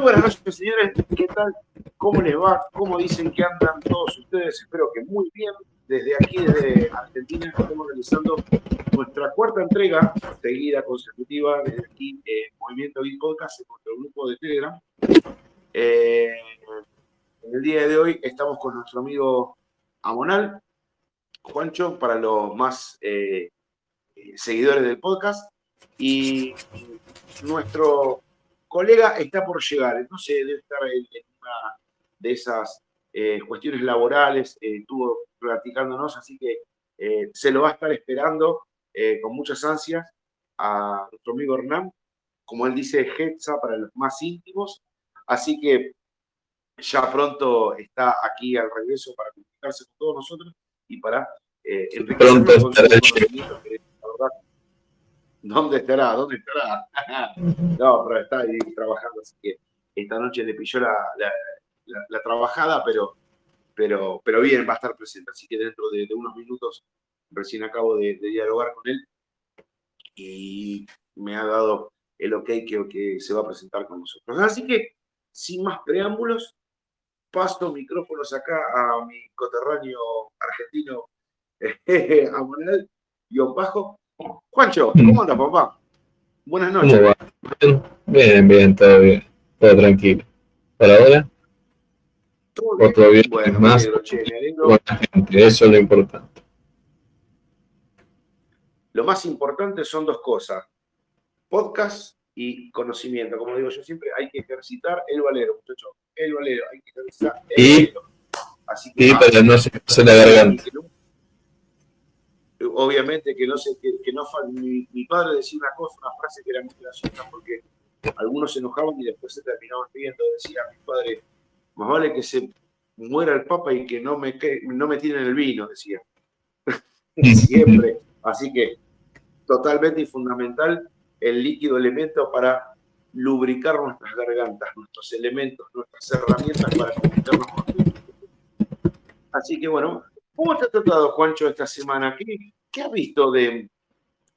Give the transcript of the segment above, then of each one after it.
Muy buenas noches, señores. ¿Qué tal? ¿Cómo les va? ¿Cómo dicen que andan todos ustedes? Espero que muy bien. Desde aquí, desde Argentina, estamos realizando nuestra cuarta entrega seguida consecutiva desde aquí, eh, Movimiento Big Podcast, en nuestro grupo de Telegram. Eh, en el día de hoy estamos con nuestro amigo Amonal, Juancho, para los más eh, seguidores del podcast. Y nuestro colega está por llegar, no sé, debe estar en, una de esas eh, cuestiones laborales, eh, estuvo platicándonos, así que eh, se lo va a estar esperando con muchas ansias a nuestro amigo Hernán, como él dice, Hetza para los más íntimos, así que ya pronto está aquí al regreso para comunicarse con todos nosotros y para enriquecer con su conocimiento, que ¿Dónde estará? ¿Dónde estará? no, pero está ahí trabajando, así que esta noche le pilló la, la, trabajada, pero, pero, pero bien, va a estar presente. Así que dentro de, unos minutos recién acabo de, dialogar con él y me ha dado el ok que, que se va a presentar con nosotros. Así que, sin más preámbulos, paso micrófonos acá a mi coterráneo argentino, a Manuel Bajo, Juancho, ¿cómo mm. andas, papá? Buenas noches. Bien, bien, todo bien. Todo tranquilo. ¿Para ahora? Todo bien. Otro bien bueno, más. gente, eso es lo importante. Lo más importante son dos cosas. Podcast y conocimiento. Como digo yo siempre, hay que ejercitar el valero, muchachos. El valero, hay que ejercitar el y, valero. Así que, y para no se la garganta obviamente que no sé, que, no mi, mi, padre decía una cosa, una frase que era muy graciosa porque algunos se enojaban y después se terminaban riendo, decía mi padre, más vale que se muera el papa y que no me, no me tiren el vino, decía. Siempre. Así que totalmente y fundamental el líquido elemento para lubricar nuestras gargantas, nuestros elementos, nuestras herramientas para comunicarnos con Así que bueno, ¿Cómo te ha tratado, Juancho, esta semana? ¿Qué, has visto de,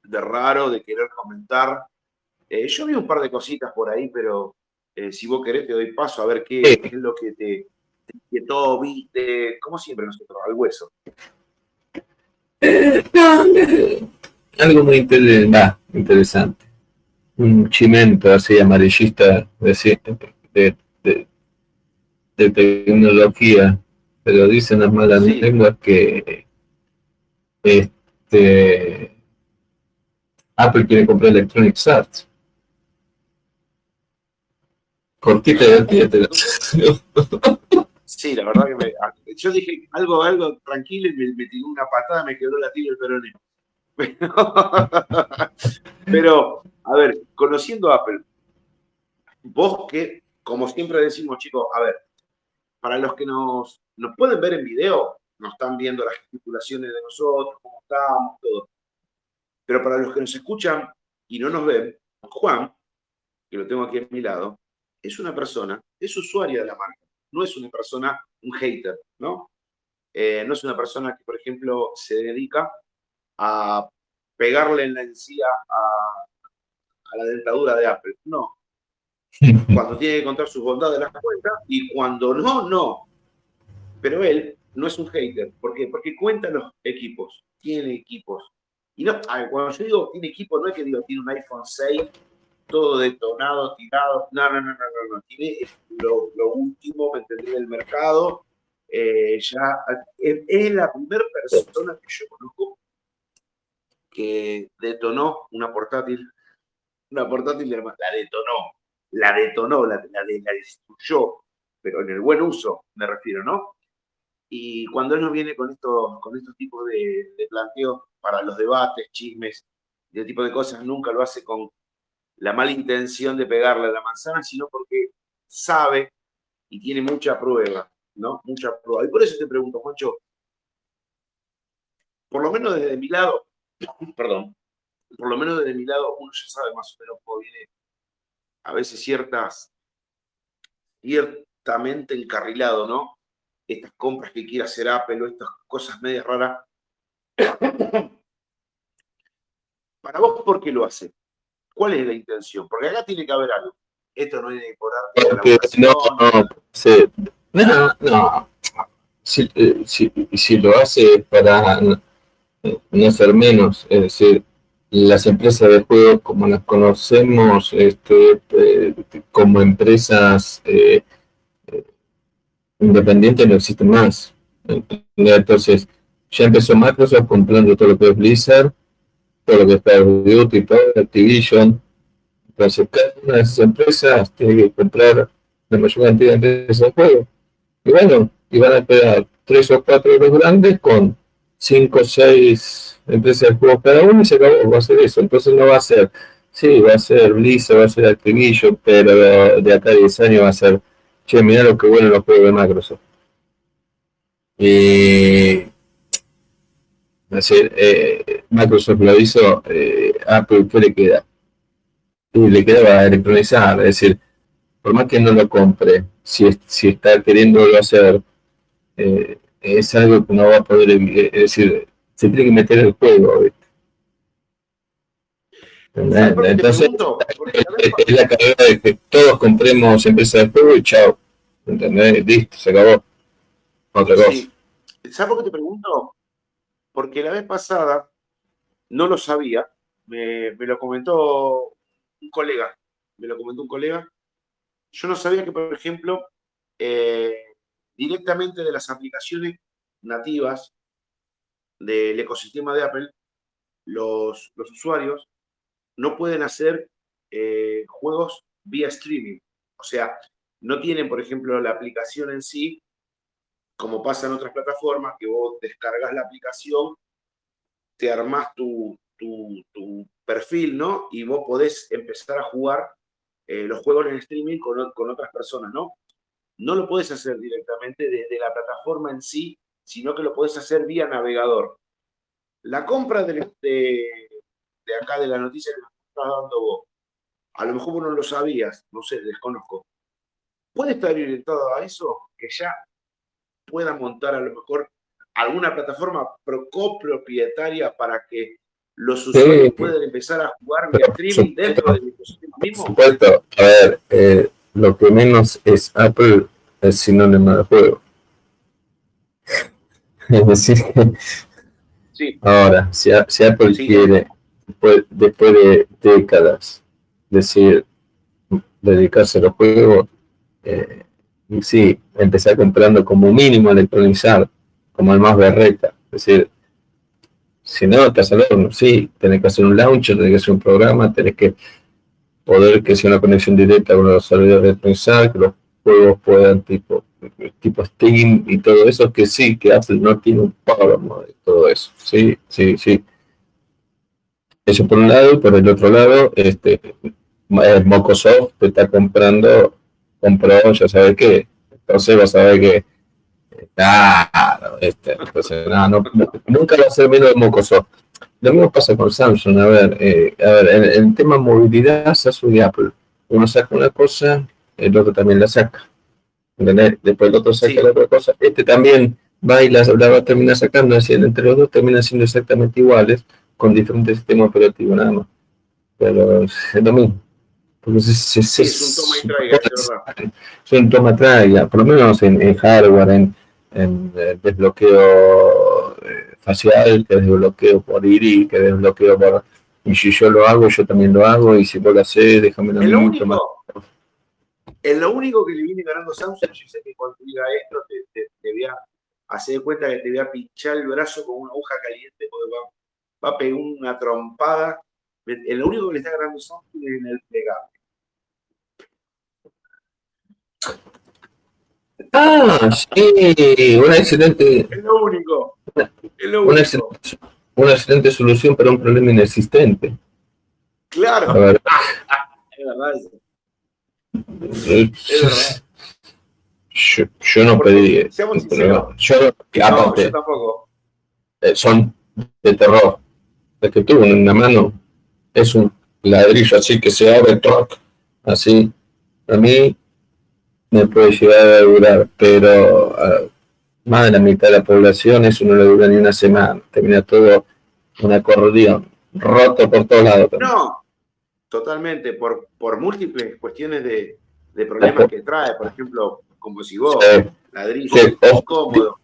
raro, de querer comentar? Eh, yo vi un par de cositas por ahí, pero eh, si vos querés te doy paso a ver qué, es lo que te, te todo viste, como siempre nosotros, al hueso. Eh, algo muy interesante. Un chimento así amarillista de, de tecnología pero dicen las malas lenguas que este Apple quiere comprar Electronic Arts. Cortita tía Sí, la verdad que me, yo dije algo, algo tranquilo y me, tiró una patada, me quebró la tira el peroné. Pero, a ver, conociendo a Apple, vos que, como siempre decimos, chicos, a ver, para los que nos, pueden ver en video, nos están viendo las gesticulaciones de nosotros, cómo estamos, todo. Pero para los que nos escuchan y no nos ven, Juan, que lo tengo aquí a mi lado, es una persona, es usuaria de la marca, no es una persona, un hater, ¿no? Eh, no es una persona que, por ejemplo, se dedica a pegarle en la encía a, a la dentadura de Apple. No, cuando tiene que contar sus bondades las cuenta y cuando no, no. Pero él no es un hater. ¿Por qué? Porque cuenta los equipos, tiene equipos. Y no, cuando yo digo tiene equipo, no es que digo tiene un iPhone 6 todo detonado, tirado. No, no, no, no, no. Tiene lo, último, me entendí, del mercado. Eh, ya es la primera persona que yo conozco que detonó una portátil. Una portátil, la detonó la detonó, la, la, destruyó, pero en el buen uso me refiero, ¿no? Y cuando él nos viene con estos, con estos tipos de, planteos para los debates, chismes, de este tipo de cosas, nunca lo hace con la mala intención de pegarle a la manzana, sino porque sabe y tiene mucha prueba, ¿no? Mucha prueba. Y por eso te pregunto, Juancho, por lo menos desde mi lado, perdón, por lo menos desde mi lado uno ya sabe más o menos cómo viene a veces ciertas, ciertamente encarrilado, ¿no? Estas compras que quiere hacer Apple o estas cosas medias raras. Para vos, ¿por qué lo hace? ¿Cuál es la intención? Porque acá tiene que haber algo. esto no viene por arte. No, no, sí. no, no. Si, eh, si, si, lo hace para no, no ser menos, es decir, las empresas de juegos como las conocemos este, eh, como empresas eh, independientes no existen más. Entonces, ya empezó Microsoft comprando todo lo que es Blizzard, todo lo que es Call of Duty, todo Activision. Entonces, cada una de esas empresas tiene que comprar la mayor cantidad de empresas de juegos. Y bueno, y van a esperar tres o cuatro de grandes con cinco o seis empresas de juegos cada uno se acabó, va a ser eso. Entonces no va a ser, sí, va a ser Blizzard, va a ser Activision, pero de acá a 10 años va a ser, che, mira lo que bueno los juegos de Microsoft. Y es decir, eh, Microsoft lo hizo, eh, Apple, ¿qué le queda? Y le queda electronizar, es decir, por más que no lo compre, si, si está queriendo hacer, eh, es algo que no va a poder, es decir, se tiene que meter el juego, Entonces, es la carrera de que todos compremos empresas de juego y chao. ¿Entendés? Listo, se acabó. Otra cosa. ¿Sabes por qué te pregunto? Porque la vez pasada no lo sabía, me, lo comentó un colega, me lo comentó un colega. Yo no sabía que, por ejemplo, eh, directamente de las aplicaciones nativas del ecosistema de Apple, los, los usuarios no pueden hacer eh, juegos vía streaming. O sea, no tienen, por ejemplo, la aplicación en sí, como pasa en otras plataformas, que vos descargas la aplicación, te armás tu, tu, perfil, ¿no? Y vos podés empezar a jugar eh, los juegos en streaming con, con otras personas, ¿no? No lo puedes hacer directamente desde la plataforma en sí, sino que lo podés hacer vía navegador. La compra de, de, acá de la noticia que me estás dando vos, a lo mejor vos no lo sabías, no sé, desconozco. ¿Puede estar orientado a eso? Que ya pueda montar a lo mejor alguna plataforma copropietaria para que los usuarios puedan empezar a jugar vía streaming dentro del dispositivo mismo. Por supuesto, a ver, eh, lo que menos es Apple es sinónimo de juego. Es decir, sí. ahora, si, Apple quiere, después, después, de décadas, decir, dedicarse a los juegos, eh, sí, empezar comprando como mínimo electronizar, como el más berreta. Es decir, si no, estás al horno, sí, tenés que hacer un launcher, tenés que hacer un programa, tenés que poder que sea una conexión directa con los servidores de electronizar, que los juegos puedan tipo tipo Steam y todo eso, que sí, que Apple no tiene un páramo de todo eso. Sí, sí, sí. Eso por un lado, y por el otro lado, este Microsoft te está comprando, compró, ya sabes qué, entonces vas a ver que claro, este, entonces, no, nunca va a ser menos de Microsoft. Lo mismo pasa con Samsung, a ver, eh, a ver, en el tema movilidad, Samsung y Apple, uno saca una cosa, el otro también la saca. Después el otro saca la otra cosa. Este también va y la, va a terminar sacando, así entre los dos terminan siendo exactamente iguales, con diferentes sistemas operativos nada más. Pero es lo mismo. Porque es, un toma y traiga, es un toma traiga, por lo menos en, hardware, en, en desbloqueo eh, facial, que desbloqueo por iris, que desbloqueo por... Y si yo lo hago, yo también lo hago, y si vos lo haces, déjame lo mismo. Es lo único que le viene ganando Samsung. Yo sé que cuando diga esto, te, voy a hacer cuenta que te voy a pinchar el brazo con una aguja caliente porque va, a pegar una trompada. lo único que le está ganando Samsung es en el plegable. Ah, sí, una excelente. Es lo único. Es lo único. Una, excelente, una excelente solución para un problema inexistente. Claro. es verdad eso. Yo, no pedí. Yo, yo, tampoco. Eh, son de terror. El que tuvo en una mano es un ladrillo así que se abre truck, así. A mí me puede llegar a durar, pero más de la mitad de la población eso no le dura ni una semana. Termina todo un acordeón, roto por todos lados. No, totalmente, por, por múltiples cuestiones de, de problemas que trae, por ejemplo, como si vos, ladrillo, incómodo.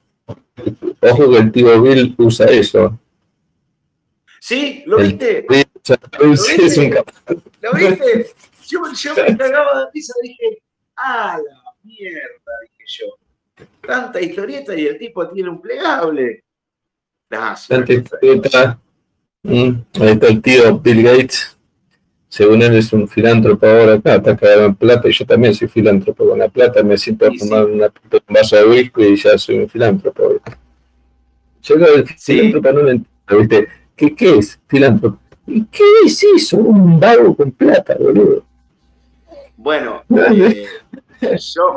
Ojo que el tío Bill usa eso. ¿Sí? ¿Lo viste? ¿Lo viste? ¿Lo viste? Yo, me cagaba de risa, dije, ¡ah, la mierda! Dije yo. Tanta historieta y el tipo tiene un plegable. Tanta historieta. Mm, ahí está el tío Bill Gates. Según él es un filántropo ahora acá, está cagado en plata y yo también soy filántropo con la plata, me siento a fumar un vaso de whisky y ya soy un filántropo. Yo el filántropo no lo entiendo, ¿viste? ¿Qué, ¿Qué es filántropo? ¿Y qué es eso? Un vago con plata, boludo. Bueno, eh, yo,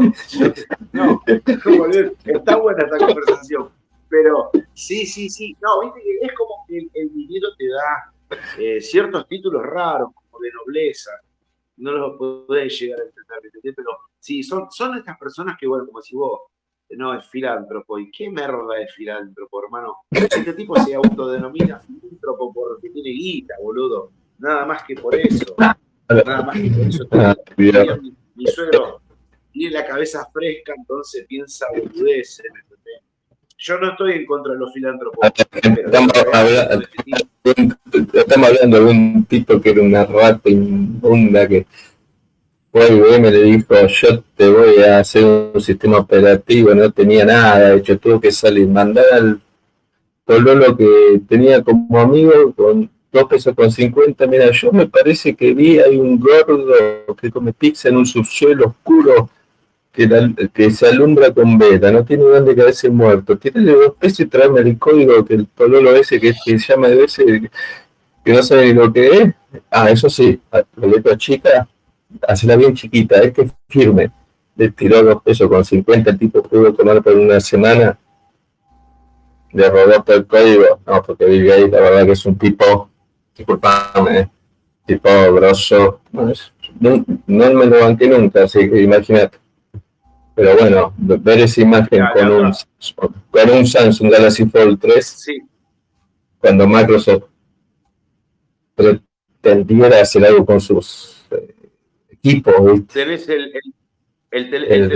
no, está buena esta conversación, pero sí, sí, sí, no, viste que es como que el, dinero te da eh, ciertos títulos raros, de nobleza, no los podés llegar a entender, pero sí, son, son estas personas que, bueno, como si vos, no es filántropo, ¿y qué merda es filántropo, hermano? Este tipo se autodenomina filántropo porque tiene guita, boludo, nada más que por eso. Nada más que por eso ah, mi, suegro tiene la cabeza fresca, entonces piensa boludeces, Yo no estoy en contra de los filántropos. Ah, estamos, hablando, de un tipo que era una rata inmunda que fue IBM le dijo, yo te voy a hacer un sistema operativo, no tenía nada, de hecho tuvo que salir, mandar al lo que tenía como amigo con dos pesos con 50. Mira, yo me parece que vi hay un gordo que come pizza en un subsuelo oscuro que, que se alumbra con vela, no tiene dónde caerse muerto. Tiene dos pesos y tráeme el código que el pololo ese que, se llama de ese que no sabe lo que es. Ah, eso sí, la letra chica, hacela bien chiquita, es que firme. Le tiró dos pesos con 50, el tipo pudo tomar por una semana. Le robó todo el código. No, porque vive ahí, la verdad que es un tipo disculpame, tipo grosso, no, no, me lo banqué nunca, así que imagínate. Pero bueno, ver esa imagen con, un, con un Samsung Galaxy Fold 3, cuando Microsoft pretendiera hacer algo con sus eh, equipos. Tenés el, el, el,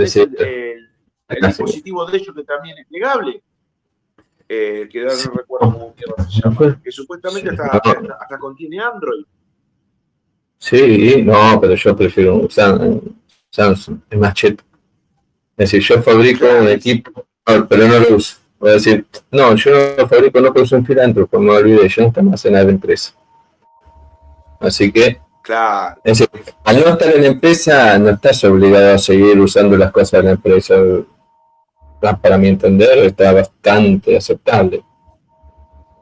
el dispositivo de ellos que también es plegable. Eh, que no recuerdo cómo se llama, que supuestamente hasta, hasta, contiene Android. Sí, no, pero yo prefiero un Samsung, es más cheto. Es decir, yo fabrico un equipo, pero no lo uso. Voy a decir, no, yo no fabrico, no uso un filántropo, no olvidé, yo no estoy más en la empresa. Así que, claro. es decir, al no estar en la empresa, no estás obligado a seguir usando las cosas de la empresa para mi entender, está bastante aceptable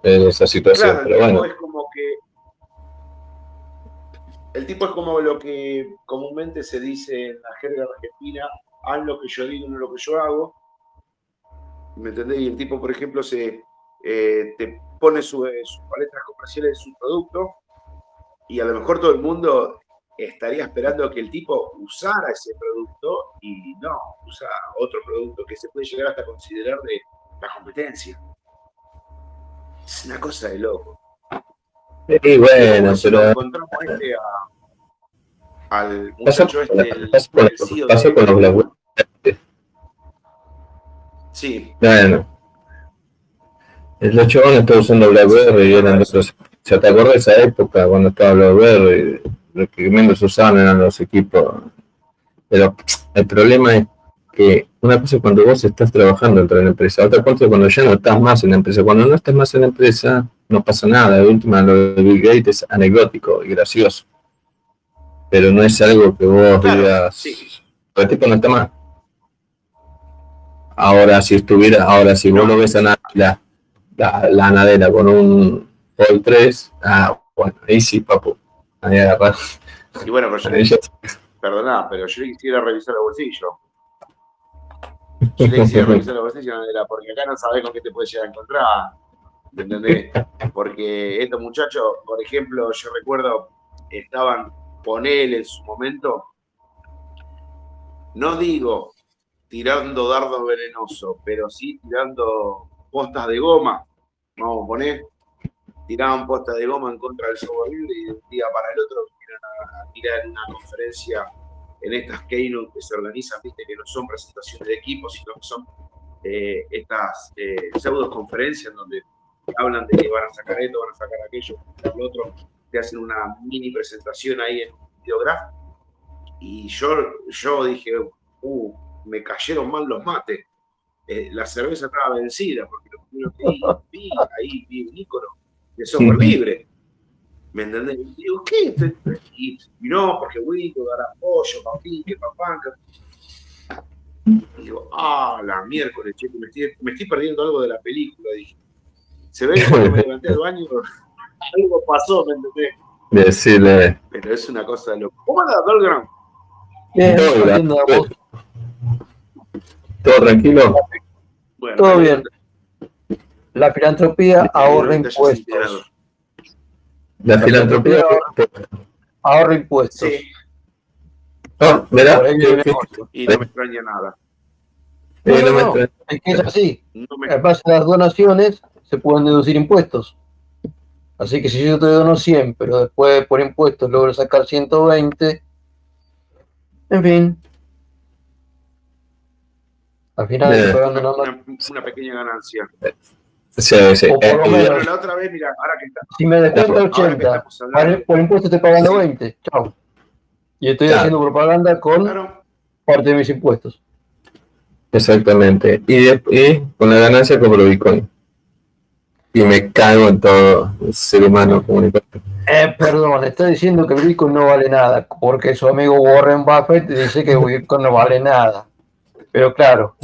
esa situación. pero bueno. Es como que, el tipo es como lo que comúnmente se dice en la jerga argentina, haz lo que yo digo, no lo que yo hago. ¿Me entendés? Y el tipo, por ejemplo, se eh, te pone sus paletas comerciales de su producto y a lo mejor todo el mundo estaría esperando que el tipo usara ese producto y no, usa otro producto que se puede llegar hasta considerar de la competencia. Es una cosa de loco. Sí, bueno, pero... encontramos este al muchacho este, el pasó, con, los Blackberry. Sí. Bueno. El chavos estaba usando BlackBerry y eran otros. ¿Se te acuerdas de esa época cuando estaba BlackBerry? Los que menos usaban eran los equipos. Pero el problema es que una cosa es cuando vos estás trabajando dentro de la empresa, otra cosa es cuando ya no estás más en la empresa. Cuando no estás más en la empresa, no pasa nada. De última, lo de Bill Gates es anecdótico y gracioso. Pero no es algo que vos digas, el tipo no está más. Ahora, si estuviera, ahora, si vos lo ves a la, la, la, nadera con un Paul 3, ah, bueno, ahí sí, papu. Ahí agarras. Y bueno, pero yo le, perdona, pero yo le quisiera revisar el bolsillo. Yo le quisiera revisar el bolsillo, porque acá no sabés con qué te puedes llegar a encontrar. ¿Entendés? Porque estos muchachos, por ejemplo, yo recuerdo, estaban con él en su momento, no digo tirando dardo venenoso, pero sí tirando postas de goma, vamos a poner, tiraban postas de goma en contra del software y de un día para el otro a mirar en una conferencia en estas keynote que se organizan, viste que no son presentaciones de equipos, sino que son eh, estas eh, pseudo conferencias donde hablan de que van a sacar esto, van a sacar aquello, lo otro, te hacen una mini presentación ahí en videograf. Y yo, yo dije, uh, me cayeron mal los mates. Eh, la cerveza estaba vencida, porque lo primero que vi, ahí vi un ícono de software libre. ¿Me entendés? Y digo, ¿qué? Y, no, porque Windows dará pollo, papinque, papanca. Y digo, ah, la miércoles, chico, me estoy, me estoy perdiendo algo de la película. Dije, se ve que cuando me levanté al baño, algo pasó, ¿me entendés? Decirle. Pero es una cosa de loco. ¿Cómo anda, Dolgram? Bien, todo, ¿Todo tranquilo? Bueno, todo bien. La filantropía ahorra impuestos. La, filantropía ahorra impuestos. Sí. No, ¿verdad? Y no me extraña nada. es que es así. No me... Además, las donaciones se pueden deducir impuestos. Así que si yo te dono 100, pero después por impuestos logro sacar 120, en fin. Al final pagando una, una, pequeña ganancia. Sí, sí. O por lo menos, la otra vez, mira, ahora que está. Si me descuento 80, por impuestos estoy pagando 20. Chao. Y estoy haciendo propaganda con parte de mis impuestos. Exactamente. Y, y con la ganancia cobro Bitcoin y me cago en todo el ser humano Eh, perdón, está diciendo que el Bitcoin no vale nada, porque su amigo Warren Buffett dice que Bitcoin no vale nada. Pero claro,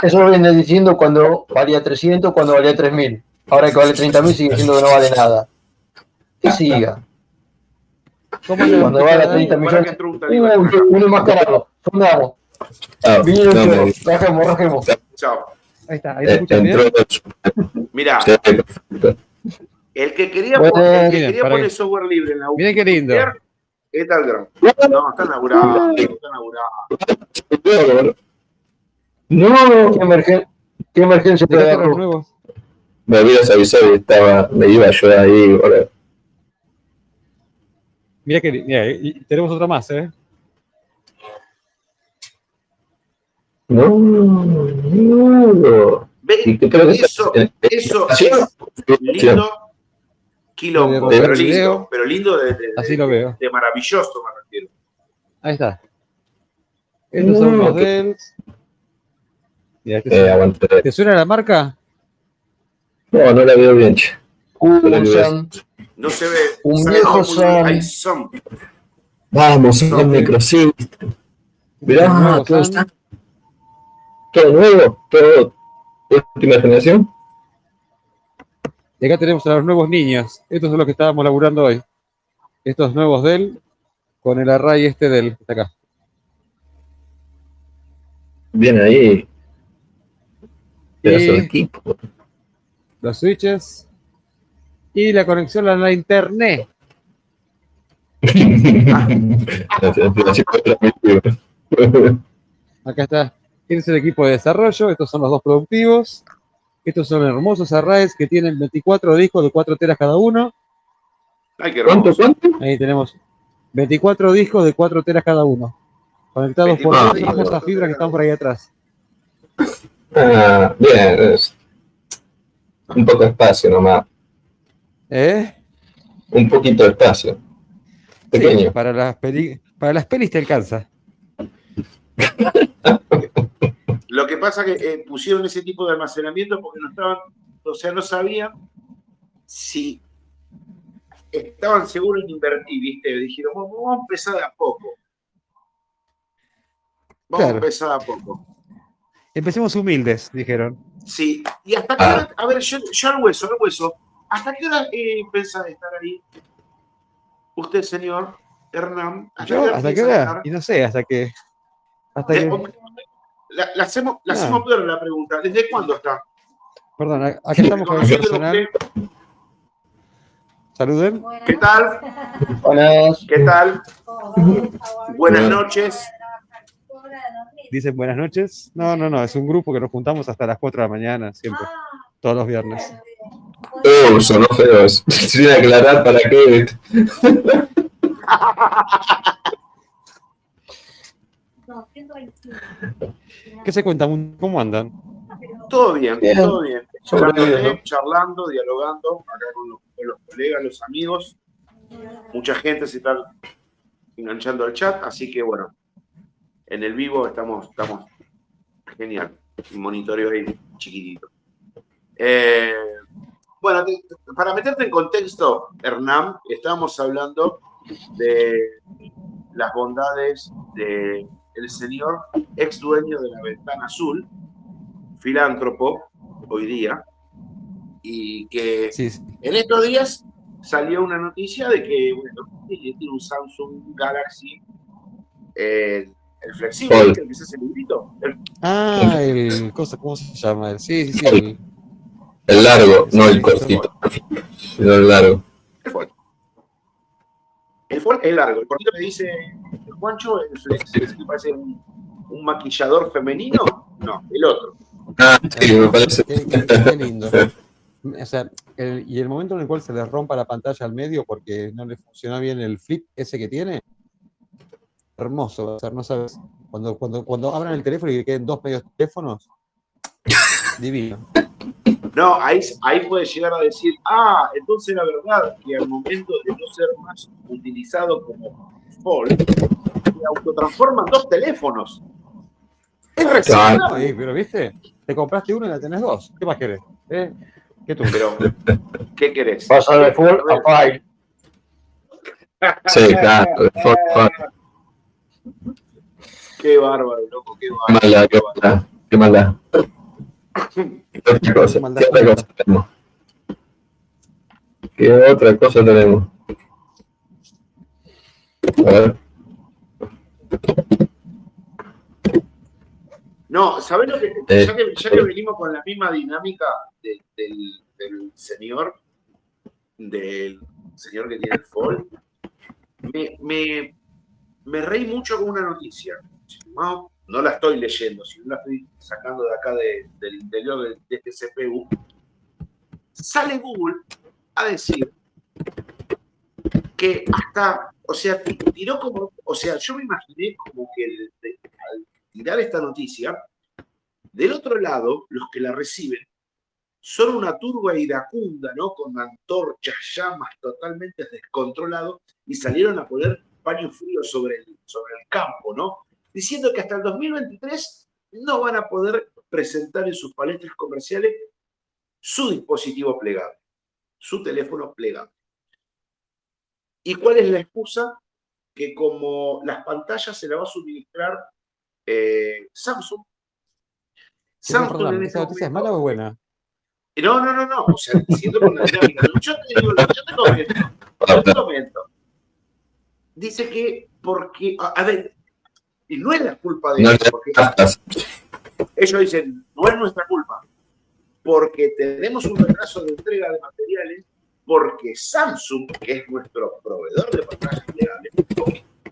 eso, lo viene diciendo cuando valía 300, cuando valía 3000. Ahora que vale 30.000 sigue diciendo que no vale nada. Que siga. cuando vale 30 millones. Uno, más caro. Fundamos. Ah, rajemos, rajemos. Chao. Ahí está, ahí te escuchan bien. Mira, el que quería, poner, el que quería poner software libre en la Miren qué lindo. ¿Qué tal, gran? No, está laburado, está laburado. No, qué, emergen qué emergencia te da Me habías avisado y estaba, me iba yo ahí, boludo. Mira que mira, tenemos otra más, ¿eh? No, no. Eso, eso es lindo, quilombo, pero lindo, pero lindo de, de, Así lo veo. de maravilloso, me refiero. Ahí está. Estos son los Dells. Eh, ¿Te suena la marca? No, no la veo bien. no se ve. Un viejo son. Vamos, son Microsoft. Mirá, todo está todo nuevo, todo última generación. Y acá tenemos a los nuevos niños. Estos son los que estábamos laburando hoy. Estos nuevos Dell con el array este del está acá. Bien ahí. Pedazo equipo. Los switches. Y la conexión a la internet. acá está este es el equipo de desarrollo, estos son los dos productivos. Estos son hermosos arrays que tienen 24 discos de 4 teras cada uno. Ay, qué ¿Cuánto, Ahí tenemos 24 discos de 4 teras cada uno. Conectados por dos hermosas fibras que están por ahí atrás. Ah, bien. Un poco de espacio nomás. ¿Eh? Un poquito de espacio. Pequeño. para, las para las pelis te alcanza. Lo que pasa es que eh, pusieron ese tipo de almacenamiento porque no estaban, o sea, no sabían si estaban seguros en invertir, ¿viste? Dijeron, vamos a empezar de a poco. Vamos a empezar de a poco. Empecemos humildes, dijeron. Sí, y hasta qué hora, a ver, yo, al hueso, al hueso, ¿hasta qué hora eh, pensás estar ahí? Usted, señor Hernán. ¿Hasta, qué hora? Y no sé, hasta que hasta que... La, hacemos, la hacemos peor la pregunta. ¿Desde cuándo está? Perdón, aquí estamos con el personal. Saluden. ¿Qué tal? Buenas. ¿Qué tal? Buenas noches. Dicen buenas noches. No, no, no, es un grupo que nos juntamos hasta las 4 de la mañana, siempre. Todos los viernes. Oh, sonó feos. Sin aclarar para qué. ¿Qué se cuenta? ¿Cómo andan? Todo bien, todo bien. Charlando, dialogando acá con los, colegas, los amigos. Mucha gente se está enganchando al chat, así que bueno, en el vivo estamos, estamos genial. Un monitoreo ahí chiquitito. Eh, bueno, para meterte en contexto, Hernán, estábamos hablando de las bondades del señor ex dueño de la Ventana Azul, filántropo hoy día, y que en estos días salió una noticia de que bueno, tiene un Samsung Galaxy, eh, el flexible, el que se hace el librito. Ah, el cosa, ¿cómo se llama? Sí, sí, sí. El, largo, no el cortito, sino el largo. El Fold. El Fold es largo, el cortito me dice el Juancho, el flex, ¿es que parece un, un maquillador femenino? No, el otro. Ah, sí, me parece. Qué, lindo. O sea, el, y el momento en el cual se le rompa la pantalla al medio porque no le funciona bien el flip ese que tiene, hermoso va a ser, no sabes. Cuando, cuando, cuando abran el teléfono y queden dos medios teléfonos, divino. No, ahí, ahí puedes llegar a decir, ah, entonces la verdad que al momento de no ser más utilizado como se autotransforman dos teléfonos. Es recién. pero viste, te compraste uno y la tenés dos. ¿Qué más querés? ¿Eh? ¿Qué tú? Pero, ¿qué querés? Pasa de Fold a File. Sí, claro, de Qué bárbaro, loco, qué bárbaro. Qué mala, qué mala. ¿Qué otra cosa? ¿Qué otra cosa tenemos? ¿Qué otra cosa tenemos? A ver. No, ¿sabes lo que, eh, ya, que, ya que venimos con la misma dinámica del, del, señor, del señor que tiene el fall, me, me, me reí mucho con una noticia. No, no la estoy leyendo, sino la estoy sacando de acá del interior de, este CPU. Sale Google a decir que hasta, o sea, tiró como, o sea, yo me imaginé como que al tirar esta noticia, del otro lado, los que la reciben son una turba iracunda, ¿no? Con antorchas, llamas totalmente descontrolados y salieron a poner paño frío sobre el, sobre el campo, ¿no? Diciendo que hasta el 2023 no van a poder presentar en sus paletas comerciales su dispositivo plegable, su teléfono plegable. ¿Y cuál es la excusa? Que como las pantallas se las va a suministrar eh, Samsung. Samsung en ¿Esa noticia es mala o buena? No, no, no, no. O sea, diciendo con la dinámica. Yo te digo, yo te comento. Yo te comento dice que porque, a, ver, y no es la culpa de ellos, porque ellos dicen, no es nuestra culpa, porque tenemos un retraso de entrega de materiales, porque Samsung, que es nuestro proveedor de pantallas plegables,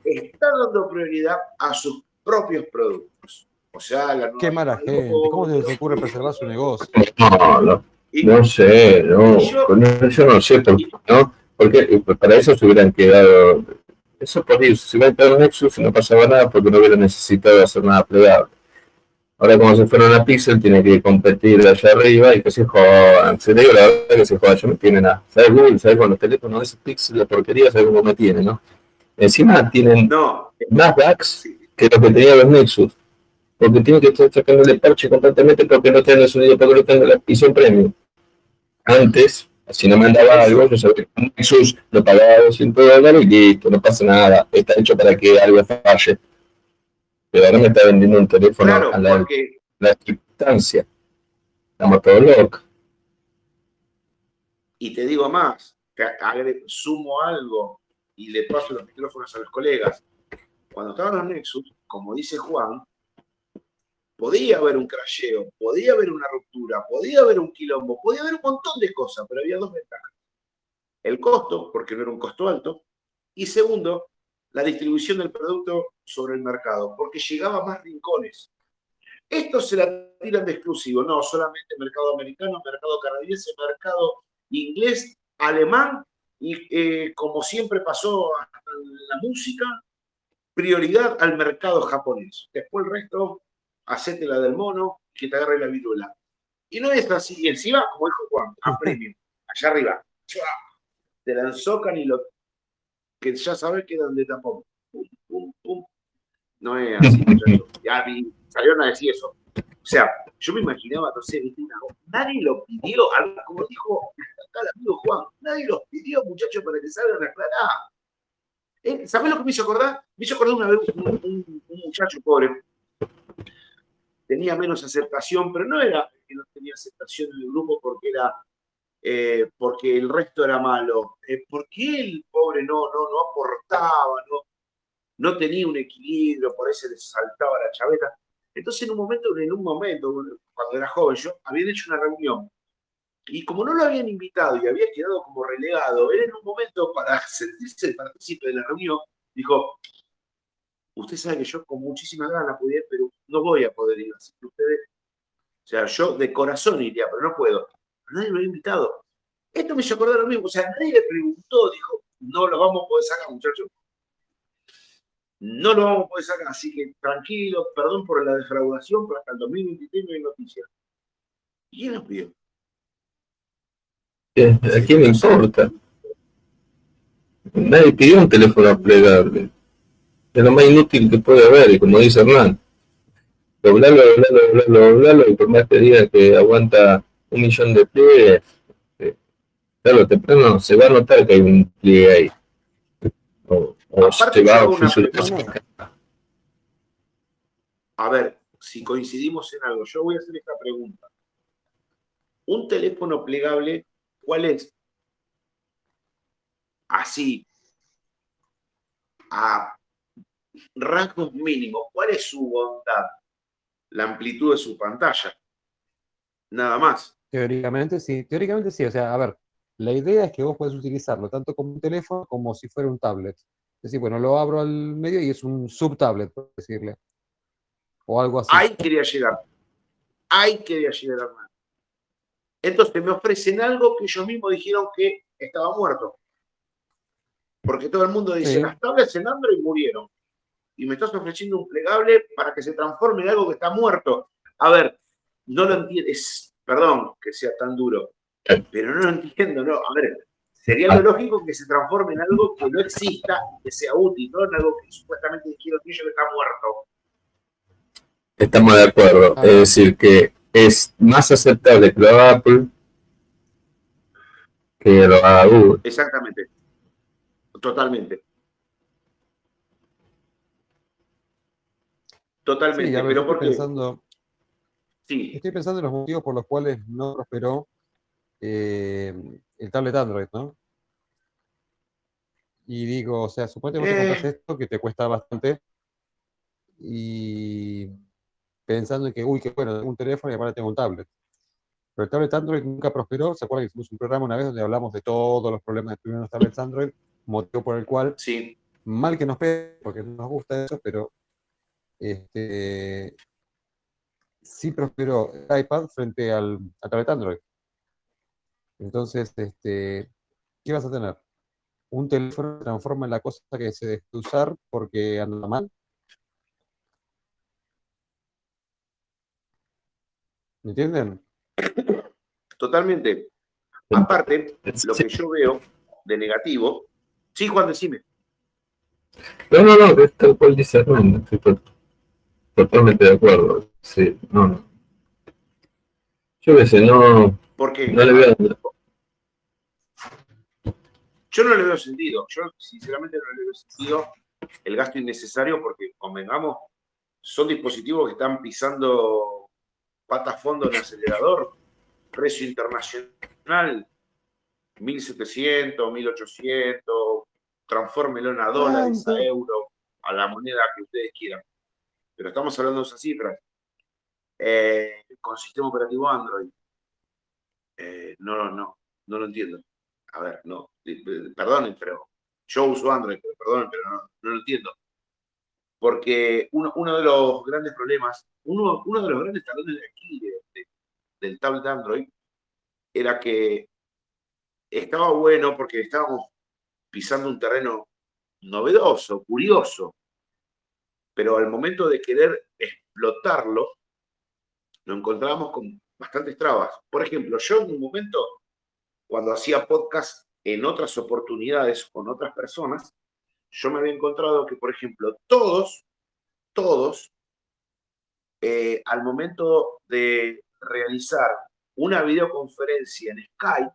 está dando prioridad a sus propios productos. O sea, la Qué mala gente. ¿Cómo se les ocurre preservar su negocio? No, no, no sé, no. Yo, no sé por qué, ¿no? Porque para eso se hubieran quedado eso por eso, si hubiera quedado Nexus no pasaba nada porque no hubiera necesitado hacer nada plegable. Ahora como se fueron a Pixel, tiene que competir allá arriba y que se jodan. Se digo la verdad que se jodan, yo no tiene nada. ¿Sabes Google? ¿Sabes con los teléfonos de ese Pixel la porquería? ¿Sabes cómo me tiene, no? Encima tienen más bugs que lo que tenían los Nexus. Porque tienen que estar sacándole parche constantemente porque no tienen el sonido, porque no tienen la visión premium. Antes, si no mandaba algo, yo sabía que Jesús lo pagaba 200 dólares y listo, no pasa nada. Está hecho para que algo falle. Pero ahora me está vendiendo un teléfono a la, la distancia. Estamos todos locos. Y te digo más, sumo algo y le paso los micrófonos a los colegas. Cuando estaban los Nexus, como dice Juan, podía haber un crasheo, podía haber una ruptura, podía haber un quilombo, podía haber un montón de cosas, pero había dos ventajas. El costo, porque no era un costo alto, y segundo, la distribución del producto sobre el mercado, porque llegaba a más rincones. Esto se la tiran de exclusivo, no solamente mercado americano, mercado canadiense, mercado inglés, alemán Y eh, como siempre pasó en la música, prioridad al mercado japonés. Después el resto, hacete la del mono, que te agarre la viruela. Y no es así. Y encima, como dijo Juan, a premium, allá arriba. Te la enzocan y lo que ya sabes que donde tapón. Pum, pum, pum. No es así, muchachos. Ya vi, salieron a decir eso. O sea, yo me imaginaba, no sé, nadie lo pidió, como dijo acá el amigo Juan, nadie lo pidió, muchachos, para que salgan a aclarar. Eh, ¿Sabés lo que me hizo acordar? Me hizo acordar una vez un, muchacho pobre, tenía menos aceptación, pero no era que no tenía aceptación en el grupo porque era eh, porque el resto era malo, eh, porque el pobre no, no, no aportaba, no, no tenía un equilibrio, por eso le saltaba la chaveta. Entonces, en un momento, en un momento, cuando era joven, yo había hecho una reunión y como no lo habían invitado y había quedado como relegado, él en un momento, para sentirse partícipe de la reunión, dijo, usted sabe que yo con muchísimas ganas podía pero no voy a poder ir. Así ustedes, o sea, yo de corazón iría, pero no puedo. Nadie lo ha invitado. Esto me hizo acordar lo mismo. O sea, nadie le preguntó, dijo, no lo vamos a poder sacar, muchachos no lo vamos a poder sacar, así que tranquilo, perdón por la defraudación, pero hasta el 2023 no hay noticias. ¿Quién nos pidió? ¿A quién le importa? Nadie pidió un teléfono plegable. Es lo más inútil que puede haber, y como dice Hernán, doblarlo, doblarlo, doblarlo, doblarlo, y por más que diga que aguanta un millón de pliegues, eh, claro, temprano se va a notar que hay un pliegue ahí. A ver, si coincidimos en algo, yo voy a hacer esta pregunta. Un teléfono plegable, ¿cuál es? Así, a rasgos mínimos, ¿cuál es su bondad? La amplitud de su pantalla. Nada más. Teóricamente sí, teóricamente sí. O sea, a ver, la idea es que vos puedes utilizarlo tanto como un teléfono como si fuera un tablet. Es decir, bueno, lo abro al medio y es un subtablet, por decirle. O algo así. Ahí quería llegar. Ahí quería llegar, hermano. Entonces me ofrecen algo que ellos mismos dijeron que estaba muerto. Porque todo el mundo dice, las tablets en Android murieron. Y me estás ofreciendo un plegable para que se transforme en algo que está muerto. A ver, no lo entiendes. Perdón que sea tan duro. Pero no lo entiendo, no. A ver, Sería lo lógico que se transforme en algo que no exista y que sea útil, no en algo que supuestamente dijeron que está muerto. Estamos de acuerdo. Es decir, que es más aceptable que lo haga Apple que lo haga Google. Exactamente. Totalmente. Totalmente. Sí, pero porque... pensando, sí. Estoy pensando en los motivos por los cuales no prosperó eh, el tablet Android, ¿no? Y digo, o sea, suponete que te compras eh. esto que te cuesta bastante y pensando en que, uy, qué bueno, tengo un teléfono y ahora tengo un tablet. Pero el tablet Android nunca prosperó. ¿Se acuerdan que hicimos un programa una vez donde hablamos de todos los problemas de los tablets Android? Motivo por el cual, sí. mal que nos pegue, porque no nos gusta eso, pero este, sí prosperó el iPad frente al, al tablet Android. Entonces, este, ¿qué vas a tener? Un teléfono se transforma en la cosa que se debe usar porque anda mal. ¿Me entienden? Totalmente. Aparte, lo que yo veo de negativo. Sí, Juan, decime. No, no, no, es tal cual dice Hernán, estoy totalmente de acuerdo. Sí, no, no. Yo qué sé, no. ¿Por qué? No le veo, yo no le veo sentido. Yo, sinceramente, no le veo sentido el gasto innecesario porque, convengamos, son dispositivos que están pisando pata fondo en el acelerador, precio internacional, 1700, 1800, transfórmelo en a dólares, a euro, a la moneda que ustedes quieran. Pero estamos hablando de esas cifras. Eh, con sistema operativo Android. Eh, no, no, no lo entiendo a ver, no, perdonen, pero yo uso Android, pero perdonen, pero no, lo entiendo. Porque uno, de los grandes problemas, uno, de los grandes talones de aquí del tablet Android era que estaba bueno porque estábamos pisando un terreno novedoso, curioso, pero al momento de querer explotarlo, lo encontrábamos con bastantes trabas. Por ejemplo, yo en un momento, cuando hacía podcast en otras oportunidades con otras personas, yo me había encontrado que, por ejemplo, todos, todos, eh, al momento de realizar una videoconferencia en Skype,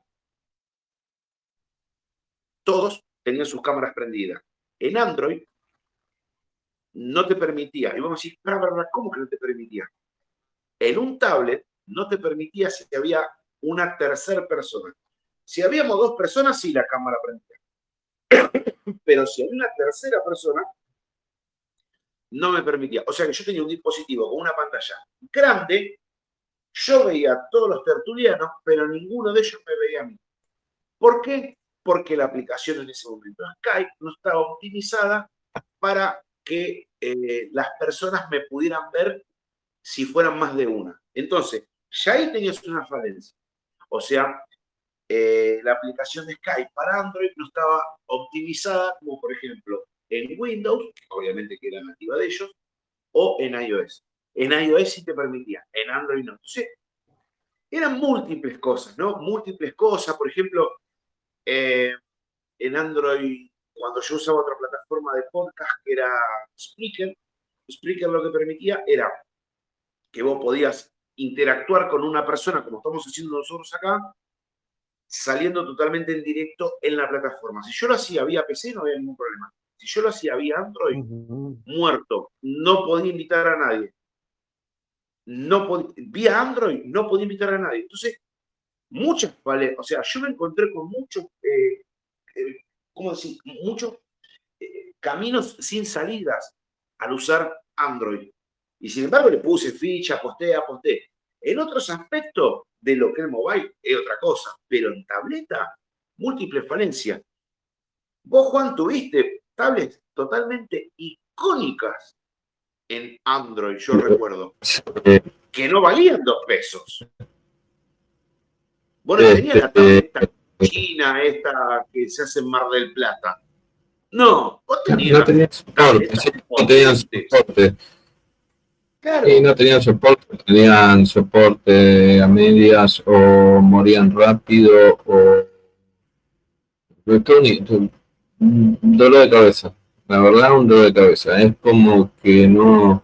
todos tenían sus cámaras prendidas. En Android no te permitía, y vamos a decir, ¿cómo que no te permitía? En un tablet no te permitía si había una tercera persona. Si habíamos dos personas, sí, la cámara prendía. Pero si había una tercera persona, no me permitía. O sea que yo tenía un dispositivo con una pantalla grande, yo veía a todos los tertulianos, pero ninguno de ellos me veía a mí. ¿Por qué? Porque la aplicación en ese momento Skype no estaba optimizada para que eh, las personas me pudieran ver si fueran más de una. Entonces, ya ahí tenías una falencia. O sea, eh, la aplicación de Skype para Android no estaba optimizada como por ejemplo en Windows, obviamente que era nativa de ellos, o en iOS. En iOS sí te permitía, en Android no. Entonces, eran múltiples cosas, ¿no? Múltiples cosas. Por ejemplo, eh, en Android, cuando yo usaba otra plataforma de podcast que era Spreaker, Spreaker lo que permitía era que vos podías interactuar con una persona, como estamos haciendo nosotros acá, saliendo totalmente en directo en la plataforma. Si yo lo hacía vía PC, no había ningún problema. Si yo lo hacía vía Android, muerto, no podía invitar a nadie. No vía Android, no podía invitar a nadie. Entonces, muchas, vale, o sea, yo me encontré con muchos, eh, eh, ¿cómo decir? Muchos eh, caminos sin salidas al usar Android. Y sin embargo le puse ficha, posté, aposté. En otros aspectos de lo que es mobile es otra cosa, pero en tableta, múltiples falencias. Vos, Juan, tuviste tablets totalmente icónicas en Android, yo recuerdo, que no valían dos pesos. Bueno, este, tenía la tableta china, esta que se hace en Mar del Plata. No, vos tenías no tenías soporte, no tenían soporte. Y no tenían soporte, tenían soporte a medias o morían rápido o un dolor de cabeza. La verdad, un dolor de cabeza. Es como que no.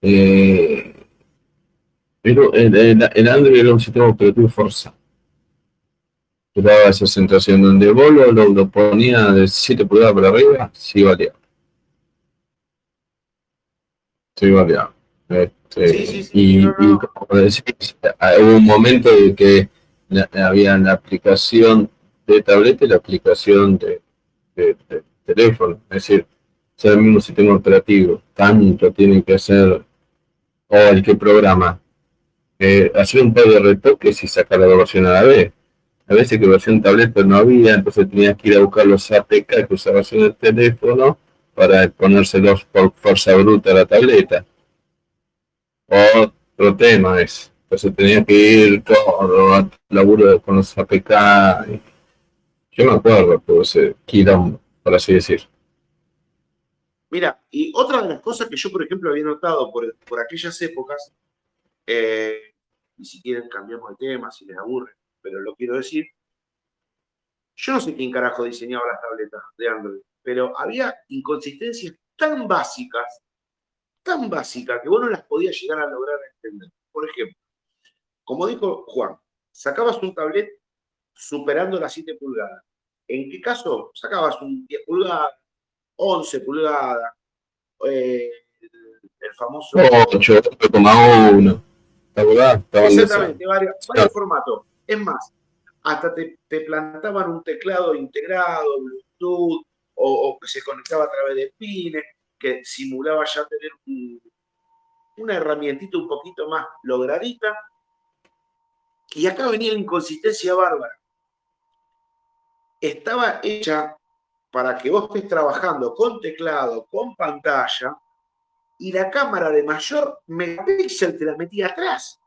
Eh, el, el, Android era un sistema operativo forza. Te daba esa sensación donde vos lo, lo, ponía de 7 pulgadas para arriba, sí valía. Sí valía. Este, y, como decís, hubo un momento de que había la aplicación de tableta y la aplicación de, teléfono. Es decir, es el mismo sistema operativo. Tanto tiene que hacer, o el que programa, eh, hacer un par de retoques y sacar la versión a la vez. A veces que versión tableta no había, entonces tenías que ir a buscar los APK que usabas en el teléfono para ponérselos por fuerza bruta a la tableta otro tema es. Entonces tenía que ir todo al laburo con los APK. Yo me acuerdo, pues, quilombo, por así decir. Mira, y otra de las cosas que yo, por ejemplo, había notado por, por aquellas épocas, eh, y si quieren cambiamos de tema, si les aburre, pero lo quiero decir, yo no sé quién carajo diseñaba las tabletas de Android, pero había inconsistencias tan básicas tan básica que vos no las podías llegar a lograr entender. Por ejemplo, como dijo Juan, sacabas un tablet superando las 7 pulgadas. ¿En qué caso? Sacabas un 10 pulgadas, 11 pulgadas, eh, el, famoso... 8,1. Exactamente, varios, formatos. Es más, hasta te, plantaban un teclado integrado, Bluetooth, o, que se conectaba a través de pines que simulaba ya tener una herramientita un poquito más logradita. Y acá venía la inconsistencia bárbara. Estaba hecha para que vos estés trabajando con teclado, con pantalla, y la cámara de mayor megapíxel te la metía atrás.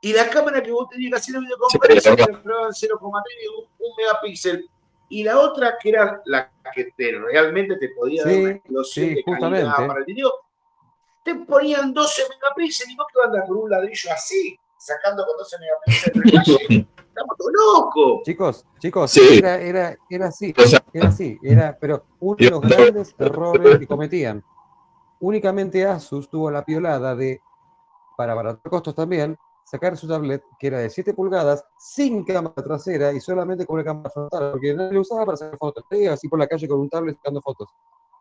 Y la cámara que vos tenías que hacer en videoconferencia sí, era 0,3 un megapíxel y la otra que era la que realmente te podía dar una explosión de calidad para el video, te ponían 12 megapíxeles y vos que andar con un ladrillo así, sacando con 12 megapíxeles Estamos todos locos. Chicos, chicos, era, era, era así, era así, era, pero uno de los grandes errores que cometían. Únicamente Asus tuvo la piolada de, para abaratar costos también, sacar su tablet que era de 7 pulgadas, sin cámara trasera y solamente con una cámara frontal, porque no le usaba para sacar fotos, así por la calle con un tablet sacando fotos.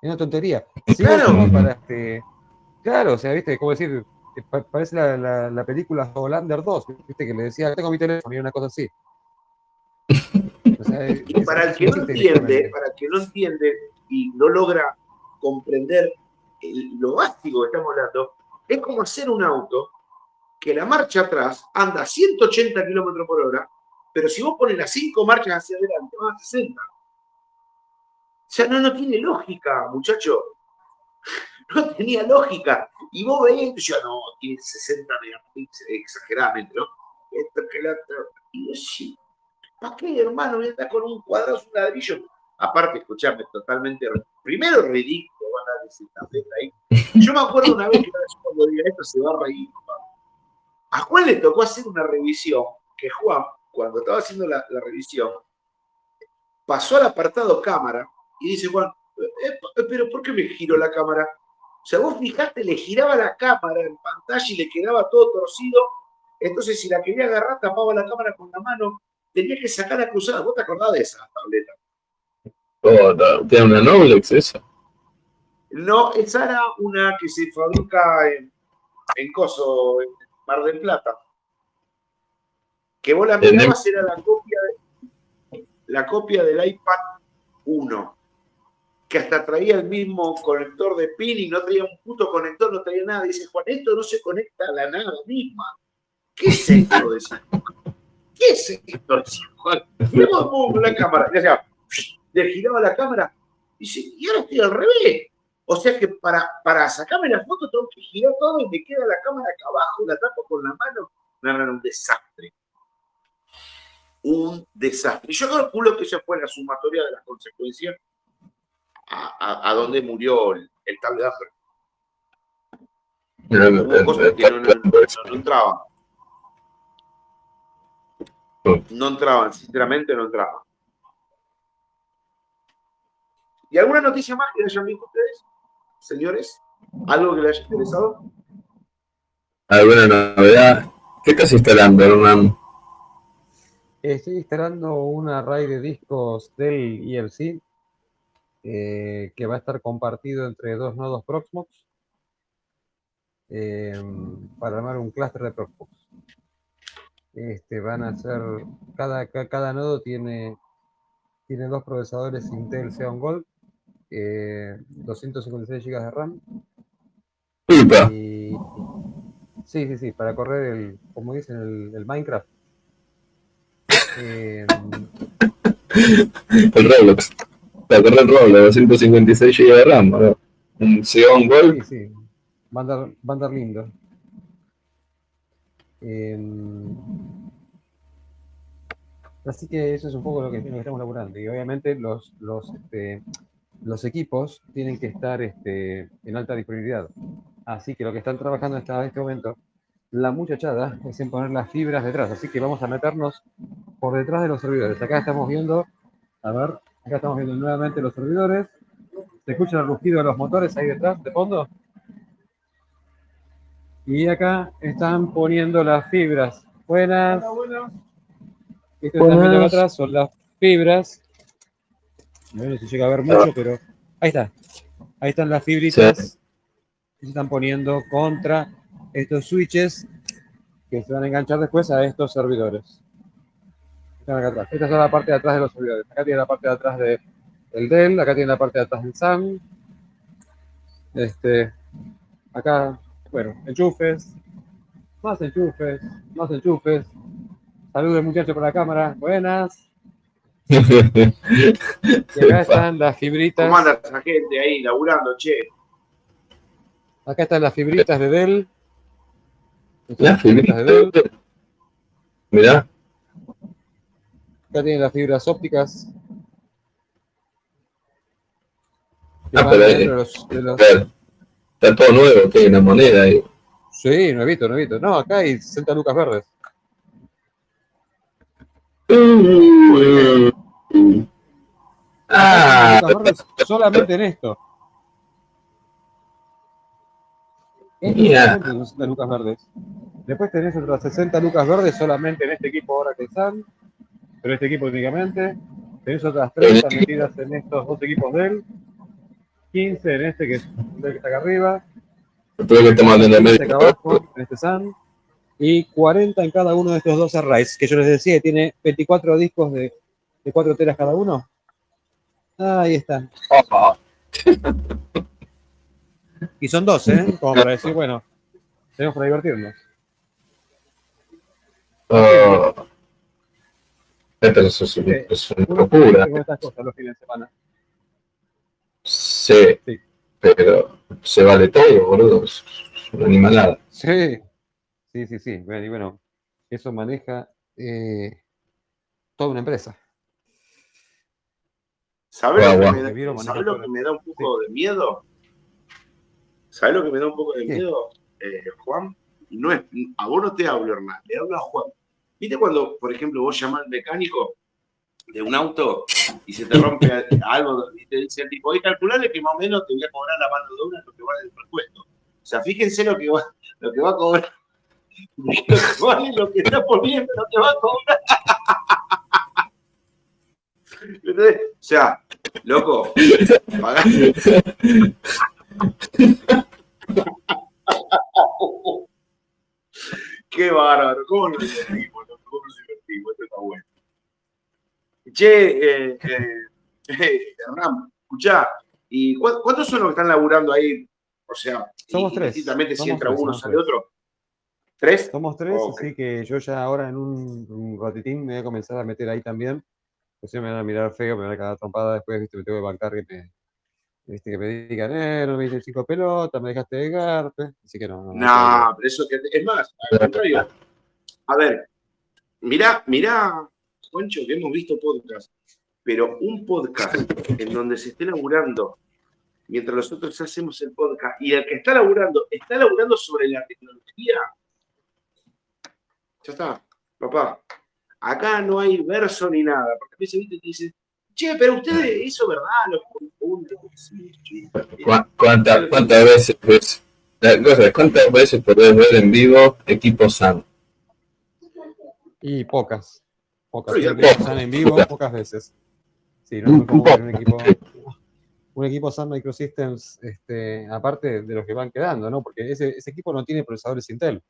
Es una tontería. claro. Para este, claro, o sea, viste, como decir, eh, parece la, la, película Holander 2, viste, que le decía, tengo mi teléfono y una cosa así. para el que no entiende, para el que no entiende y no logra comprender lo básico que estamos hablando, es como hacer un auto que la marcha atrás anda a 180 kilómetros por hora, pero si vos pones las cinco marchas hacia adelante, va a 60. O sea, no, no tiene lógica, muchacho. No tenía lógica. Y vos veías y decías, no, tiene 60 megapíxeles, exageradamente, ¿no? Esto que la Y yo sí, ¿para qué, hermano? Voy a estar con un cuadrado, un ladrillo. Aparte, escuchame, totalmente. Primero ridículo, van a tableta ahí. Yo me acuerdo una vez que cuando diga esto se va a reír, ¿A Juan le tocó hacer una revisión? Que Juan, cuando estaba haciendo la, revisión, pasó al apartado cámara y dice, Juan, eh, pero ¿por qué me giró la cámara? O sea, vos fijaste, le giraba la cámara en pantalla y le quedaba todo torcido. Entonces, si la quería agarrar, tapaba la cámara con la mano. Tenía que sacar la cruzada. ¿Vos te acordás de esa tableta? Oh, ¿Tiene una Noblex esa? No, esa era una que se fabrica en, en Coso, en Mar del Plata. Que vos la mirabas era la copia, la copia del iPad 1 que hasta traía el mismo conector de pin y no traía un puto conector, no traía nada. dice, Juan, esto no se conecta a la nada misma. ¿Qué es esto? Decía. ¿Qué es esto? Decía Juan. la cámara. Le giraba la cámara. Y dice, y ahora estoy al revés. O sea que para, para sacarme la foto tengo que girar todo y me queda la cámara acá abajo, la tapo con la mano. No, no, no, un desastre. Un desastre. Y yo calculo que esa fue la sumatoria de las consecuencias a, a, donde murió el, el tablet No, cosas que no, no, entraban. No entraban, sinceramente no entraban. ¿Y alguna noticia más que hayan visto ustedes, señores? ¿Algo que les haya interesado? ¿Alguna novedad? ¿Qué estás instalando, Hernán? Estoy instalando un array de discos del ILC eh, que va a estar compartido entre dos nodos Proxmox em, para armar un clúster de Proxmox. Este, van a ser, cada, cada nodo tiene, tiene dos procesadores Intel Xeon Gold, 256 GB de RAM. Y, sí, sí, sí, para correr el, como dicen, el, el Minecraft. Eh, el Roblox la correr roble, 256 GB de RAM, ¿no? Un Xeon Gold. Sí, sí. Va a andar, lindo. Em, así que eso es un poco lo que, estamos laburando. Y obviamente los, los, este, los equipos tienen que estar este, en alta disponibilidad. Así que lo que están trabajando hasta este momento, la muchachada, es en poner las fibras detrás. Así que vamos a meternos por detrás de los servidores. Acá estamos viendo, a ver, Acá estamos viendo nuevamente los servidores. ¿Se escucha el rugido de los motores ahí detrás, de fondo? Y acá están poniendo las fibras. Buenas. Esto que están viendo acá atrás son las fibras. No si llega a ver mucho, pero ahí está. Ahí están las fibritas que se están poniendo contra estos switches que se van a enganchar después a estos servidores. Esta es la parte de atrás de los servidores. Acá tiene la parte de atrás de, del Dell, acá tiene la parte de atrás del SAM. Este, acá, bueno, enchufes, más enchufes, más enchufes. Saludos muchachos por la cámara, buenas. y acá están las fibritas. ¿Cómo anda esa gente ahí laburando, che? Acá están las fibritas de Dell. Las fibritas de Dell. Mirá. Acá tienen las fibras ópticas. Ah, pero ahí, los, los... Está todo nuevo, tiene una moneda ahí. Sí, nuevito, nuevito. No, acá hay 60 lucas verdes. Ah, solamente en esto. Esto 60 lucas verdes. Después tenés otras 60 lucas verdes solamente en este equipo ahora que están. Pero este equipo únicamente. Tenés otras 30 metidas en estos dos equipos de él. 15 en este que, está acá arriba. Que hablando de medio. abajo, en este Sun. Y 40 en cada uno de estos dos arrays, que yo les decía, tiene 24 discos de, de 4 teras cada uno. ahí están. y son dos, ¿eh? Como para decir, bueno, tenemos para divertirnos. Uh, pero eso es, es una locura. estas cosas los fines de semana. Sí, sí, pero se vale todo, boludo. Es una animalada. Sí, sí, sí, sí. Bueno, y bueno, eso maneja eh, toda una empresa. ¿Sabes lo, que, me da, un poco de miedo? ¿Sabes lo que me da un poco de miedo, eh, Juan? No es, a vos no te hablo, Hernán, le hablo a Juan. ¿Viste cuando, por ejemplo, vos llamás al mecánico de un auto y se te rompe algo y te dice el tipo, oye, calcularle que más o menos te voy a cobrar la mano de obra lo que vale el repuesto. O sea, fíjense lo que va, lo que va a cobrar. Lo que vale lo que está poniendo, lo que va a cobrar. o sea, loco. Qué bárbaro, ¿cómo nos divertimos? ¿Cómo nos divertimos? Esto está bueno. Che, eh, eh, eh, Hernán, escuchá, ¿y cuántos son los que están laburando ahí? O sea, somos tres. si entra uno, sale otro. ¿Tres? Somos tres, así que yo ya ahora en un, un, ratitín me voy a comenzar a meter ahí también. Pues me van a mirar feo, me van a quedar trompada después, ¿viste? me tengo que bancar que me, ¿viste? que me digan, eh, no me diste cinco pelotas, me dejaste de garpe. Así que no. No, no pero eso que es más, al contrario. A ver, mirá, mirá Juancho, que hemos visto podcast, pero un podcast en donde se esté laburando mientras nosotros hacemos el podcast y el que está laburando está laburando sobre la tecnología. Ya está, papá. Acá no hay verso ni nada, porque a veces te dicen, che, pero ustedes, eso verdad, lo ¿Cuántas, ¿Cuántas veces ves? ¿Cuántas veces podés ver en vivo equipos SAN? Y pocas. Pocas veces están en vivo, pocas veces. Sí, no es como un equipo, un equipo Sun Microsystems, este, aparte de los que van quedando, ¿no? Porque ese, ese equipo no tiene procesadores Intel.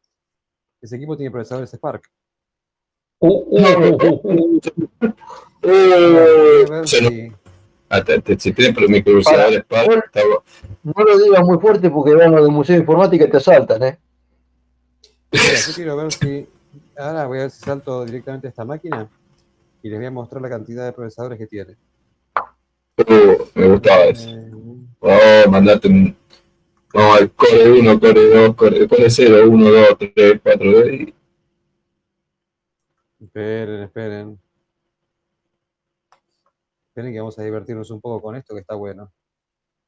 Ese equipo tiene procesadores Spark. Uh, uh, uh, si tiene microprocesadores Spark, no, lo digas muy fuerte porque van los de Museo de Informática y te asaltan, ¿eh? yo quiero ver si Ahora voy a ver si salto directamente a esta máquina y les voy a mostrar la cantidad de procesadores que tiene. Uh, me gustaba eso. Eh, oh, mandate un. No, core 1, core 2, core, core 0, 1, 2, 3, 4. Y... Esperen, esperen. Esperen que vamos a divertirnos un poco con esto que está bueno.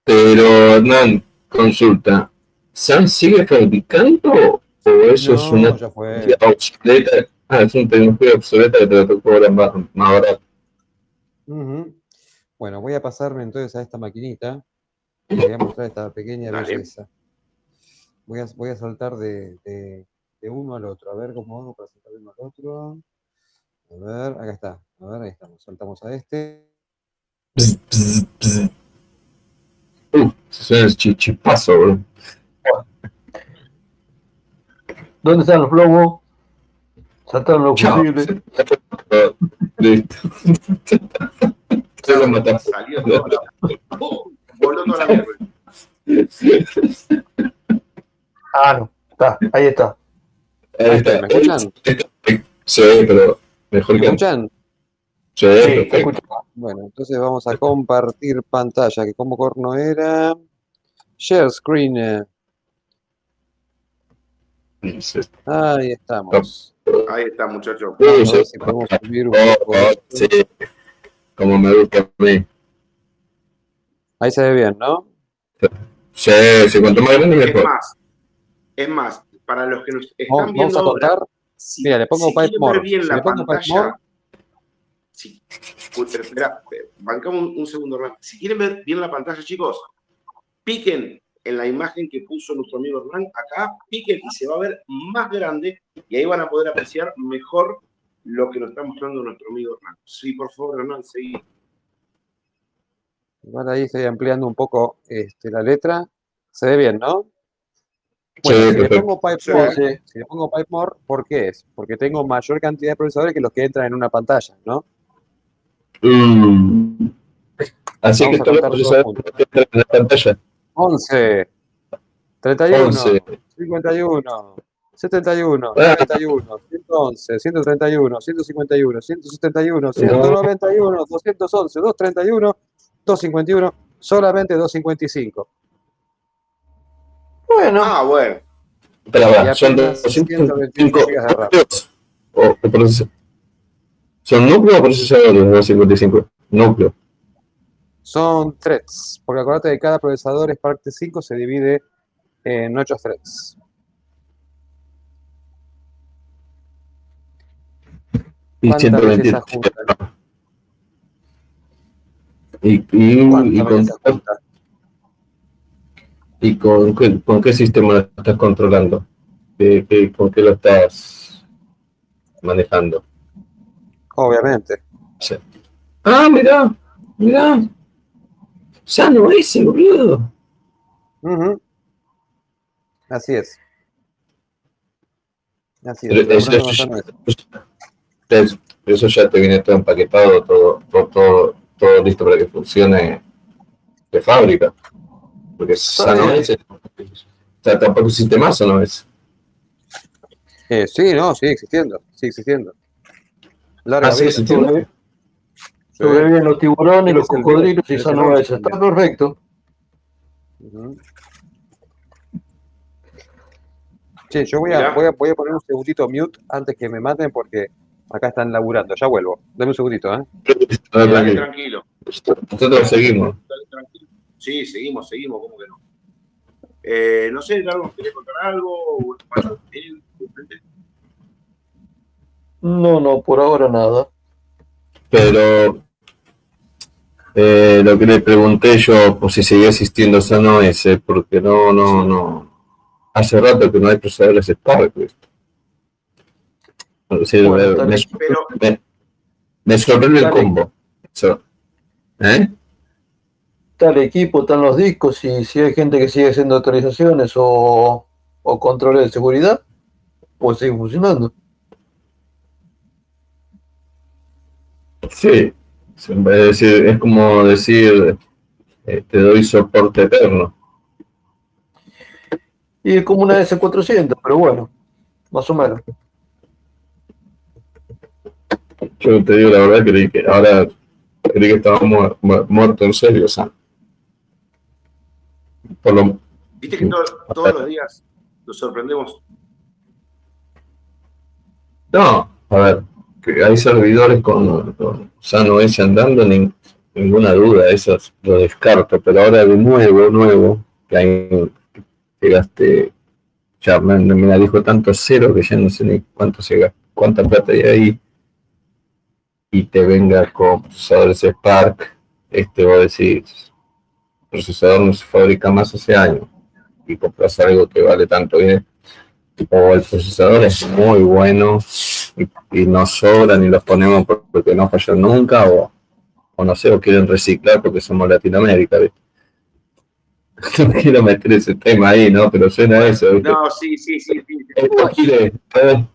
Pero, Hernán, consulta. ¿San sigue fabricando o eso es una ya fue. obsoleta. Ah, es una tecnología obsoleta que te lo cobran más, más barato. Bueno, voy a pasarme entonces a esta maquinita. y voy a mostrar esta pequeña belleza. Voy a, voy a saltar de, de, de, uno al otro. A ver cómo hago para saltar de uno al otro. A ver, acá está. A ver, ahí estamos. Saltamos a este. Pss, pss, pss. Uh, se suena el chichipazo, bro. ¿Dónde están los plomos? Saltaron lo posible. Listo. Se lo matamos. Salió toda la... Voló toda la mierda. Ah, no. Está, ahí está. Ahí está. ¿Me escuchan? Sí, pero mejor que ¿Me escuchan? Sí, sí perfecto. Bueno, entonces vamos a compartir pantalla, que como corno era. Share screen. Ahí estamos. Ahí está, muchachos. Sí, como me gusta a mí. Ahí se ve bien, ¿no? Sí, sí, cuanto más grande mejor. Es más, es más, para los que nos están viendo vamos a contar. Si, Mira, le pongo si Pipe More. ver bien Si la le pongo Pipe pantalla, More, escucha, espera, bancamos un, un segundo, Hernán. Si quieren ver bien la pantalla, chicos, piquen en la imagen que puso nuestro amigo Hernán acá, piquen y se va a ver más grande y ahí van a poder apreciar mejor lo que nos está mostrando nuestro amigo Hernán. Sí, por favor, Hernán, seguí. igual ahí estoy ampliando un poco este, la letra. Se ve bien, ¿no? Sí, si le pongo Pipe Sí, More, sí. si le pongo Pipe More, ¿por qué es? Porque tengo mayor cantidad de procesadores que los que entran en una pantalla, ¿no? Mm. Así Vamos que todos los procesadores que entran en la pantalla. 11, 31, 11. 51, 71, Ah. 91, 111, 131, 151, 171, 191, 211, 231, 251, solamente 255. Bueno, Ah, bueno. Espera, Y va, son apenas 225 128 GB de RAM. núcleos o, o procesa- ¿Son núcleos o procesadores los 255? Núcleo. Son threads, porque acuérdate que cada procesador Spark T5 se divide en 8 threads. Y ¿Cuántas veces 127. se ajustan? Y, y, y ¿Cuántas con, veces se ajustan? ¿Y con, qué- con qué sistema lo estás controlando? ¿Qué, qué- con qué lo estás manejando? Obviamente. Ah, mirá, mirá. Ya no ese, boludo. Ujú. Así es. Así es. Sano eso- eso ya te viene todo empaquetado, todo, todo, todo, todo listo para que funcione de fábrica. Porque sano es. O sea, tampoco es sistemazo, ¿no es? Eh, sí, no, sigue existiendo, sigue existiendo. Larga Ah, sigue existiendo. sobreviven los tiburones, los cocodrilos y es esa el no virus es. Está perfecto. Ujú. Che, yo voy a, voy, a, voy a poner un segundito mute antes que me maten porque acá están laburando. Ya vuelvo. Dame un segundito, ¿eh? Dale tranquilo. tranquilo. Nosotros seguimos. Dale tranquilo. Sí, seguimos, seguimos, ¿cómo que no? Eh, no sé, Largo, ¿querés contar algo? No, no, por ahora nada. Pero eh, lo que le pregunté yo, por si seguía existiendo Sano S, porque no, no, no. Hace rato que no hay procesadores Spark. sea, Bueno, me, me pero me- me sorprende el combo. So- ¿Eh? Está el equipo, están los discos y si hay gente que sigue haciendo actualizaciones o, o controles de seguridad, pues sigue funcionando. Sí. Es decir, es como decir, eh, te doy soporte eterno. Y es como una S400, pero bueno, más o menos. Yo te digo la verdad, creí que ahora creí que estaba mu- mu- muerto en serio, o sea. Por lo, viste que todo- todos los días nos sorprendemos. no, a ver, que hay servidores con, con Sano S andando, nin- ninguna duda, eso es- lo descarto, pero ahora de nuevo, nuevo, que hay, llegaste, ya me, me la dijo tanto cero que ya no sé ni cuánto se gasta, cuánta plata hay ahí, y te venga con procesadores Spark, este vos decís, procesador no se fabrica más hace años, y compras algo que vale tanto bien, o el procesador es muy bueno, y, y no sobran y los ponemos por- porque no falló nunca o, o no sé, o quieren reciclar porque somos Latinoamérica, ¿viste? No quiero meter ese tema ahí, ¿no? Pero suena a eso, ¿viste? No, sí, sí, sí. sí, Eh, quiere, eh,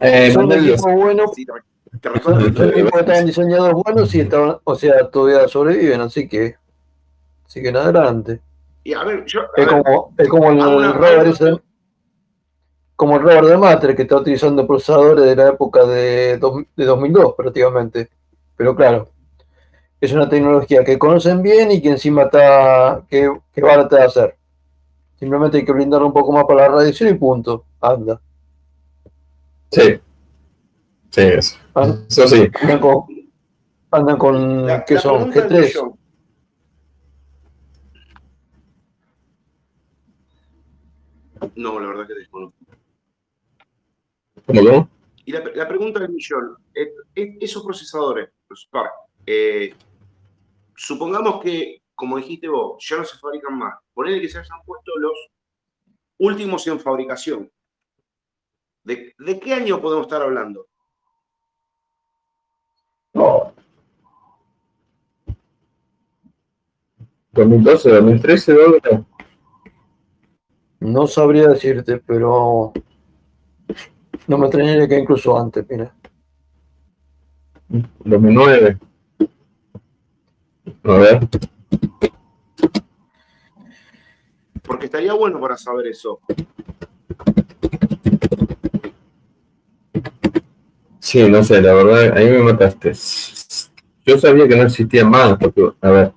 eh, equipos buenos, sí, te- recuerdo- son equipos que estaban diseñados buenos y estaban, o sea, todavía sobreviven, así que siguen adelante. Y a ver, yo. a Es ver, como, es como el, Ah, una- rover ese- como el rover de Matter que está utilizando procesadores de la época de, de 2002 prácticamente. Pero claro, es una tecnología que conocen bien y que encima está, que, que barata de hacer. Simplemente hay que brindarlo un poco más para la radiación y punto. anda. Sí. Sí, eso. eso sí. Andan con, ¿qué son? G3. No, la verdad que desconozco. ¿Cómo Y la, la, pregunta del millón, eh, eh, esos procesadores, los Spark, eh, supongamos que, como dijiste vos, ya no se fabrican más. Ponele que se hayan puesto los últimos en fabricación. ¿De, de qué año podemos estar hablando? No. 2012, 2013, ¿dónde? No sabría decirte, pero no me extrañaría que incluso antes, mira. 2009. A ver. Porque estaría bueno para saber eso. Sí, no sé, la verdad, ahí me mataste. Yo sabía que no existía más, porque, a ver,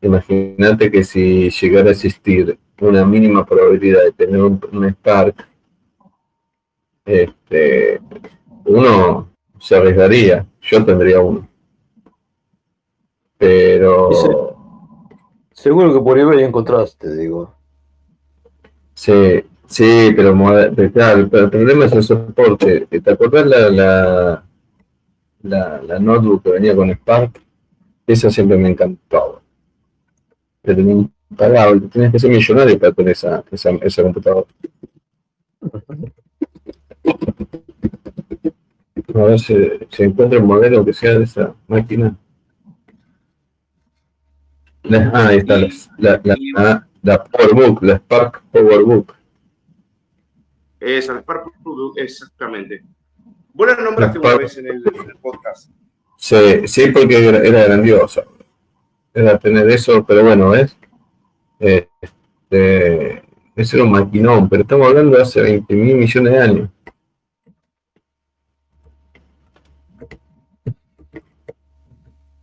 imagínate que si llegara a existir una mínima probabilidad de tener un, Spark, este, uno se arriesgaría. Yo tendría uno. Pero. seguro que por ahí encontraste, digo. Sí, sí, pero, claro, el problema es el soporte. ¿Te acordás la, la, la, la notebook que venía con Spark? Esa siempre me encantaba. Pero impagable, tienes que ser millonario para tener esa, esa, esa computadora. A ver si se encuentra un modelo que sea de esa máquina. ah, ahí está, la, la, la, PowerBook, la Spark PowerBook. Esa, la Spark PowerBook, exactamente. Vos la nombraste una vez en el, podcast. Sí, sí, porque era, era grandiosa. Era tener eso, pero bueno, ¿ves? Este, ese era un maquinón, pero estamos hablando de hace 20 mil millones de años.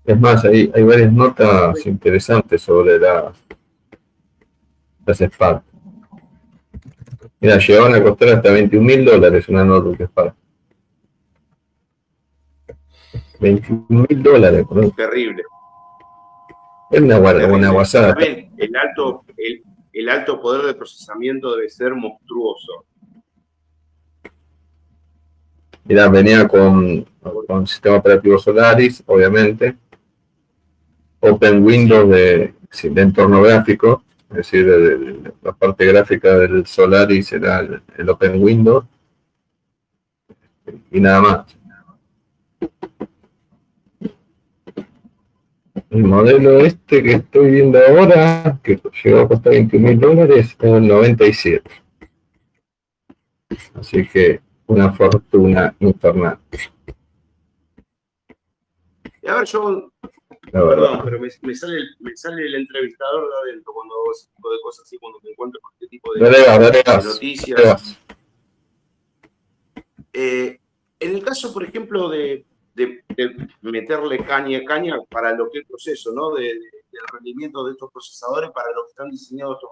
Es más, hay, varias notas interesantes sobre la, las Spark. Mira, llegaban a costar hasta 21 mil dólares una notebook Spark. 21 mil dólares. Terrible. Es una, una guasada. El alto, el, alto poder de procesamiento debe ser monstruoso. Mira, venía con, con sistema operativo Solaris, obviamente. Open Windows de, entorno gráfico, es decir, la parte gráfica del Solaris será el Open Windows. Y nada más. El modelo este que estoy viendo ahora, que llegó a costar 21 mil dólares, es el 97. Así que una fortuna infernal. Y a ver, yo. Perdón, pero me, sale el, me, sale el, entrevistador de adentro cuando hago ese tipo de cosas así, cuando me encuentro con este tipo de, noticias. Eh, en el caso, por ejemplo, de, de, meterle caña a caña para lo que es el proceso, ¿no? De, del rendimiento de estos procesadores para lo que están diseñados estos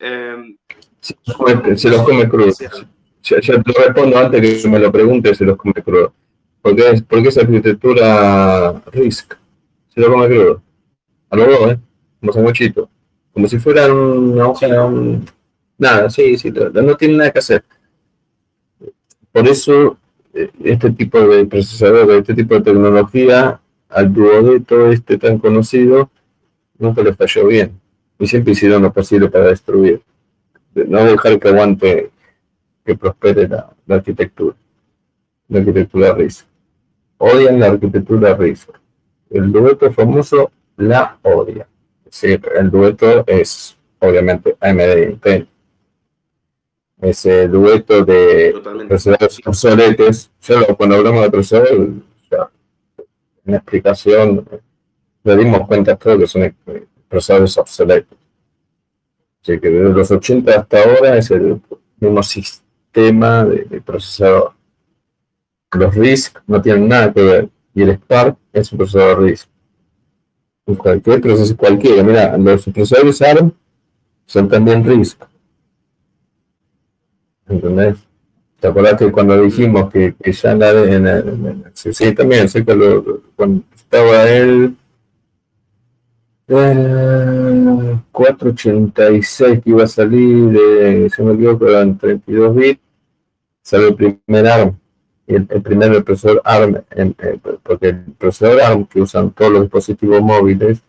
racks. se, los come crudos. Ya, te lo respondo antes que me lo pregunte, se los come crudos. Porque es, porque es arquitectura RISC. Se lo come crudo. A lo dos, ¿eh? Como sanguchito. Como si fuera una hoja, un... nada, sí, sí, no tiene nada que hacer. Por eso este tipo de procesador, este tipo de tecnología, al duodeto este tan conocido, nunca le falló bien. Y siempre hicieron lo posible para destruir. No dejar que aguante, que prospere la, arquitectura. La arquitectura RISC. Odian la arquitectura RISC. El dueto famoso la odia. el dueto es obviamente AMD Intel ese dueto de procesadores obsoletos. Solo cuando hablamos de procesadores, ya, en explicación, le dimos cuenta todo que son procesadores obsoletos. Así que desde los 80 hasta ahora es el mismo sistema de, procesador. Los RISC no tienen nada que ver y el Spark es un procesador RISC. Cualquier proceso, cualquiera, mira, los procesadores ARM son también RISC ¿Entendés? ¿Te acordás que cuando dijimos que, ya en la, en, sí, también sé que lo, cuando estaba él eh, 486 que iba a salir, eh, se me olvidó que eran 32 bits, sale el primer ARM, el, el primer procesador ARM, porque el procesador ARM que usan todos los dispositivos móviles,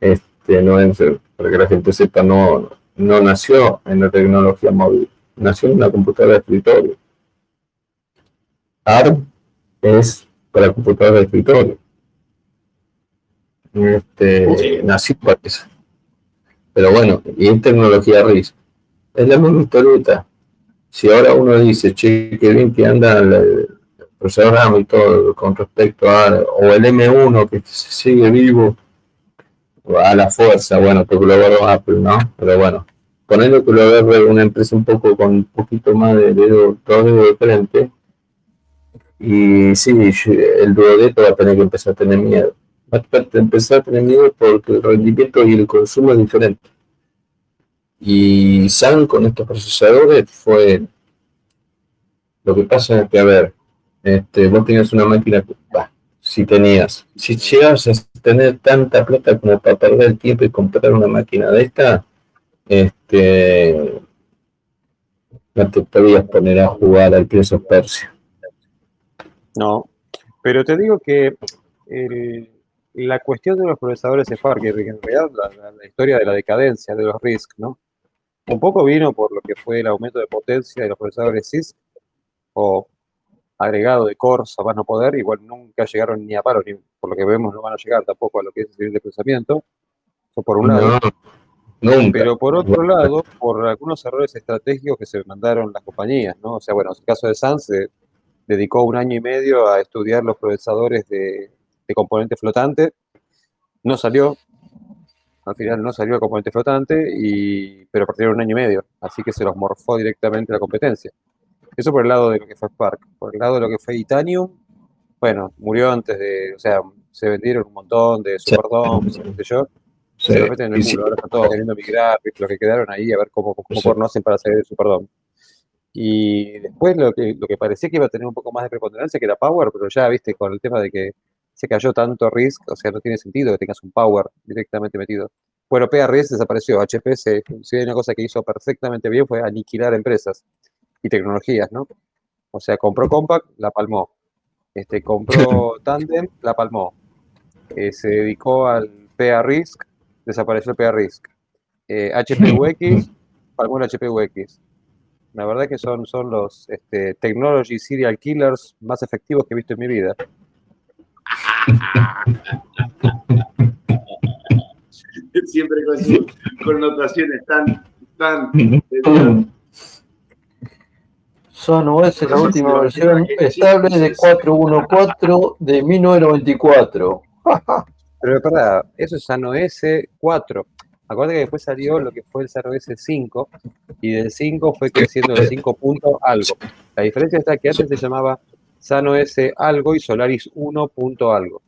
este, no es, para que la gente sepa, no, no nació en la tecnología móvil, nació en una computadora de escritorio. ARM es para computadoras de escritorio. Este, nació para eso. Pero bueno, y en tecnología RISC. Es la misma historieta. Si ahora uno dice, che, qué bien que anda el, procesador RAM y todo con respecto a, o el M1 que sigue vivo, a la fuerza, bueno, que lo Apple, ¿no? Pero bueno, poniendo que lo agarre una empresa un poco con un poquito más de dedo, todo dedo de y sí, el duodeto va a tener que empezar a tener miedo. Va a empezar a tener miedo porque el rendimiento y el consumo es diferente. Y SAN con estos procesadores fue lo que pasa es que, a ver, este, vos tenías una máquina, si tenías, si llegas a tener tanta plata como para perder el tiempo y comprar una máquina de esta, este, no te podías poner a jugar al Prince Persia. No, pero te digo que la cuestión de los procesadores Spark, que en realidad la, historia de la decadencia de los RISC, ¿no? Un poco vino por lo que fue el aumento de potencia de los procesadores CISC o agregado de cores a más no poder, igual nunca llegaron ni a paro, ni por lo que vemos no van a llegar tampoco a lo que es el nivel de procesamiento. Eso por un lado. Pero por otro lado, por algunos errores estratégicos que se mandaron las compañías, ¿no? O sea, bueno, en el caso de Sans, dedicó un año y medio a estudiar los procesadores de, componente flotante. No salió, al final no salió el componente flotante, y, pero perdieron un año y medio, así que se los morfó directamente la competencia. Eso por el lado de lo que fue Spark. Por el lado de lo que fue Titanium, bueno, murió antes de, o sea, se vendieron un montón de Superdome, sí. no sé yo. Se meten en el ahora están todos queriendo migrar, lo que quedaron ahí, a ver cómo, cómo conocen para salir de Superdome. Y después lo que, lo que parecía que iba a tener un poco más de preponderancia, que era Power, pero ya, viste, con el tema de que se cayó tanto Risk, o sea, no tiene sentido que tengas un Power directamente metido. Bueno, PRS desapareció, HP, si hay una cosa que hizo perfectamente bien fue aniquilar empresas y tecnologías, ¿no? O sea, compró Compact, la palmó. Este, compró Tandem, la palmó. Eh, se dedicó al PA Risk, desapareció el PA Risk. Eh, HPUX, palmó el HPUX. La verdad que son, son los este, technology serial killers más efectivos que he visto en mi vida. Siempre con connotaciones tan, tan Son OS, la última versión estable de 4.1.4 de 1994. Pero para, eso es OS 4. Acuérdate que después salió lo que fue el CRS 5 y del 5 fue creciendo el 5 punto algo. La diferencia está que antes se llamaba SANOS algo y Solaris 1 punto algo.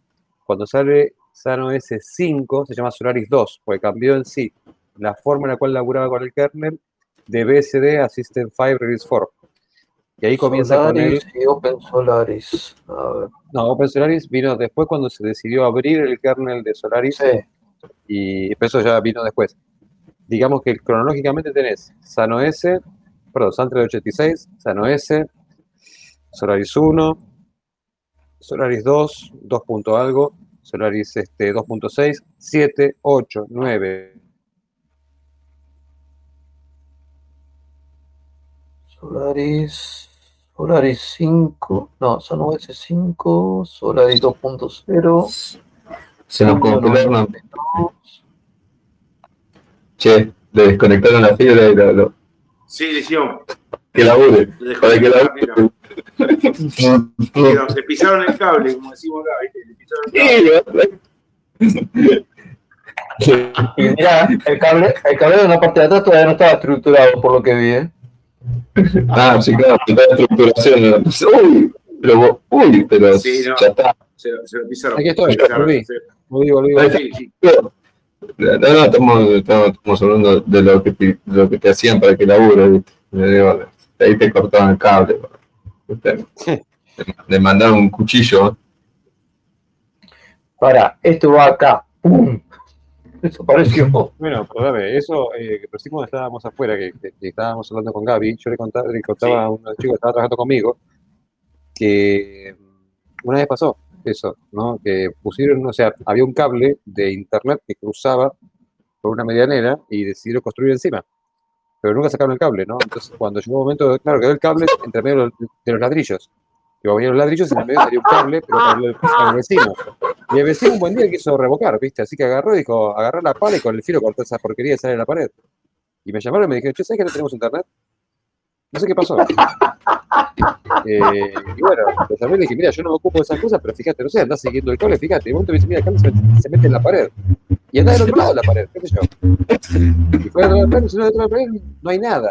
Cuando sale SANOS 5 se llama Solaris 2, porque cambió en sí la forma en la cual laburaba con el kernel de BSD a System 5 Release 4. Y ahí comienza con el... y Open Solaris. No, Open Solaris vino después cuando se decidió abrir el kernel de Solaris. Sí y eso ya vino después. Digamos que cronológicamente tenés Sano S, perdón, San 386, Sano S, Solaris 1, Solaris 2, 2. algo, Solaris este, 2.6, 7, 8, 9. Solaris, Solaris 5, no, Sano S5, Solaris 2.0. Se nos compilaron. Che, le desconectaron la fibra y lo. Sí, edición. Que labure. Para que labure. Se pisaron el cable, como decimos acá, ¿viste? Se pisaron el cable. Y mira, el cable, el cable de una parte de atrás todavía no estaba estructurado, por lo que vi, ¿eh? Ah, sí, claro, está estructuración. Uy, pero, uy, pero sí, no, ya está. Se, se lo pisaron. Aquí estoy, volví. Volví, volví. No, no, estamos, estamos, hablando de lo, que, de lo que te hacían para que labure, ¿viste? ahí te cortaban el cable. Le mandaron un cuchillo. Para, esto va acá. ¡Pum! Desapareció. Bueno, pues ver, eso, eh, recién cuando estábamos afuera, que, estábamos hablando con Gaby, yo le contaba, le contaba a un chico que estaba trabajando conmigo que una vez pasó eso, ¿no? Que pusieron, o sea, había un cable de internet que cruzaba por una medianera y decidieron construir encima. Pero nunca sacaron el cable, ¿no? Entonces, cuando llegó un momento, claro, quedó el cable entre medio de los ladrillos. Y venían los ladrillos y en el medio salía un cable, pero para el, vecino. Y el vecino un buen día quiso revocar, ¿viste? Así que agarró y dijo, agarró la pala y con el filo cortó esa porquería y sale de la pared. Y me llamaron y me dijeron, ¿sabes que no tenemos internet? No sé qué pasó. Eh, y bueno, pues también le dije, mira, yo no me ocupo de esas cosas, pero fíjate, no sé, andás siguiendo el cable, fíjate. Y un momento me dice, mira, cable se, mete en la pared. Y anda del otro lado de la pared, qué sé yo. Y fue del otro lado de la pared, no hay nada.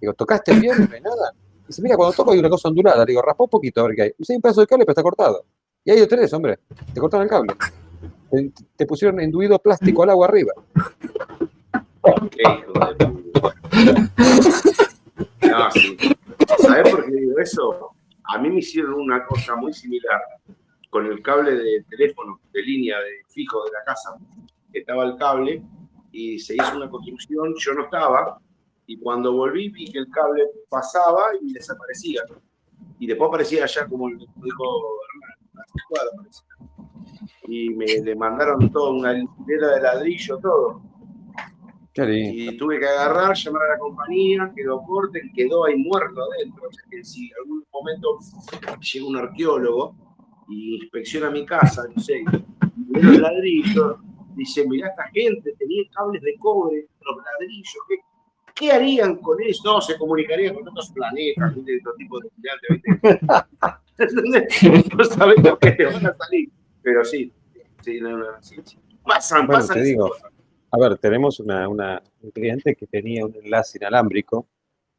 Digo, ¿tocaste bien? No hay nada. Mira, cuando toco hay una cosa ondulada. Digo, raspa un poquito a ver qué hay. Hay un pedazo de cable, pero está cortado. Y lo tenés, hombre. Te cortaron el cable. Te, pusieron enduido plástico al agua arriba. Qué hijo No, sí. ¿Sabes por qué digo eso? A mí me hicieron una cosa muy similar con el cable de teléfono de línea de fijo de la casa. Estaba el cable y se hizo una construcción, yo no estaba, y cuando volví vi que el cable pasaba y desaparecía. Y después aparecía allá como dijo Hernán, y me le mandaron todo, una hilera de ladrillo, todo. Y tuve que agarrar, llamar a la compañía, que lo corten, quedó ahí muerto adentro. O sea que si en algún momento llega un arqueólogo y inspecciona mi casa, no sé, y ve los ladrillos, dice, mirá, esta gente tenía cables de cobre, los ladrillos, ¿qué, ¿qué harían con eso? No, se comunicarían con otros planetas, de otro tipo de gigantes, no sabemos qué te van a salir, pero sí, sí, no, no, sí, sí. Pasan, bueno, pasan. Te digo, a ver, tenemos una, un cliente que tenía un enlace inalámbrico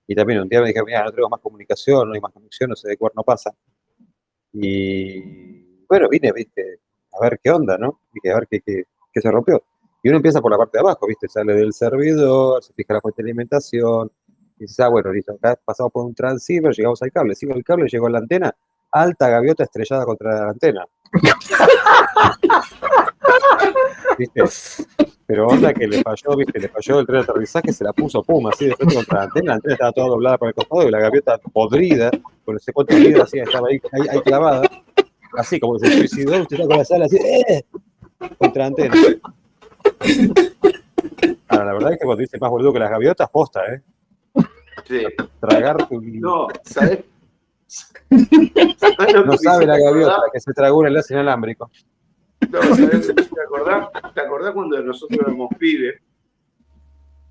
y también un día me dije, mira, no tengo más comunicación, no hay más conexión, no sé de cuál no pasa. Y bueno, vine, viste, a ver qué onda, ¿no? Dije, a ver qué, qué, qué, se rompió. Y uno empieza por la parte de abajo, viste, sale del servidor, se fija la fuente de alimentación, y dice, ah, bueno, listo, acá pasamos por un transceiver, llegamos al cable, sigo el cable, llegó a la antena, alta gaviota estrellada contra la antena. ¿Viste? Pero onda que le falló, viste, le falló el tren de aterrizaje, se la puso puma así de frente contra la antena, la antena estaba toda doblada por el costado y la gaviota podrida, con ese cuento de vida así, estaba ahí, ahí, clavada, así como se suicidó, usted está con la sala así, ¡eh! contra la antena. Ahora, la verdad es que cuando dice más boludo que las gaviotas, posta, ¿eh? Sí. Tragar tu... No, ¿sabes? no sabe la gaviota que se tragó un enlace inalámbrico. No, ¿Te acordás, ¿Te acordás cuando nosotros éramos pibes?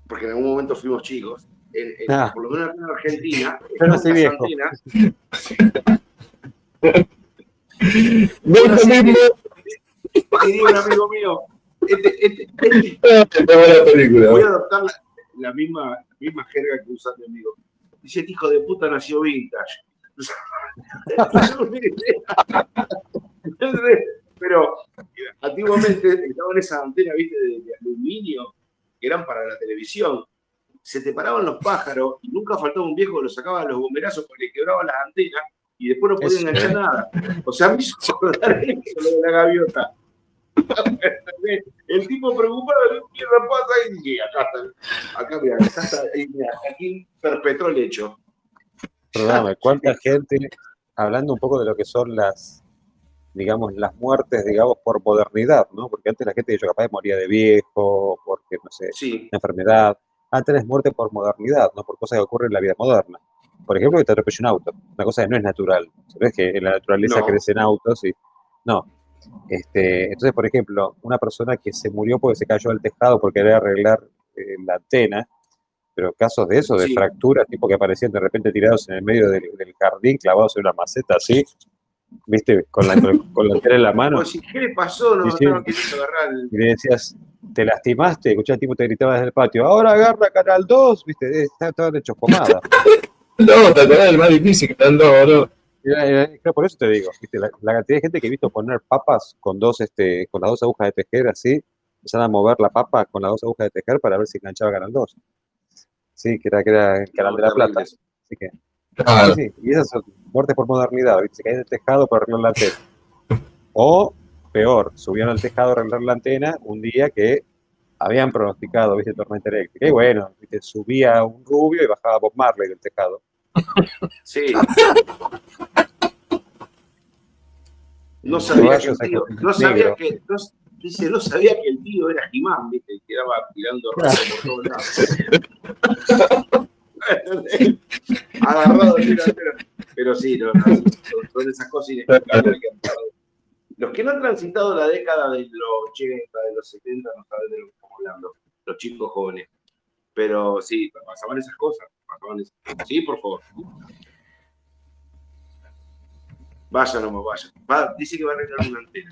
Porque en algún momento fuimos chicos. En, ah. Por lo menos en Argentina. Yo no soy viejo. No es mismo. Y un amigo mío, este, este, este, voy a adoptar la, la, misma, la misma jerga que usa mi amigo. Dice, este hijo de puta nació vintage. pero antiguamente estaban esas antenas, viste, de, aluminio, que eran para la televisión. Se te paraban los pájaros y nunca faltaba un viejo que lo sacaba a los bomberazos porque quebraban las antenas y después no podían enganchar nada. O sea, me hizo acordar eso lo de la gaviota. El tipo preocupado, ¿qué pasa? Y acá está, acá, mira, acá está, aquí perpetró el hecho. Perdóname, ¿cuánta gente, hablando un poco de lo que son las, digamos, las muertes, digamos, por modernidad, ¿no? Porque antes la gente, yo capaz moría de viejo, porque, no sé, una enfermedad. Antes es muerte por modernidad, no por cosas que ocurren en la vida moderna. Por ejemplo, que te atropelle un auto, una cosa que no es natural. ¿Sabes que en la naturaleza crecen autos y... No. Este, entonces, por ejemplo, una persona que se murió porque se cayó al tejado porque querer arreglar eh, la antena, pero casos de eso, de fracturas, tipo que aparecían de repente tirados en el medio del, jardín, clavados en una maceta así, ¿viste? Con la, con la en la mano. ¿qué le pasó? No, y, y le decías, te lastimaste, escuchás el tipo te gritaba desde el patio, ahora agarra Canal 2, ¿viste? Estaban hechos pomada. no, te acordás del más difícil que están dos, ¿no? por eso te digo, ¿viste? La, cantidad de gente que he visto poner papas con dos, este, con las dos agujas de tejer así, empezaron a mover la papa con las dos agujas de tejer para ver si enganchaba Canal 2. Sí, que era, que era el canal de la Plata. Así que. Sí, sí, y esas son muertes por modernidad. Se cae del tejado para arreglar la antena. O, peor, subían al tejado a arreglar la antena un día que habían pronosticado, viste, tormenta eléctrica. Y bueno, ¿viste? subía un rubio y bajaba Bob Marley del tejado. Sí. No sabía que el tío, no sabía que, no, dice, no sabía que el tío era Jimán, viste, y quedaba tirando rato por todos lados. Agarrado pero, sí, no, no, son esas cosas inexplicables Los que no han transitado la década de los 80, de los 70, no saben de lo que estamos hablando, los chicos jóvenes. Pero sí, pasaban esas cosas. Sí, por favor. Vaya nomás, vaya. Va, dice que va a arreglar una antena.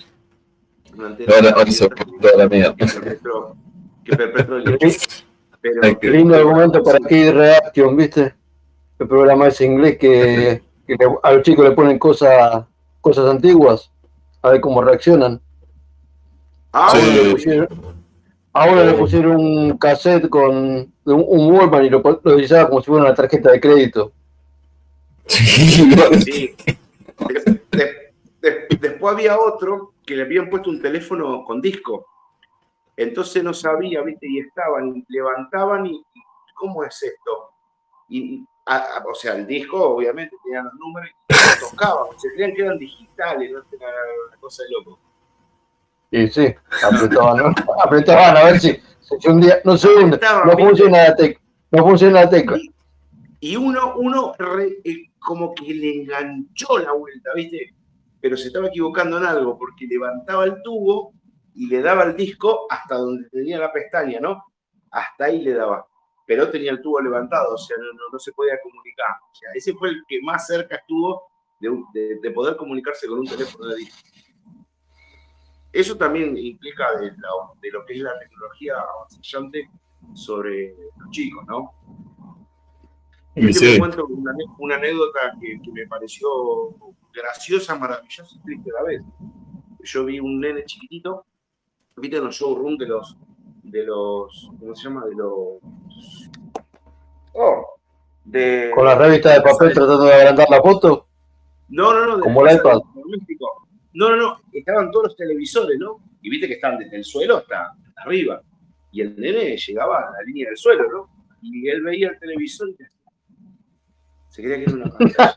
Una antena. Ahora, ahora se toda la mía. Que perpetró, que perpetró el hecho. Pero, lindo argumento para Kid Reaction, ¿viste? El programa ese inglés que, que a los chicos le ponen cosas, cosas antiguas, a ver cómo reaccionan. Ah, le pusieron, ahora le pusieron un cassette con un, un Wallman y lo, lo utilizaba como si fuera una tarjeta de crédito. Sí después había otro que le habían puesto un teléfono con disco. Entonces no sabía, ¿viste? Y estaban, levantaban y, ¿cómo es esto? Y, o sea, el disco obviamente tenía los números y tocaban, se creían que eran digitales, no era una cosa de loco. Y sí, apretaban, apretaban a ver si, si un día, no no funciona la tecla, no funciona la tecla. Y, uno, uno eh, como que le enganchó la vuelta, ¿viste? Pero se estaba equivocando en algo, porque levantaba el tubo y le daba el disco hasta donde tenía la pestaña, ¿no? Hasta ahí le daba. Pero tenía el tubo levantado, o sea, no, se podía comunicar. O sea, ese fue el que más cerca estuvo de, poder comunicarse con un teléfono de disco. Eso también implica de, de lo que es la tecnología avanzante sobre los chicos, ¿no? Sí. cuento una, anécdota que, me pareció graciosa, maravillosa y triste a la vez. Yo vi un nene chiquitito, viste en los showroom de los, de los, ¿cómo se llama? De los... Oh, de, ¿Con la revista de papel tratando de agrandar la foto? No, no, no. Como la iPad. No, no, no. Estaban todos los televisores, ¿no? Y viste que están desde el suelo hasta arriba. Y el nene llegaba a la línea del suelo, ¿no? Y él veía el televisor y se creía que era una pantalla.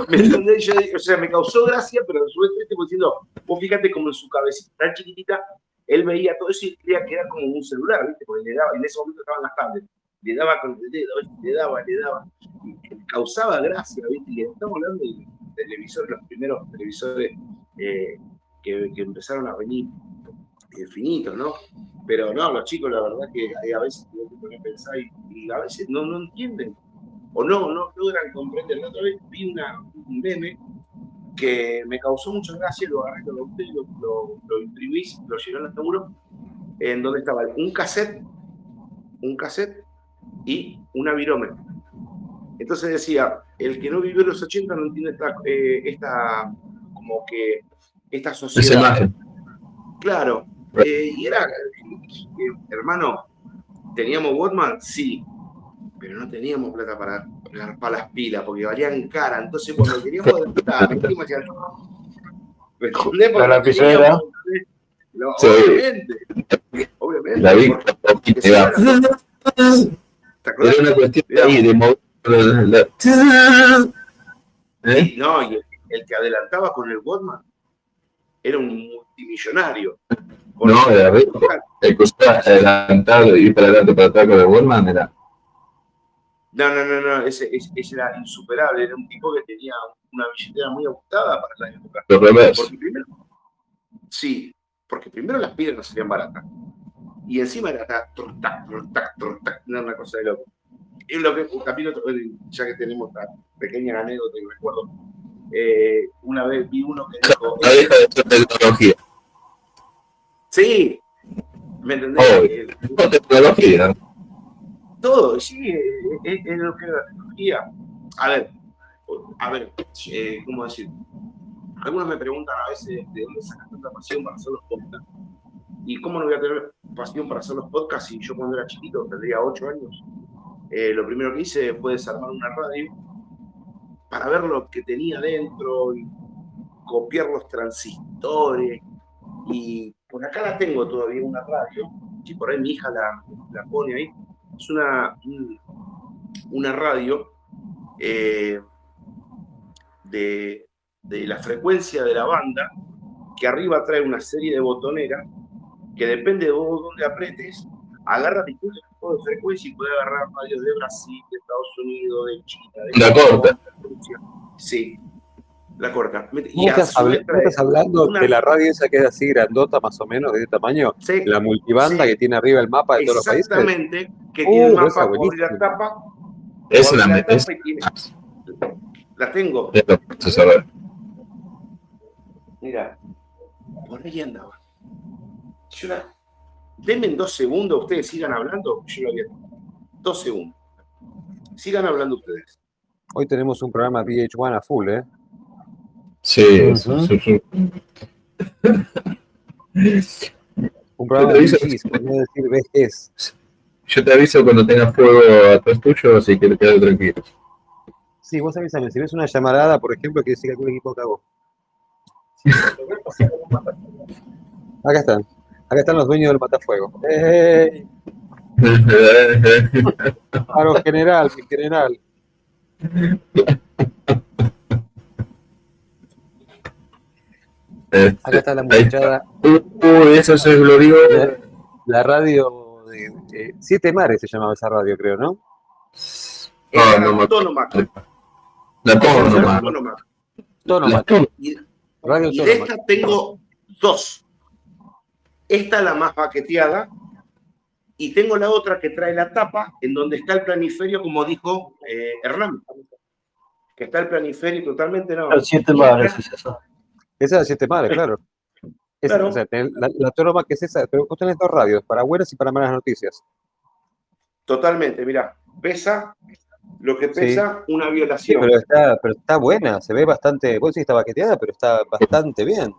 ¿Me Yo, o sea, me causó gracia, pero su vez estoy diciendo, vos fíjate como en su cabecita tan chiquitita, él veía todo eso y creía que era como un celular, ¿viste? Porque le daba, en ese momento estaban las tablets, le daba con el dedo, le daba, le daba, y causaba gracia, ¿viste? Y estamos hablando de televisores, los primeros televisores eh, que, que, empezaron a venir infinitos, ¿no? Pero no, los chicos, la verdad que a veces tienen que pensar y, a veces no, no entienden o no, no logran comprender. La otra vez vi una, un meme que me causó mucha gracia, lo agarré, lo lo, lo, imprimí, lo llevé al seguro, en donde estaba un cassette, un cassette y una virómetro. Entonces decía, el que no vivió los 80 no entiende esta, eh, esta como que esta sociedad. Claro, eh, y era, eh, hermano, ¿teníamos Walkman? Sí, pero no teníamos plata para, para las pilas, porque valían cara. Entonces, cuando queríamos despertar, metimos hacia ¿Me Porque la teníamos, no, sí. Obviamente, obviamente. La vi, Era una cuestión de ahí, de mover. ¿Eh? No, y el, el, que adelantaba con el Walkman era un multimillonario. No, era rico. El que usaba adelantar y para adelante para atrás con el Wallman era. No, no, no, no, ese, ese, era insuperable. Era un tipo que tenía una billetera muy ajustada para la época. Porque primero, sí, porque primero las piedras no salían baratas. Y encima era tac, tac, tac, tac, una cosa de loco. Y lo que también, ya que tenemos esta pequeña anécdota y recuerdo, eh, una vez vi uno que dijo. La deja de tecnología. Sí, ¿me entendés? Oh, tecnología. Todo, sí, es, lo que es la tecnología. A ver, a ver, eh, ¿cómo decir? Algunos me preguntan a veces de dónde sacas tanta pasión para hacer los podcasts. ¿Y cómo no voy a tener pasión para hacer los podcasts si yo cuando era chiquito tendría 8 años? Eh, lo primero que hice fue desarmar una radio para ver lo que tenía dentro y copiar los transistores. Y por acá la tengo todavía, una radio. Y por ahí mi hija la, la pone ahí. Es una, una radio eh, de, de la frecuencia de la banda, que arriba trae una serie de botoneras que depende de vos dónde apretes, agarra distintos de frecuencia y puede agarrar radios de Brasil, de Estados Unidos, de China, de la corta. Sí, la corta. Y estás, hablando de la radio esa que es así grandota, más o menos, de ese tamaño? Sí, la multibanda que tiene arriba el mapa de todos los países. Exactamente, que tiene el uh, mapa por la tapa. Es una la, la tengo. Mira, por ahí andaba. Yo la... Denme en dos segundos, ustedes sigan hablando, yo lo había. Dos segundos. Sigan hablando ustedes. Hoy tenemos un programa VH1 a full, ¿eh? Sí, sí, Un programa de no decir vejez. Yo te aviso cuando tengas fuego atrás tuyo, así que te quedes tranquilo. Sí, vos avísame. Si ves una llamarada, por ejemplo, que decir que algún equipo cagó. Acá están. Acá están los dueños del matafuego. ¡Ey! Claro, general, mi general. Acá está la muchachada. Uy, eso es el glorio. La, radio de, Siete Mares se llamaba esa radio, creo, ¿no? Ah, no, no, autónoma. La autónoma. Autónoma. Y, y de esta tengo dos. Esta es la más paqueteada y tengo la otra que trae la tapa en donde está el planiferio, como dijo eh, Hernán. Que está el planiferio totalmente no. El siete mares es esa. Esa es siete mares, claro. claro. O sea, la, la autónoma que es esa, pero vos tenés dos radios, para buenas y para malas noticias. Totalmente, mira, pesa lo que pesa una violación. pero, está, pero está buena, se ve bastante, vos sí está baqueteada, pero está bastante bien.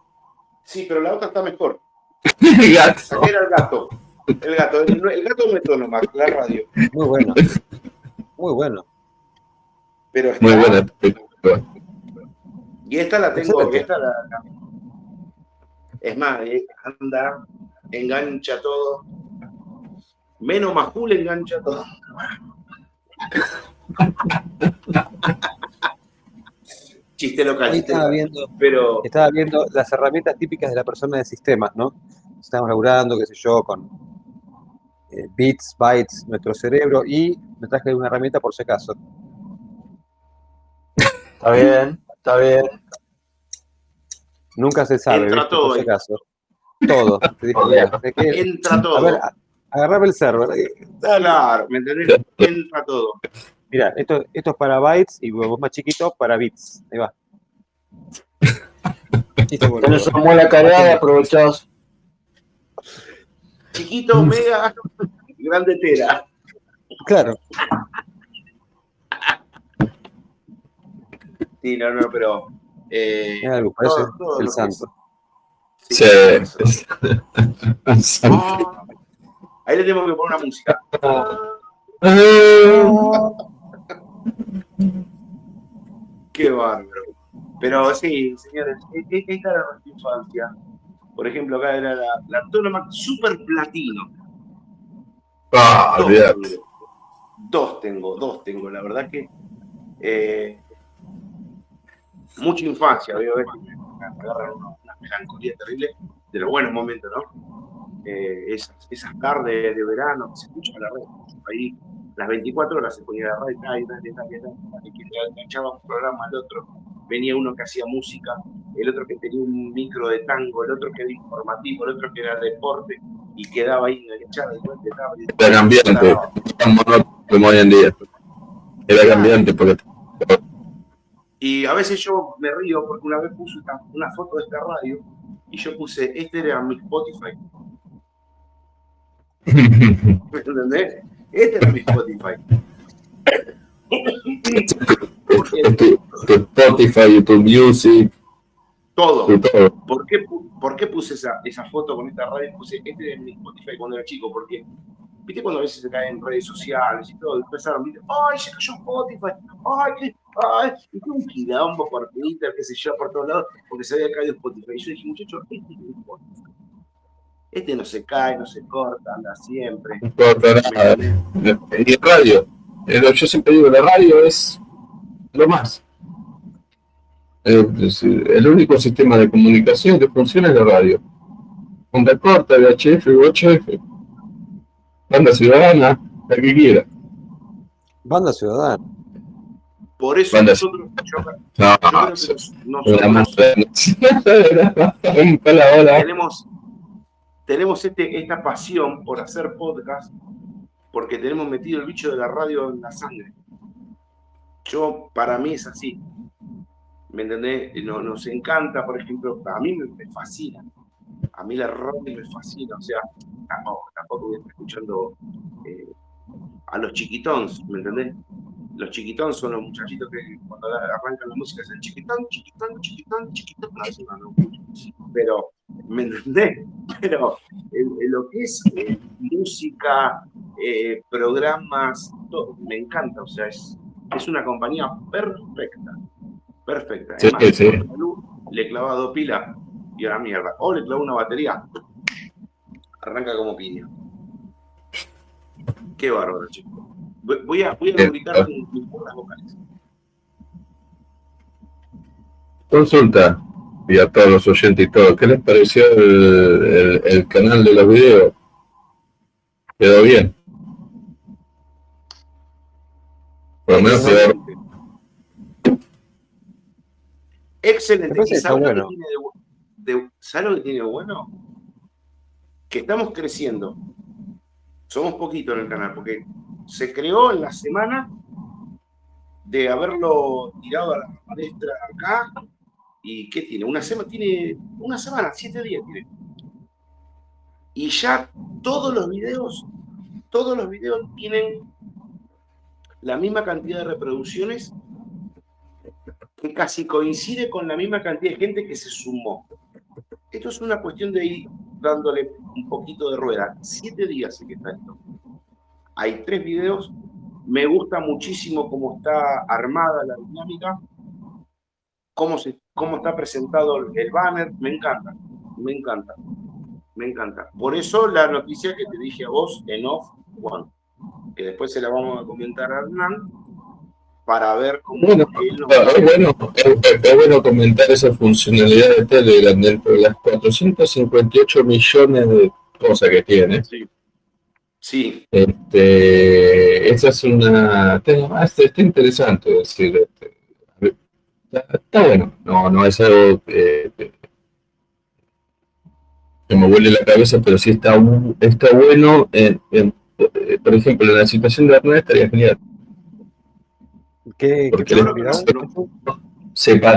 Sí, pero la otra está mejor. El gato. Era el gato. El gato, el, gato metónoma, la radio. Muy bueno. Muy bueno. Pero Muy buena. Y esta la tengo, esta la, Es más, eh, anda, engancha todo. Menos Majul engancha todo. Chiste local. estaba viendo, pero... estaba viendo las herramientas típicas de la persona de sistemas, ¿no? Estamos laburando, qué sé yo, con eh, bits, bytes, nuestro cerebro, y me traje una herramienta por si acaso. Está bien, está bien. Nunca se sabe, Entra todo por si acaso. Todo. Entra todo. A ver, agarrame el server. Claro, ¿me entendés? Entra todo. Mira, esto, esto es para bytes y vos más chiquito para bits. Ahí va. Tenés una muela cargada, aprovechás. Chiquito, mega, grande tela. Claro. Sí, no, no, pero. Eh, algo, parece el santo. Sí. sí. Ah, ahí le tengo que poner una música. Qué bárbaro. Pero sí, señores, esta era nuestra infancia. Por ejemplo, acá era la, la Super Platino. Ah, dos, dos, tengo, dos tengo. La verdad que eh, mucha infancia, veo me agarran una melancolía terrible de los buenos momentos, ¿no? Eh, esas, esas tardes de verano que se escuchan la red, ahí las 24 horas se ponía la radio, y que le enganchaba un programa al otro. Venía uno que hacía música, el otro que tenía un micro de tango, el otro que era informativo, el otro que era deporte, y quedaba ahí enganchado. Era cambiante, como hoy en día. Era cambiante porque... Y a veces yo me río porque una vez puse una, una foto de esta radio y yo puse, este era mi Spotify. ¿Me entendés? Este era mi Spotify. tu, Spotify, YouTube Music. Todo. ¿Por, qué, ¿Por qué puse esa, esa foto con esta radio? Puse este de mi Spotify cuando era chico, porque ¿Viste cuando a veces se caen en redes sociales y todo? Empezaron, ¿viste? ¡ay, se cayó Spotify! ¡ay, qué! ¡ay! Y fue un quilombo por Twitter, qué sé yo, por todos lados, porque se había caído Spotify. Y yo dije, muchachos, este es Spotify. Este no se cae, no se corta, anda siempre. No corta nada. Y el radio. Yo siempre digo, la radio es lo más. el único sistema de comunicación que funciona es la radio. Onda corta, VHF, UHF. Banda ciudadana, la que quiera. Banda ciudadana. Por eso nosotros, no, tenemos, tenemos este, esta pasión por hacer podcast porque tenemos metido el bicho de la radio en la sangre. Yo, para mí es así. ¿Me entendés? Nos, encanta, por ejemplo, a mí me, fascina. A mí la radio me fascina. O sea, tampoco, voy a estar escuchando eh, a los chiquitons, ¿me entendés? Los chiquitón son los muchachitos que cuando arrancan la música el chiquitón, chiquitón, chiquitón, chiquitón, no, pero, ¿me entendés? Pero lo que es eh, música, eh, programas, todo, me encanta, o sea, es, es una compañía perfecta, perfecta. Además, le he clavado pila y ahora mierda. O le clavo una batería, arranca como piña. Qué bárbaro, chicos. Voy a, voy a mis vocales. Consulta, y a todos los oyentes y todo, ¿qué les pareció el, el, canal de los videos? ¿Quedó bien? Por lo menos quedó... Excelente. ¿Sabes, lo que tiene de, ¿Sabes lo que tiene de bueno? Que estamos creciendo. Somos poquitos en el canal, porque se creó en la semana de haberlo tirado a la palestra acá. ¿Y qué tiene? Una semana, tiene una semana, siete días tiene. Y ya todos los videos, todos los videos tienen la misma cantidad de reproducciones que casi coincide con la misma cantidad de gente que se sumó. Esto es una cuestión de ir dándole un poquito de rueda. Siete días que está esto. Hay tres videos. Me gusta muchísimo cómo está armada la dinámica, cómo, se, cómo está presentado el banner. Me encanta, me encanta, me encanta. Por eso la noticia que te dije a vos en off, Juan, que después se la vamos a comentar a Hernán, para ver cómo bueno, es, bueno, es, bueno comentar esa funcionalidad de Telegram dentro de las 458 millones de cosas que tiene. Sí. Sí. Este, esa es una. Está, está interesante, decir, este, está, bueno, no, no es algo que, me huele la cabeza, pero sí está, está bueno. por ejemplo, en la situación de Arnold estaría genial. ¿Qué, Porque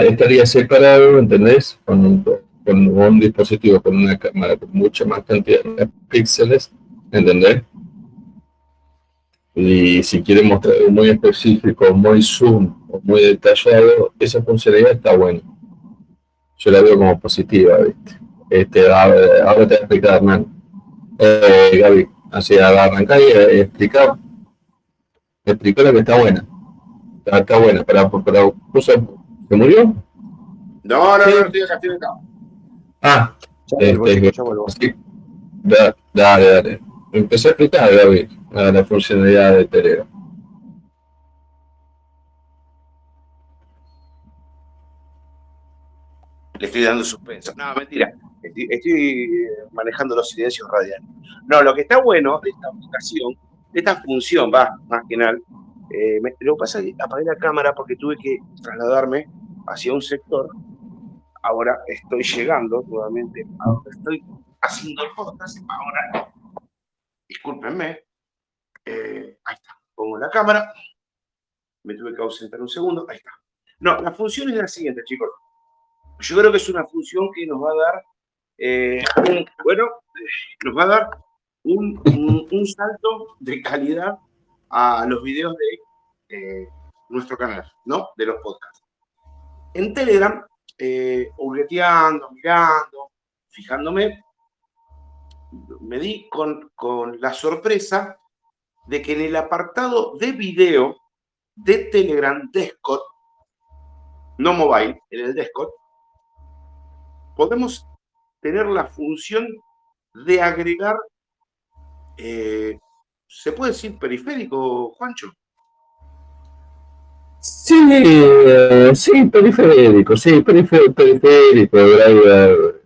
estaría separado, ¿entendés? Con un, con un dispositivo con una cámara con mucha más cantidad de píxeles, ¿entendés? Y si quieren mostrar muy específico, muy zoom muy detallado, esa funcionalidad está buena. Yo la veo como positiva, ¿viste? Este, ahora, te voy a explicar, Hernán. Eh, Gaby, así arrancar y eh, explicar. Explicar que está buena. Está, buena. Para, para, ¿Se murió? No, no, no, estoy acá, estoy acá. Ah, este, sí. Dale, dale. Empecé a explicar, Gaby la funcionalidad de Telegram. Le estoy dando suspenso. No, mentira. Estoy, manejando los silencios radiales. No, lo que está bueno de esta aplicación, de esta función, va, más que nada, eh, lo que pasa es que apagué la cámara porque tuve que trasladarme hacia un sector. Ahora estoy llegando nuevamente a donde estoy haciendo el podcast. Ahora, discúlpenme, eh, ahí está. Pongo la cámara. Me tuve que ausentar un segundo. Ahí está. No, la función es la siguiente, chicos. Yo creo que es una función que nos va a dar, eh, un, bueno, nos va a dar un, salto de calidad a los videos de eh, nuestro canal, ¿no? De los podcasts. En Telegram, eh, mirando, fijándome, me di con, con la sorpresa de que en el apartado de video de Telegram Desktop, no mobile, en el Desktop, podemos tener la función de agregar, eh, ¿se puede decir periférico, Juancho? Sí, eh, sí, periférico, sí, periférico, periférico, driver,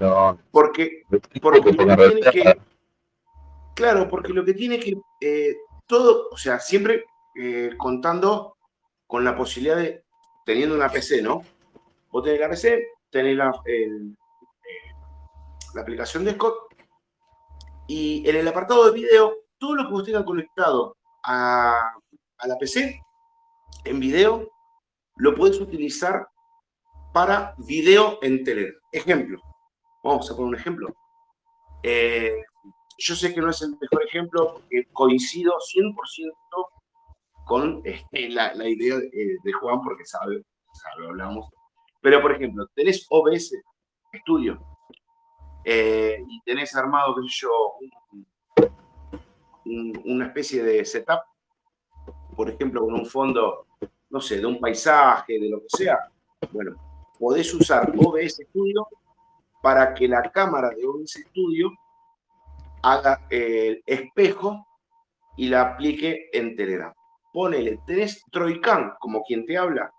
no. Porque, porque lo que tiene que, claro, porque lo que tiene que, eh, todo, o sea, siempre contando con la posibilidad de, teniendo una PC, ¿no? Vos tenés la PC, tenés la, la aplicación de Scott y en el apartado de video, todo lo que vos tengas conectado a, la PC en video, lo puedes utilizar para video en Telegram. Ejemplo, vamos a poner un ejemplo. Eh, yo sé que no es el mejor ejemplo porque coincido 100% con este, la, idea de, Juan porque sabe, sabe, hablamos. Pero, por ejemplo, tenés OBS Studio eh, y tenés armado, qué sé yo, una especie de setup, por ejemplo, con un fondo, no sé, de un paisaje, de lo que sea, bueno, podés usar OBS Studio para que la cámara de OBS Studio haga el espejo y la aplique en Telegram. Ponele, tenés Troican, como quien te habla,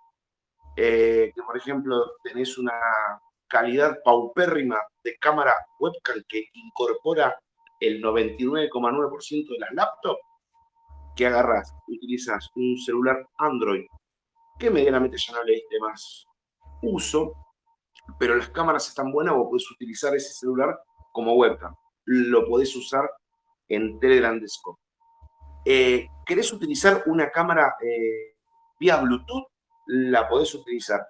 eh, que por ejemplo tenés una calidad paupérrima de cámara webcam que incorpora el 99,9% de las laptops, que agarras, utilizas un celular Android, que medianamente ya no le diste más uso, pero las cámaras están buenas, vos podés utilizar ese celular como webcam. Lo podés usar en Telegram Desktop. Eh, ¿Querés utilizar una cámara eh, vía Bluetooth? La podés utilizar.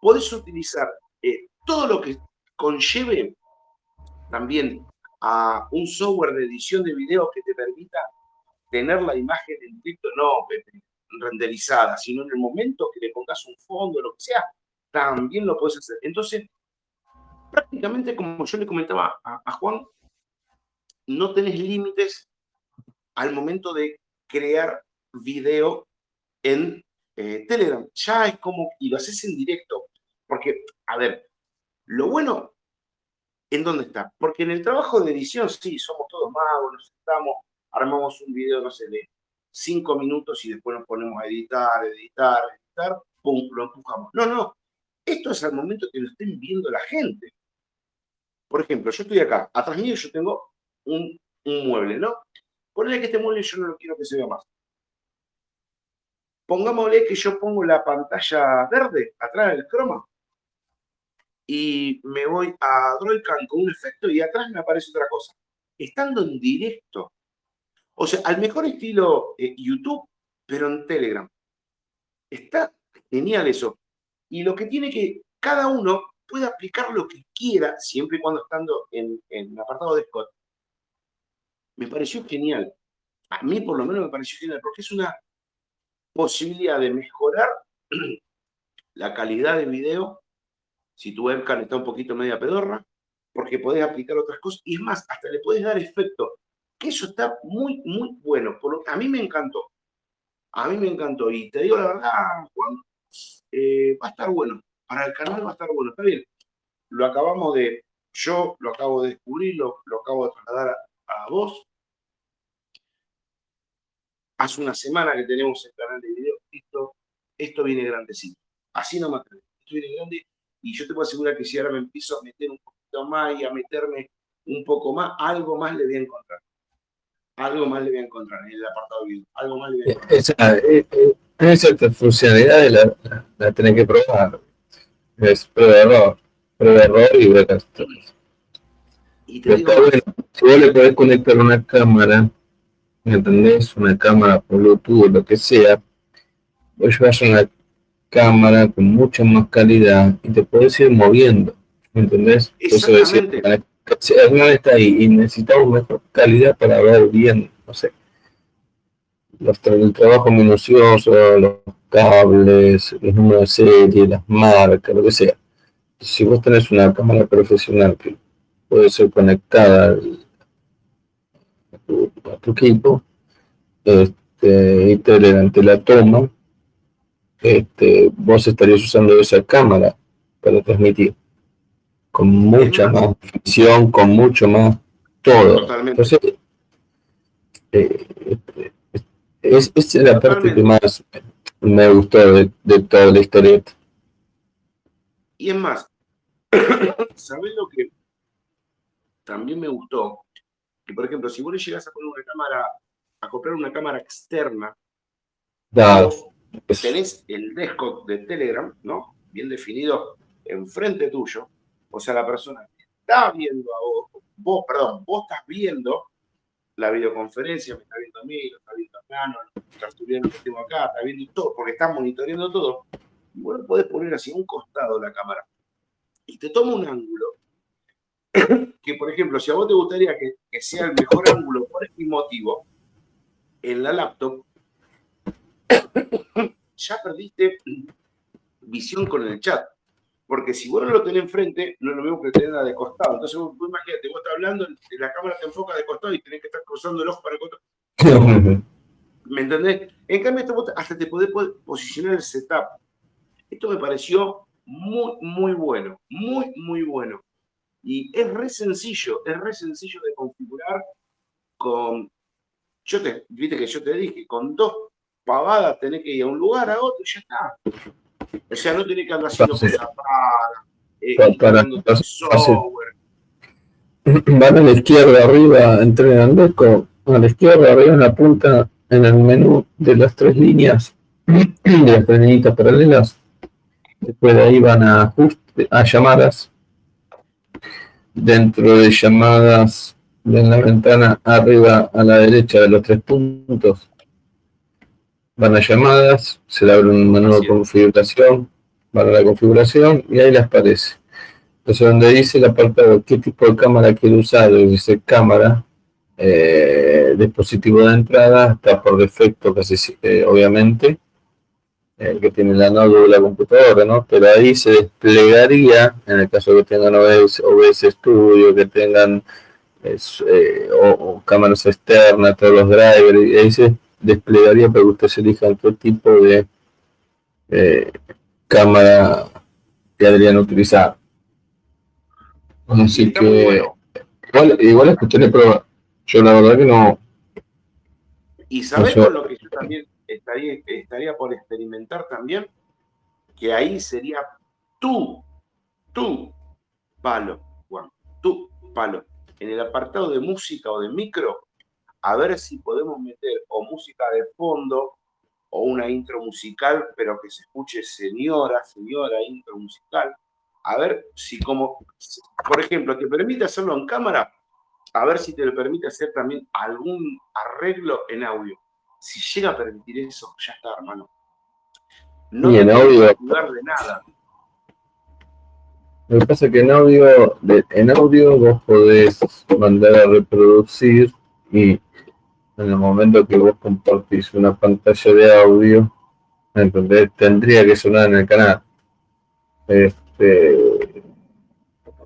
Podés utilizar eh, todo lo que conlleve también a un software de edición de video que te permita tener la imagen en directo, no renderizada, sino en el momento que le pongas un fondo, lo que sea, también lo puedes hacer. Entonces, prácticamente como yo le comentaba a, Juan, no tenés límites al momento de crear video en eh, Telegram. Ya es como, y lo haces en directo, porque, a ver, lo bueno, ¿en dónde está? Porque en el trabajo de edición, sí, somos todos magos, nos estamos, armamos un video, no sé, de cinco minutos y después nos ponemos a editar, editar, editar, pum, lo empujamos. No, no, esto es al momento que lo estén viendo la gente. Por ejemplo, yo estoy acá, atrás mío yo tengo un, mueble, ¿no? Ponle que este mueble yo no lo quiero que se vea más. Pongámosle que yo pongo la pantalla verde atrás del croma y me voy a Droidcan con un efecto y atrás me aparece otra cosa. Estando en directo. O sea, al mejor estilo eh, YouTube, pero en Telegram. Está genial eso. Y lo que tiene que cada uno puede aplicar lo que quiera, siempre y cuando estando en, en el apartado de Scott. Me pareció genial. A mí por lo menos me pareció genial, porque es una posibilidad de mejorar la calidad de video si tu webcam está un poquito media pedorra, porque podés aplicar otras cosas y es más, hasta le puedes dar efecto. Eso está muy, muy bueno. Por lo, a mí me encantó. A mí me encantó. Y te digo la verdad, Juan, eh, va a estar bueno. Para el canal va a estar bueno. Está bien. Lo acabamos de, yo lo acabo de descubrir, lo, acabo de trasladar a, vos. Hace una semana que tenemos el canal de video. Esto, esto viene grandecito. Así no me atrevo. Esto viene grande y yo te puedo asegurar que si ahora me empiezo a meter un poquito más y a meterme un poco más, algo más le voy a encontrar. Algo más le voy a encontrar en el apartado video. Algo más le voy a encontrar. Esa, eh, eh, esa funcionalidad la, la, la tenés que probar. Es prueba error. Prueba error y Y te digo, bueno, si vos le podés conectar una cámara, ¿me entendés? Una cámara por Bluetooth o lo que sea, vos llevas una cámara con mucha más calidad y te puedes ir moviendo, ¿entendés? Eso decir, alguna vez está ahí y necesitamos mejor calidad para ver bien, no sé, los, el trabajo minucioso, los cables, los números de serie, las marcas, lo que sea. Si vos tenés una cámara profesional que puede ser conectada tu equipo este, y te la toma, este, vos estarías usando esa cámara para transmitir con mucha más definición, con mucho más todo. Totalmente. Entonces, eh, es, es la parte que más me gustó de, toda la historieta. Y es más, ¿sabes lo que también me gustó? Que, por ejemplo, si vos le llegas a poner una cámara, a comprar una cámara externa, tenés el desktop de Telegram, ¿no? Bien definido enfrente tuyo. O sea, la persona está viendo a vos, vos, perdón, vos estás viendo la videoconferencia, me está viendo a mí, lo está viendo a Cano, lo que tengo acá, está viendo todo, porque está monitoreando todo. Y bueno, podés poner así un costado la cámara. Y te toma un ángulo que, por ejemplo, si a vos te gustaría que, sea el mejor ángulo por este motivo, en la laptop, ya perdiste visión con el chat. Porque si vos no lo tenés enfrente, no es lo mismo que tenerla de costado. Entonces, vos, imagínate, vos estás hablando, la cámara te enfoca de costado y tenés que estar cruzando el ojo para el costado. ¿Me entendés? En cambio, hasta te podés posicionar el setup. Esto me pareció muy, muy bueno. Muy, muy bueno. Y es re sencillo, es re sencillo de configurar con. Yo te, viste que yo te dije, con dos pavadas tenés que ir a un lugar a otro y ya está. O sea, no tiene que andar haciendo cosas eh, para, Van a la izquierda arriba, entrenando con a la izquierda arriba en la punta, en el menú de las tres líneas, de las tres líneas paralelas. Después de ahí van a, ajuste, a llamadas. Dentro de llamadas, en la ventana arriba a la derecha de los tres puntos, van a llamadas, se le abre un menú de configuración, van a la configuración y ahí les aparece. Entonces donde dice el apartado qué tipo de cámara quiere usar, dice cámara, eh, dispositivo de entrada, está por defecto casi eh, obviamente, el que tiene la node de la computadora, ¿no? Pero ahí se desplegaría, en el caso que tengan OBS, OBS Studio, que tengan eh, o, cámaras externas, todos los drivers, y ahí se desplegaría para que ustedes elijan qué tipo de eh, cámara que deberían utilizar. Así que igual, igual es cuestión de prueba. Yo la verdad que no. Y sabes con lo que yo también estaría, por experimentar también, que ahí sería tú, tú, palo, Juan, tú, palo. En el apartado de música o de micro, a ver si podemos meter o música de fondo o una intro musical, pero que se escuche señora, señora, intro musical. A ver si como, por ejemplo, te permite hacerlo en cámara, a ver si te lo permite hacer también algún arreglo en audio. Si llega a permitir eso, ya está, hermano. No y en audio. de nada. Lo que pasa es que en audio, en audio vos podés mandar a reproducir y en el momento que vos compartís una pantalla de audio, ¿entendés? tendría que sonar en el canal. Este,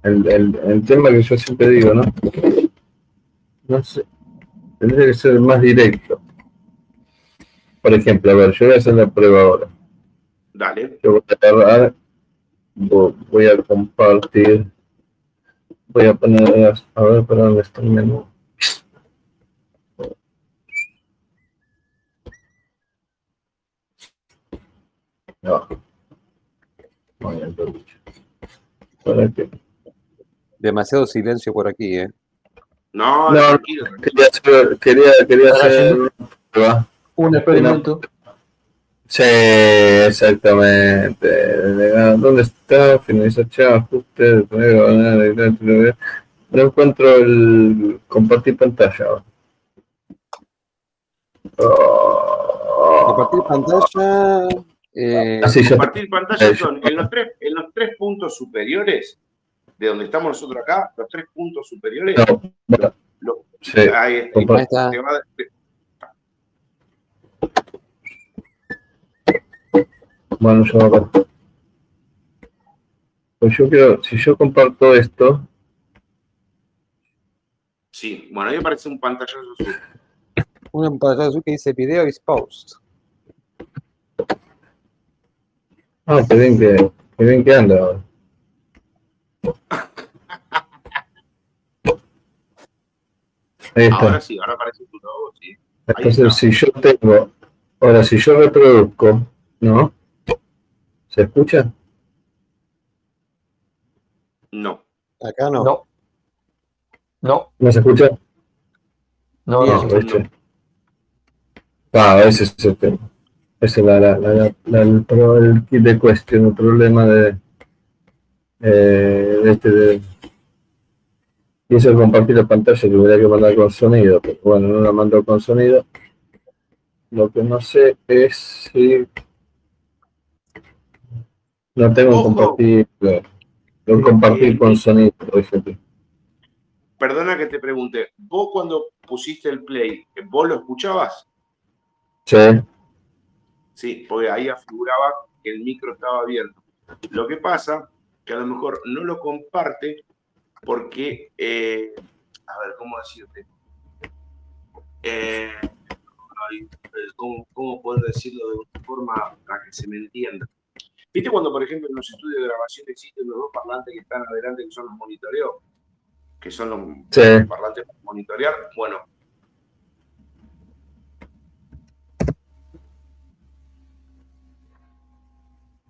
el, el, tema que yo siempre digo, ¿no? No sé, tendría que ser más directo. Por ejemplo, a ver, yo voy a hacer la prueba ahora. Dale. Yo voy a agarrar, voy a compartir, voy a poner, a ver, para dónde está el menú. No. Demasiado silencio por aquí, ¿eh? No, no, quería hacer, quería, quería hacer un experimento. Sí, exactamente. ¿Dónde está? Finalización, ajuste, no encuentro el compartir pantalla. Compartir pantalla. Eh, compartir pantalla son en los, tres, en los tres puntos superiores, de donde estamos nosotros acá, los tres puntos superiores. ahí, está. Bueno, yo Pues yo quiero, si yo comparto esto. Sí, bueno, ahí aparece un pantallazo azul. un pantallazo que dice video is post. Ah, qué bien que, qué bien que anda ahora. Ahí está. Ahora sí, ahora aparece tu logo, sí. Entonces, si yo tengo, ahora si yo reproduzco, ¿no? ¿Se escucha? No. Acá no. No. No. ¿No se escucha? No, no, no. Este. Ah, ese es el tema. Ese es la, la, la, el, el kit de cuestión, el problema de, eh, de este de, y eso compartir la pantalla que hubiera que mandar con sonido, pero bueno, no la mando con sonido. Lo que no sé es si no tengo compartir, lo compartir con sonido, por ejemplo. Perdona que te pregunte, vos cuando pusiste el play, ¿vos lo escuchabas? Sí. Sí, porque ahí afiguraba que el micro estaba abierto. Lo que pasa que a lo mejor no lo comparte porque, eh, a ver, ¿cómo decirte? Eh, ¿cómo, ¿Cómo puedo decirlo de una forma para que se me entienda? ¿Viste cuando, por ejemplo, en los estudios de grabación existen los dos parlantes que están adelante, que son los monitoreos? Que son los parlantes para monitorear. Bueno,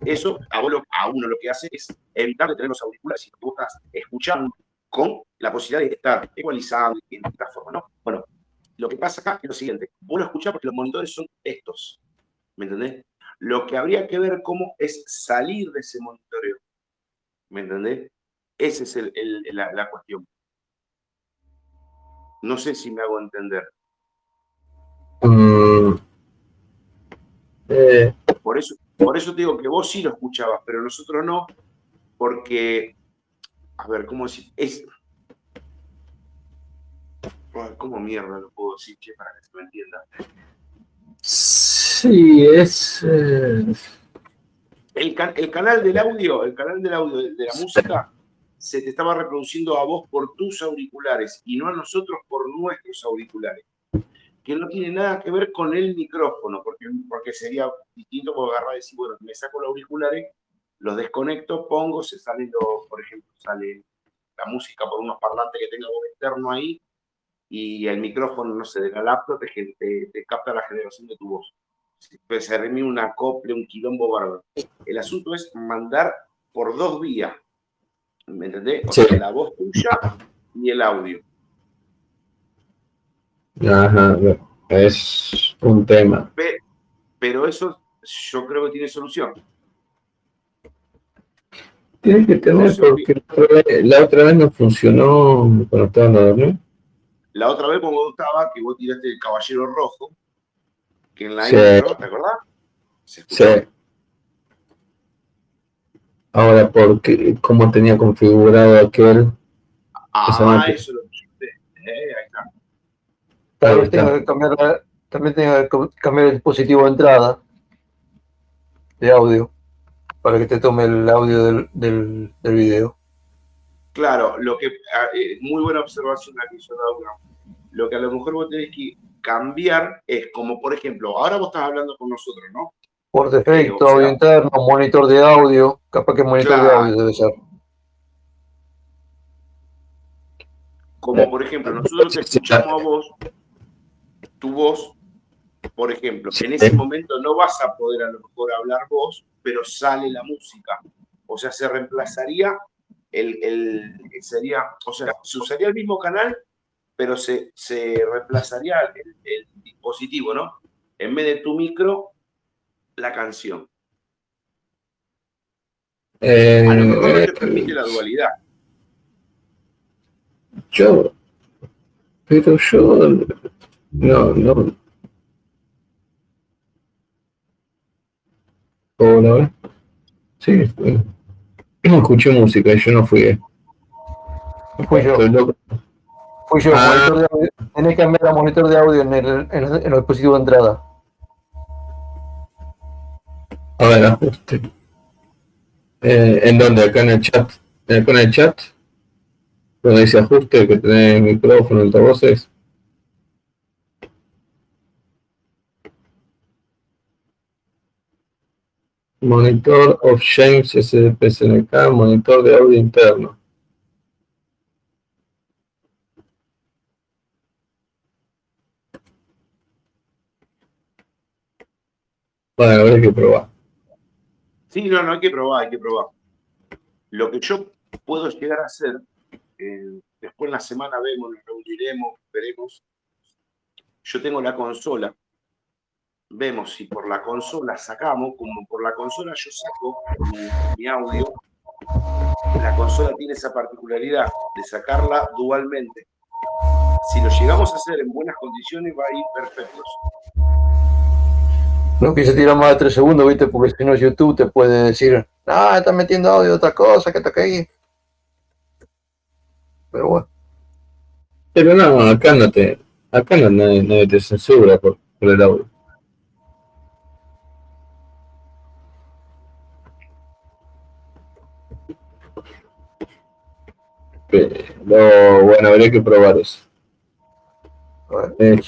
Eso a, uno lo que hace es evitar de tener los auriculares si tú estás escuchando con la posibilidad de estar ecualizando de esta forma, ¿no? Bueno, lo que pasa acá es lo siguiente, vos lo escuchás porque los monitores son estos, ¿me entendés? Lo que habría que ver cómo es salir de ese monitoreo, ¿me entendés? Esa es la, cuestión. No sé si me hago entender. Mm. Eh. Por eso, por eso te digo que vos sí lo escuchabas, pero nosotros no, porque, a ver, ¿cómo decir? Es... ¿Cómo mierda lo puedo decir, che, para que se me entienda? Sí, es... Eh, el, el, canal del audio, el canal del audio de, la música se te estaba reproduciendo a vos por tus auriculares y no a nosotros por nuestros auriculares que no tiene nada que ver con el micrófono, porque, porque sería distinto como agarrar y decir, bueno, me saco los auriculares, los desconecto, pongo, se sale, lo, por ejemplo, sale la música por unos parlantes que tenga voz externo ahí, y el micrófono, no sé, de la laptop te, te, capta la generación de tu voz. Pues se un acople, un quilombo bárbaro. El asunto es mandar por dos vías, ¿me entendés? O sea, la voz tuya y el audio. Ajá, es un tema. Pero eso yo creo que tiene solución. Tiene que tener, porque la otra vez no funcionó cuando estaba en La otra vez como estaba, que vos tiraste el caballero rojo, que en la intro, ¿te acordás? sí. Ahora, porque ¿cómo tenía configurado aquel? Ah, eso lo dijiste. Eh, ahí está. También tengo que cambiar, también tengo que cambiar el dispositivo de entrada de audio para que te tome el audio del, del, video. Claro, lo que ah, eh, muy buena observación la que hizo Laura. Lo que a lo mejor vos tenés que cambiar es como, por ejemplo, ahora vos estás hablando con nosotros, ¿no? Por defecto, audio interno, monitor de audio, capaz que monitor de audio debe ser. Como por ejemplo, nosotros te escuchamos a vos tu voz, por ejemplo, en ese momento no vas a poder a lo mejor hablar vos, pero sale la música. O sea, se reemplazaría el, el sería, o sea, se usaría el mismo canal, pero se, se reemplazaría el, dispositivo, ¿no? En vez de tu micro, la canción. Eh, a lo mejor no te permite la dualidad. Yo, pero yo no, no. Hola, Sí, escuché música y yo no fui. Fui yo. Pues yo, ah. monitor de audio. Tenés que cambiar el monitor de audio en, el, en, el, dispositivo de entrada. A ver, ajuste. ¿En dónde? Acá en el chat. Eh, acá en el chat. Donde dice ajuste, que tenés micrófono, altavoces. Monitor of James SDPSNK, monitor de audio interno. Bueno, hay que probar. Sí, no, no hay que probar, hay que probar. Lo que yo puedo llegar a hacer, eh, después en la semana vemos, nos reuniremos, veremos. Yo tengo la consola, vemos si por la consola sacamos, como por la consola yo saco mi, audio, la consola tiene esa particularidad de sacarla dualmente. Si lo llegamos a hacer en buenas condiciones va a ir perfecto. No quise tirar más de tres segundos, ¿viste? Porque si no YouTube te puede decir, ah, estás metiendo audio de otra cosa, que toca ahí. Pero bueno. Pero no, acá no te, acá no, no, te censura por, por el audio. Pero bueno, habría que probar eso. Eh,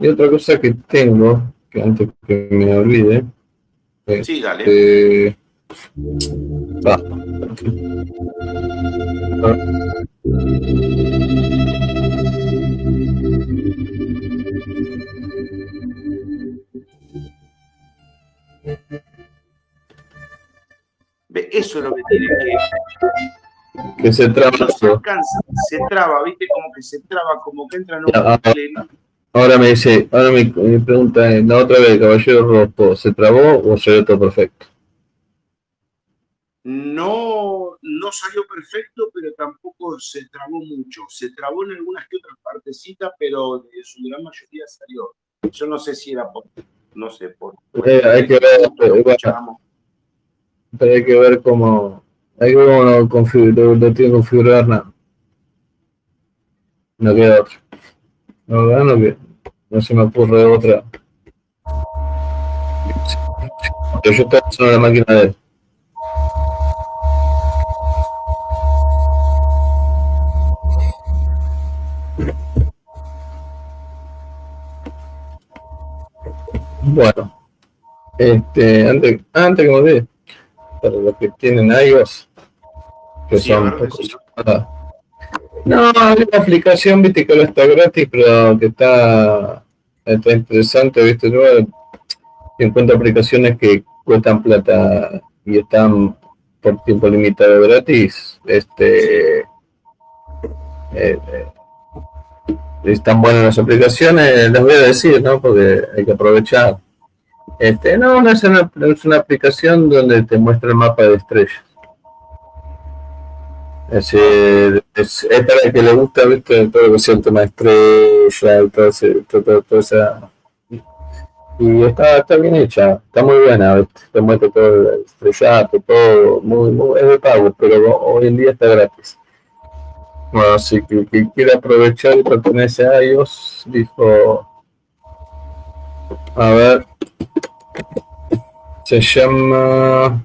y otra cosa que tengo, que antes que me olvide. sí, dale. Eh, ah. Eso es lo que tiene que. Que se traba. se, traba, ¿viste? Como que se traba, como que entra en un ah, Ahora me dice, ahora mi, pregunta es, la otra vez, caballero rojo, ¿se trabó o salió todo perfecto? No, no salió perfecto, pero tampoco se trabó mucho. Se trabó en algunas que otras partecitas, pero en su gran mayoría salió. Yo no sé si era por, no sé, por... Eh, hay que ver, pero hay que ver cómo, hay que ver cómo lo, configurar, lo, tiene que configurar nada. No queda otro. No, no, no, no se me ocurre otra. Yo estoy en la máquina de él. Bueno, este, antes, antes que me para los que tienen iOS, que son pocos. No, hay una aplicación, viste, que ahora está gratis, pero que está, está interesante, viste, yo encuentro aplicaciones que cuestan plata y están por tiempo limitado gratis, este, eh, están buenas las aplicaciones, les voy a decir, ¿no? Porque hay que aprovechar. Este, no, no es una, es una aplicación donde te muestra el mapa de estrellas. Es, es, para el que le gusta, ¿viste? Todo lo que tema de estrella, ese, todo, esa. Y está, está bien hecha, está muy buena, ¿viste? Te muestra todo el todo, muy, muy, es de pago, pero hoy en día está gratis. Bueno, así que quien quiere aprovechar y pertenece a ellos, dijo, a ver, se llama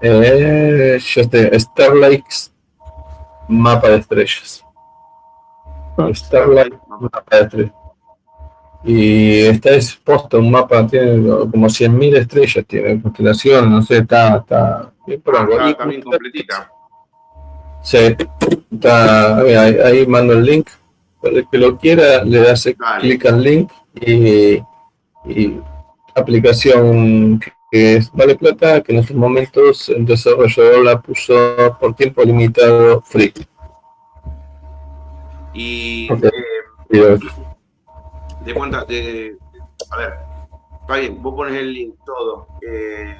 eh, Starlight Mapa de Estrellas. Starlight Mapa de Estrellas. Y esta es posta, un mapa, tiene como 100.000 estrellas, tiene constelación, no sé, está, está bien por algo. Está, bien completita. Sí, está, ahí, ahí, mando el link. Para el que lo quiera, le das clic al link y, y aplicación que vale plata, que en estos momentos el desarrollador la puso por tiempo limitado free. Y eh, de cuenta, de, a ver, está bien, vos pones el link, todo. Eh,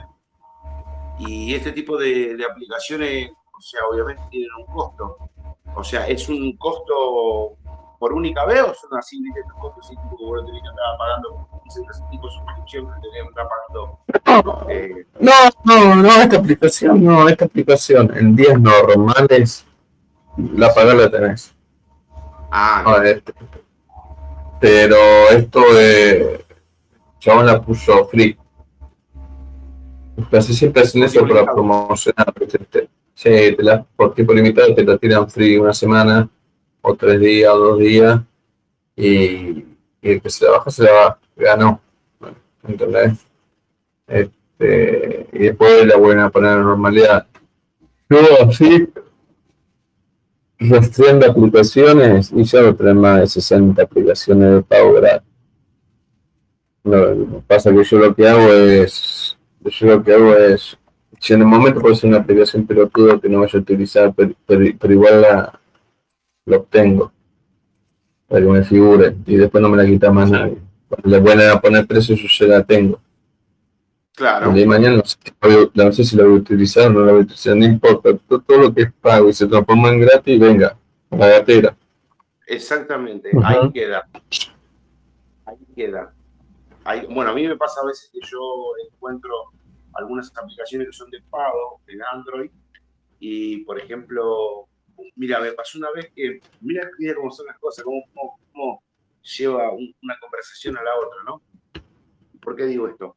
y este tipo de, de, aplicaciones, o sea, obviamente tienen un costo. O sea, es un costo por única vez o son así, viste, costos así, tipo, vos tenés que estar pagando, tipo de suscripción tenés que estar pagando. Eh, no, no, no, esta aplicación, no, esta aplicación en días normales la pagar la tenés. Ah, no. este. Pero esto de chabón la puso free. Casi siempre hacen eso para promocionar. Sí, te la, por tiempo limitado te la tiran free una semana o tres días o dos días y, y el que se la baja se la ganó. ¿Entendés? Este, y después la vuelven a poner en normalidad. Luego así, rastreando aplicaciones y ya no tenemos más de 60 aplicaciones de pago gratis. No, pasa que yo lo que hago es, yo lo que hago es, si en el momento puede ser una aplicación pelotuda que no vaya a utilizar, pero, igual la, lo obtengo para que me figure y después no me la quita más nadie. Cuando le vuelven a poner precio, yo ya la tengo. Claro. De mañana no sé, si la voy a utilizar o no la voy a utilizar, no importa. Todo, lo que es pago y se transforma en gratis, venga, la gatera. Exactamente, ahí queda. Ahí queda. bueno, a mí me pasa a veces que yo encuentro algunas aplicaciones que son de pago en Android y, por ejemplo, mira, me pasó una vez que, mira, cómo son las cosas, cómo, cómo, lleva una conversación a la otra, ¿no? ¿Por qué digo esto?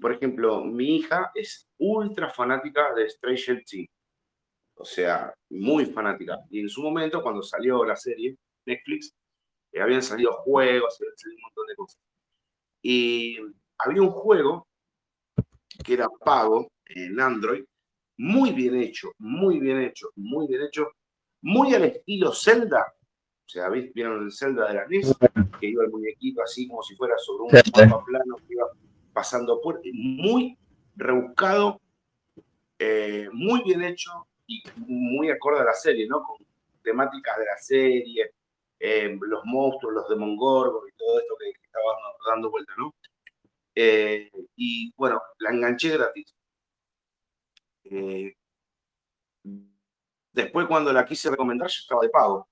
Por ejemplo, mi hija es ultra fanática de Stranger Things. O sea, muy fanática. Y en su momento, cuando salió la serie, Netflix, eh, habían salido juegos, habían salido un montón de cosas. Y había un juego que era pago en Android, muy bien hecho, muy bien hecho, muy bien hecho, muy al estilo Zelda. O sea, ¿vieron el Zelda de la NES? Que iba el muñequito así como si fuera sobre un mapa plano que iba pasando por. Muy rebuscado, eh, muy bien hecho y muy acorde a la serie, ¿no? Con temáticas de la serie, eh, los monstruos, los demongorgos y todo esto que, estaba dando vuelta, ¿no? Eh, y bueno, la enganché gratis. Después, cuando la quise recomendar, ya estaba de pago.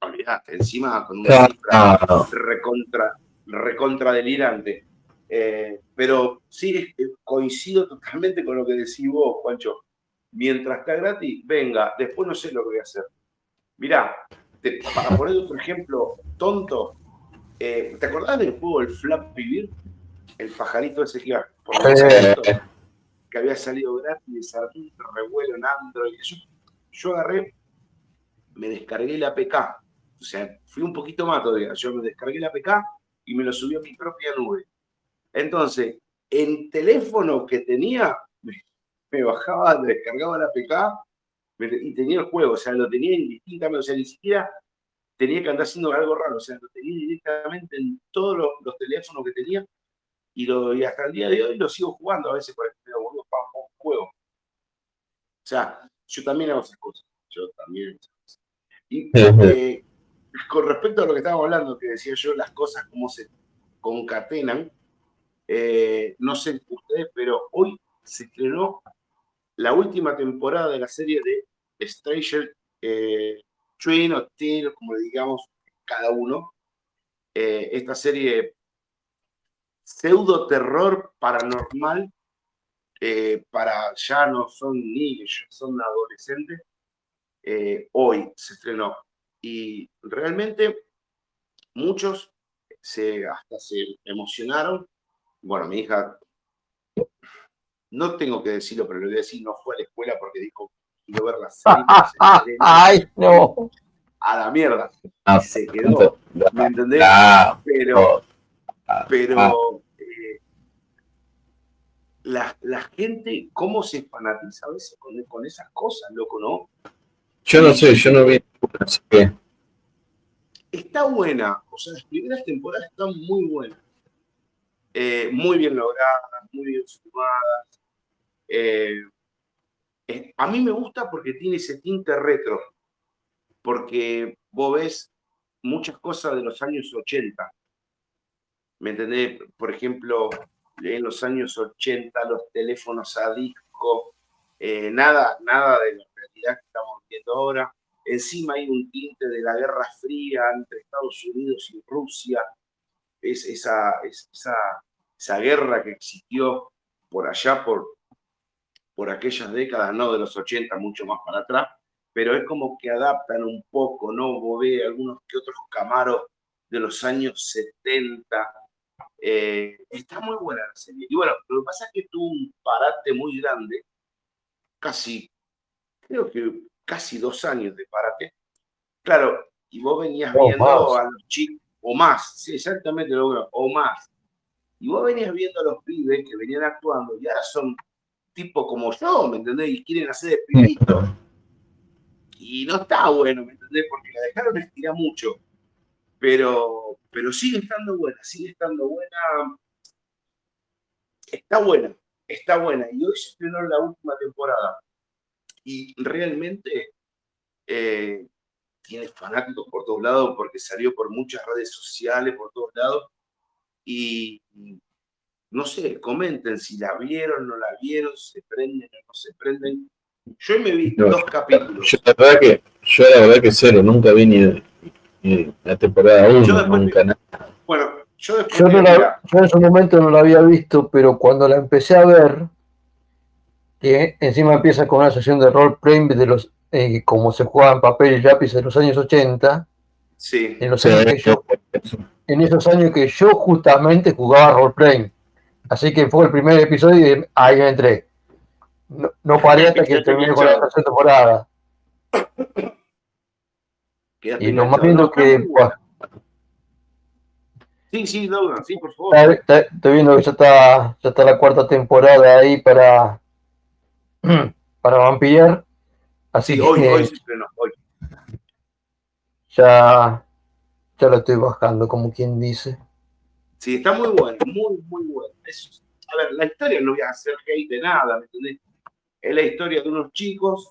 Olvidaste, encima con una cifra recontra, recontra delirante. Eh, pero sí, coincido totalmente con lo que decís vos, Juancho. Mientras está gratis, venga, después no sé lo que voy a hacer. Mirá, para poner otro ejemplo tonto, eh, ¿te acordás del juego El Flap Vivir? El pajarito ese que, por que había salido gratis, un revuelo en Android. Yo, yo agarré, me descargué la APK. O sea, fui un poquito más todavía. Yo me descargué la APK y me lo subí a mi propia nube. Entonces, en teléfono que tenía, me bajaba, descargaba la PK y tenía el juego, o sea, lo tenía indistintamente, o sea, ni siquiera tenía que andar haciendo algo raro, o sea, lo tenía directamente en todos los, teléfonos que tenía y, hasta el día de hoy lo sigo jugando a veces por juego. O sea, yo también hago esas cosas, yo también. Y eh, con respecto a lo que estábamos hablando, que decía yo, las cosas como se concatenan, eh, no sé ustedes, pero hoy se estrenó la última temporada de la serie de Stranger eh, Twin o Teen, como le digamos cada uno. Eh, esta serie pseudo terror paranormal para ya no son niños, son adolescentes. hoy se estrenó y realmente muchos se, hasta se emocionaron bueno, mi hija, no tengo que decirlo, pero le voy a decir, no fue a la escuela porque dijo, quiero ver la serie. Ay, no. A la mierda. Ah, se quedó, ¿me entendés? pero, pero eh, la, la, gente, ¿cómo se fanatiza a veces con, con esas cosas, loco, no? Yo no sé, yo no vi así que... Está buena, o sea, las primeras temporadas están muy buenas eh, muy bien logradas, muy bien filmadas. Eh, a mí me gusta porque tiene ese tinte retro, porque vos ves muchas cosas de los años 80. ¿Me entendés? Por ejemplo, en los años 80 los teléfonos a disco, eh, nada, nada de la realidad que estamos viendo ahora. Encima hay un tinte de la Guerra Fría entre Estados Unidos y Rusia, es esa, esa, esa guerra que existió por allá, por, por aquellas décadas, no de los 80, mucho más para atrás, pero es como que adaptan un poco, ¿no? Ves algunos que otros camaros de los años 70. Eh, está muy buena la serie. Y bueno, lo que pasa es que tuvo un parate muy grande, casi, creo que casi dos años de parate. Claro, y vos venías oh, viendo a los chicos o más, sí, exactamente lo o más. Y vos venías viendo a los pibes que venían actuando y ahora son tipo como yo, ¿me entendés? Y quieren hacer de pibito. Y no está bueno, ¿me entendés? Porque la dejaron estirar mucho. Pero, pero sigue estando buena, sigue estando buena. Está buena, está buena. Y hoy se estrenó la última temporada. Y realmente eh, tiene fanáticos por todos lados porque salió por muchas redes sociales, por todos lados. Y no sé, comenten si la vieron, no la vieron, se prenden o no se prenden. Yo me vi dos capítulos. Yo la verdad que, yo la verdad que cero, nunca vi ni, la temporada 1, nunca nada. Bueno, yo después yo, yo en su momento no la había visto, pero cuando la empecé a ver, que encima empieza con una sesión de roleplay de los eh, como se jugaba en papel y lápiz en los años 80. Sí. En, los años que yo, en esos años que yo justamente jugaba roleplay. Así que fue el primer episodio y ahí me entré. No, no paré hasta que terminé con la tercera temporada. Y lo más lindo que. Sí, sí, Douglas, sí, por favor. estoy viendo que ya está, ya está la cuarta temporada ahí para, para Vampire. Así hoy, hoy se hoy. Ya, ya lo estoy bajando, como quien dice. Sí, está muy bueno, muy, muy bueno. a ver, la historia no voy a hacer hate de nada, ¿me entendés? Es la historia de unos chicos,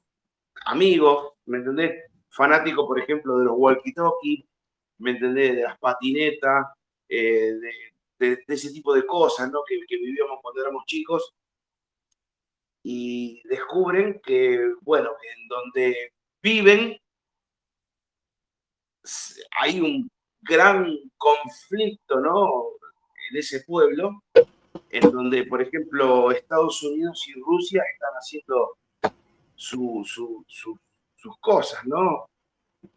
amigos, ¿me entendés? Fanáticos, por ejemplo, de los walkie-talkie, ¿me entendés? De las patinetas, eh, de, ese tipo de cosas, ¿no? Que, vivíamos cuando éramos chicos y descubren que, bueno, que en donde viven hay un gran conflicto, ¿no? En ese pueblo, en donde, por ejemplo, Estados Unidos y Rusia están haciendo sus cosas, ¿no?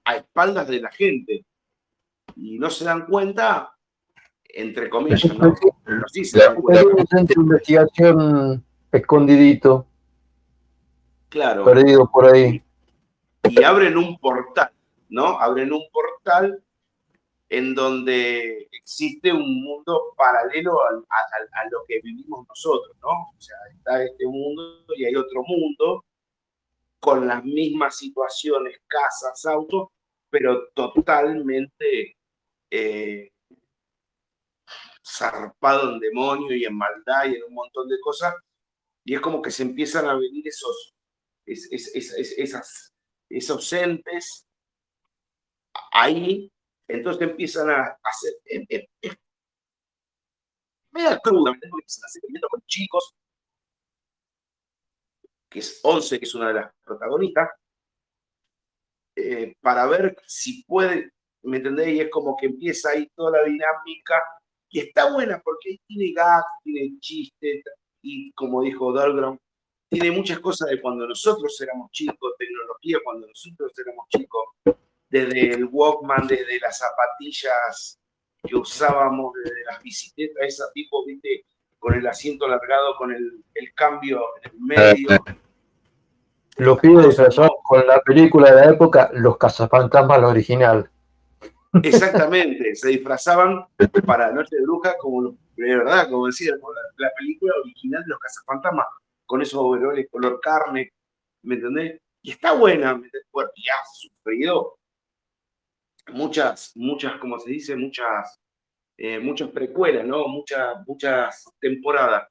A espaldas de la gente. Y no se dan cuenta, entre comillas, ¿no? Pero sí se dan cuenta. de investigación escondidito. Claro. Perdido por ahí. Y abren un portal, ¿no? Abren un portal en donde existe un mundo paralelo a, lo que vivimos nosotros, ¿no? O sea, está este mundo y hay otro mundo con las mismas situaciones, casas, autos, pero totalmente eh, zarpado en demonio y en maldad y en un montón de cosas. Y es como que se empiezan a venir esos, esas, esos entes ahí, entonces empiezan a hacer, em, em, media cruda, empiezan a hacer con chicos, que es 11, que es una de las protagonistas, eh, para ver si puede, ¿me entendéis? Y es como que empieza ahí toda la dinámica, y está buena porque tiene gags, tiene chistes, y como dijo Dahlgren, tiene muchas cosas de cuando nosotros éramos chicos, tecnología cuando nosotros éramos chicos, desde el Walkman, desde las zapatillas que usábamos, desde las bicicletas, esa tipo, viste, con el asiento alargado, con el, cambio en el medio. Los pibes con la película de la época, Los Cazafantasmas, la original. Exactamente, se disfrazaban para Noche de Bruja como de verdad, como decía, la, película original de los cazafantasmas, con esos overoles color carne, ¿me entendés? Y está buena, ¿me y ha sufrido muchas, muchas, como se dice, muchas, eh, muchas precuelas, ¿no? Muchas, muchas temporadas.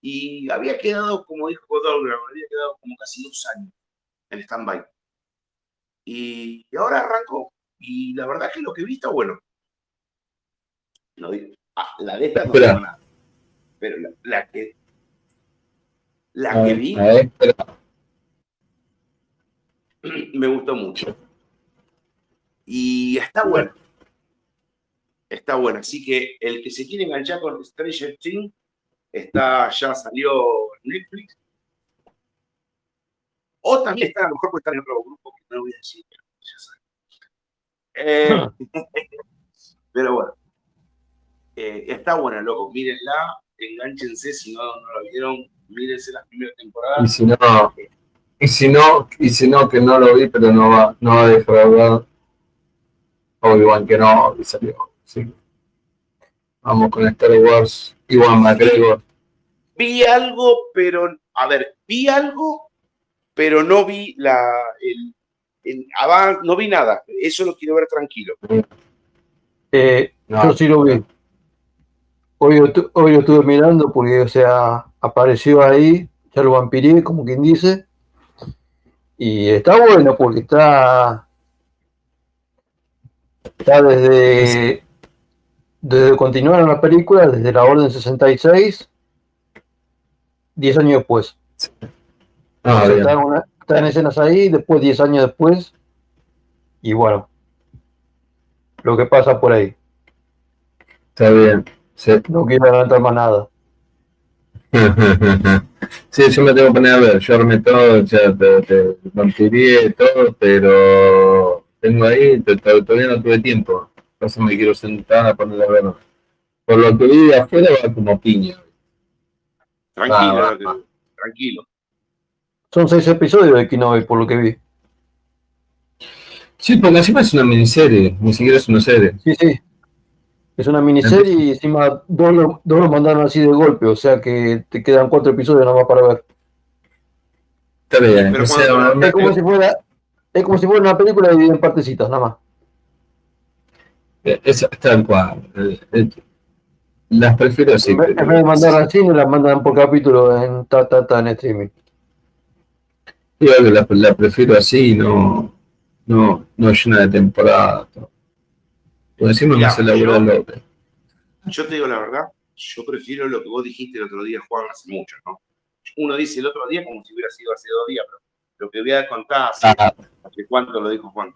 Y había quedado, como dijo Dolgram, había quedado como casi dos años en stand-by. Y, ahora arrancó. Y la verdad es que lo que vi está bueno. No, Ah, la de esta no tengo nada. Pero la, que. La que vi. me gustó mucho. Y está bueno. Está bueno. Así que el que se quiere enganchar con Stranger Things, está, ya salió en Netflix. O también está, a lo mejor puede estar en otro grupo que no voy a decir. Eh, pero bueno. Eh, está buena, loco, mírenla, enganchense si no, no la vieron, mírense las primeras temporadas. Y si no, y si no, y si no, que no lo vi, pero no va, no va a defraudar. Obi-Wan que no, y salió, sí. Vamos con Star Wars. Igual McGregor. Vi algo, pero, a ver, vi algo, pero no vi la, el, no vi nada. Eso lo quiero ver tranquilo. Eh, yo sí lo vi. Hoy, hoy lo estuve mirando porque, o sea, apareció ahí, ya lo vampiré, como quien dice. Y está bueno porque está. Está desde. Desde continuaron las películas, desde la Orden 66, 10 años después. Ah, está, en escenas ahí, después 10 años después. Y bueno, lo que pasa por ahí. Está bien. No quiero adelantar más nada. sí, yo me tengo que poner a ver. Yo armé todo, ya te, te todo, pero tengo ahí, todavía no tuve tiempo. Sé, me quiero sentar a poner a ver. Por lo que vi de afuera va como piña. Tranquilo, tranquilo. Son seis episodios de Kinobi, por lo que vi. Sí, porque encima es una miniserie, ni siquiera es una serie. Sí, sí. Es una miniserie y encima dos lo, dos lo mandaron así de golpe, o sea que te quedan cuatro episodios nada más para ver. Está bien. es, como si fuera, es como si fuera una película dividida en partecitas, nada más. Eh, es tal cual. Las prefiero así. En vez, de mandar al cine, las mandan por capítulo en ta, ta, en streaming. Yo la, la prefiero así, no, no, no llena de temporada. Por encima me hace yo, yo te digo la verdad, yo prefiero lo que vos dijiste el otro día, Juan, hace mucho, ¿no? Uno dice el otro día como si hubiera sido hace dos días, pero lo que voy a contar hace, ah. hace cuánto lo dijo Juan.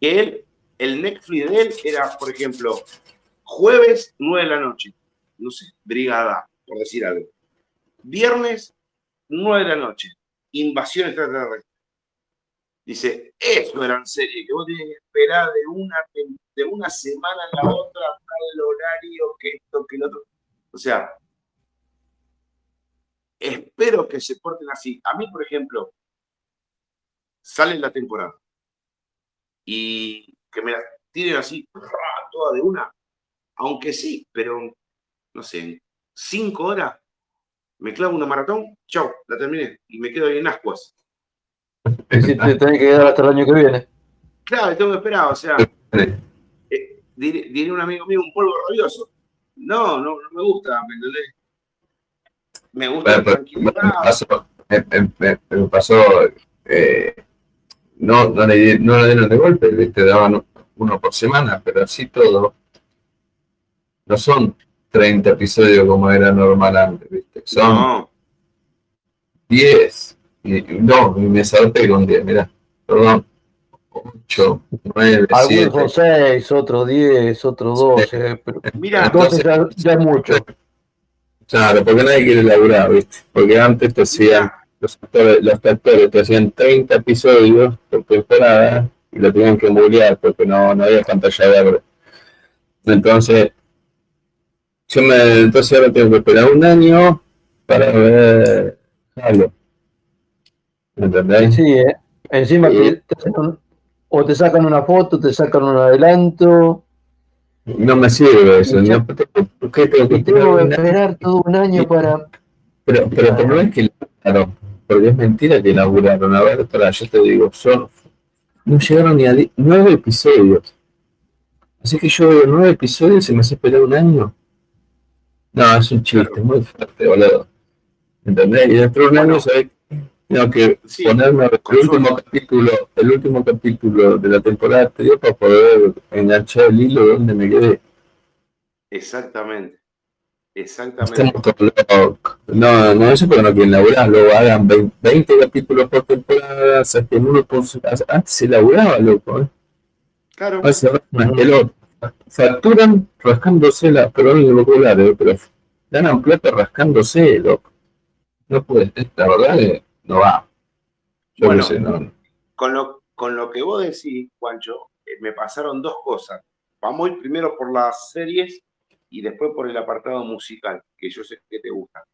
Que él, el Netflix de él era, por ejemplo, jueves, 9 de la noche, no sé, brigada, por decir algo. Viernes, 9 de la noche, invasión extraterrestre. Dice, eso eran series que vos tenés que esperar de una, de una semana a la otra, tal horario, que esto, que lo otro. O sea, espero que se porten así. A mí, por ejemplo, sale la temporada y que me la tiren así, toda de una, aunque sí, pero no sé, cinco horas, me clavo una maratón, chao, la terminé y me quedo ahí en ascuas. Si te tenés que quedar hasta el año que viene. Claro, tengo que esperar, o sea, eh, diré, un amigo mío un polvo rabioso. No, no, no me gusta, ¿me entendés? Me gusta la tranquilidad. Me pasó, me, pasó eh, no, no, le, no le dieron de golpe, te daban uno por semana, pero así todo. No son 30 episodios como era normal antes, ¿viste? Son 10. no, me salté con 10, mirá. Perdón. 8, 9, Algunos son 6, otros 10, otros 12. Pero Mira, entonces ya, ya, es mucho. Claro, porque nadie quiere laburar, ¿viste? Porque antes te hacían, los actores, los actores te hacían 30 episodios por temporada y lo tenían que mulear porque no, no había pantalla verde. Entonces, yo me, entonces ahora tengo que esperar un año para ver algo. ¿Entendés? Sí, ¿eh? encima te, o te sacan una foto, te sacan un adelanto. No me sirve eso. ¿no? ¿Qué tengo que, tengo que esperar todo un año para. Pero, pero no es que claro, porque es mentira que laburaron. A ver, para, yo te digo, son. No llegaron ni a nueve episodios. Así que yo veo nueve episodios y me hace esperar un año. No, es un chiste, muy fuerte, boludo. ¿Entendés? Y dentro de un año, ¿sabes? Tengo que ponerme el último capítulo, el último capítulo de la temporada anterior para poder enganchar el hilo donde me quedé. Exactamente. Exactamente. No, no, eso porque no quieren laburar, luego hagan 20, capítulos por temporada, saquen uno por Antes se laburaba, loco, ¿eh? Claro. El facturan rascándose la, perdón el vocabulario, pero ganan plata rascándose, loco. No puede, la verdad es, no va. Yo bueno, no sé, no. Con, lo, con lo que vos decís, Juancho, eh, me pasaron dos cosas. Vamos a ir primero por las series y después por el apartado musical, que yo sé que te gusta.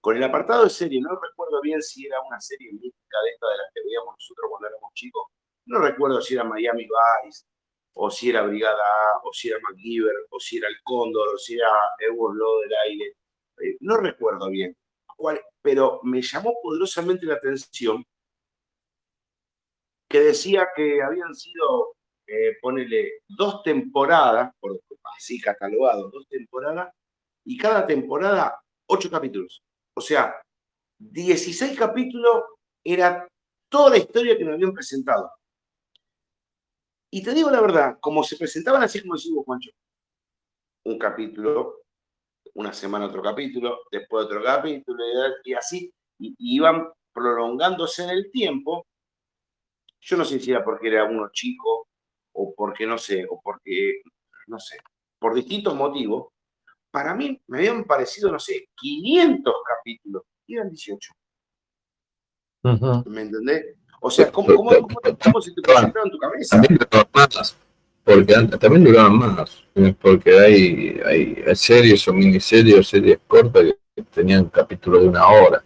Con el apartado de serie, no recuerdo bien si era una serie mítica de esta de las que veíamos nosotros cuando éramos chicos. No recuerdo si era Miami Vice, o si era Brigada A, o si era MacGyver, o si era el Cóndor, o si era Edward Law del aire. Eh, no recuerdo bien pero me llamó poderosamente la atención que decía que habían sido, eh, ponele, dos temporadas, por, así catalogado, dos temporadas, y cada temporada ocho capítulos. O sea, 16 capítulos era toda la historia que nos habían presentado. Y te digo la verdad, como se presentaban así como decimos, Juancho, un capítulo, una semana otro capítulo, después otro capítulo, y así, y, iban prolongándose en el tiempo. Yo no sé si era porque era uno chico, o porque no sé, o porque, no sé, por distintos motivos. Para mí me habían parecido, no sé, 500 capítulos, y eran 18. ¿Me entendés? O sea, ¿cómo, cómo, cómo, se te presentaron en tu cabeza? También duraban más, porque también duraban más, eh, porque hay, hay, series o miniseries o series cortas que tenían capítulos de una hora.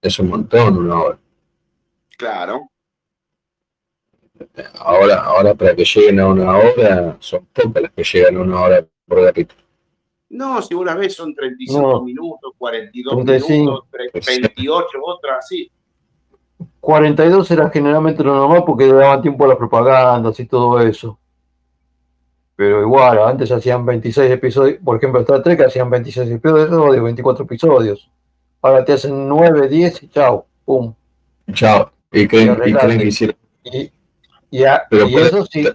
Es un montón, una hora. Claro. Ahora, ahora para que lleguen a una hora, son pocas las que llegan a una hora por capítulo. No, si una vez son 35 minutos, 42 minutos, 28, otras, sí. 42 era generalmente lo normal porque le daban tiempo a las propagandas y todo eso. Pero igual, antes hacían 26 episodios, por ejemplo, Star Trek hacían 26 episodios de 24 episodios. Ahora te hacen 9, 10 y chao, pum. Chao. Y creen, y creen que hicieron. Y, y, eso sí.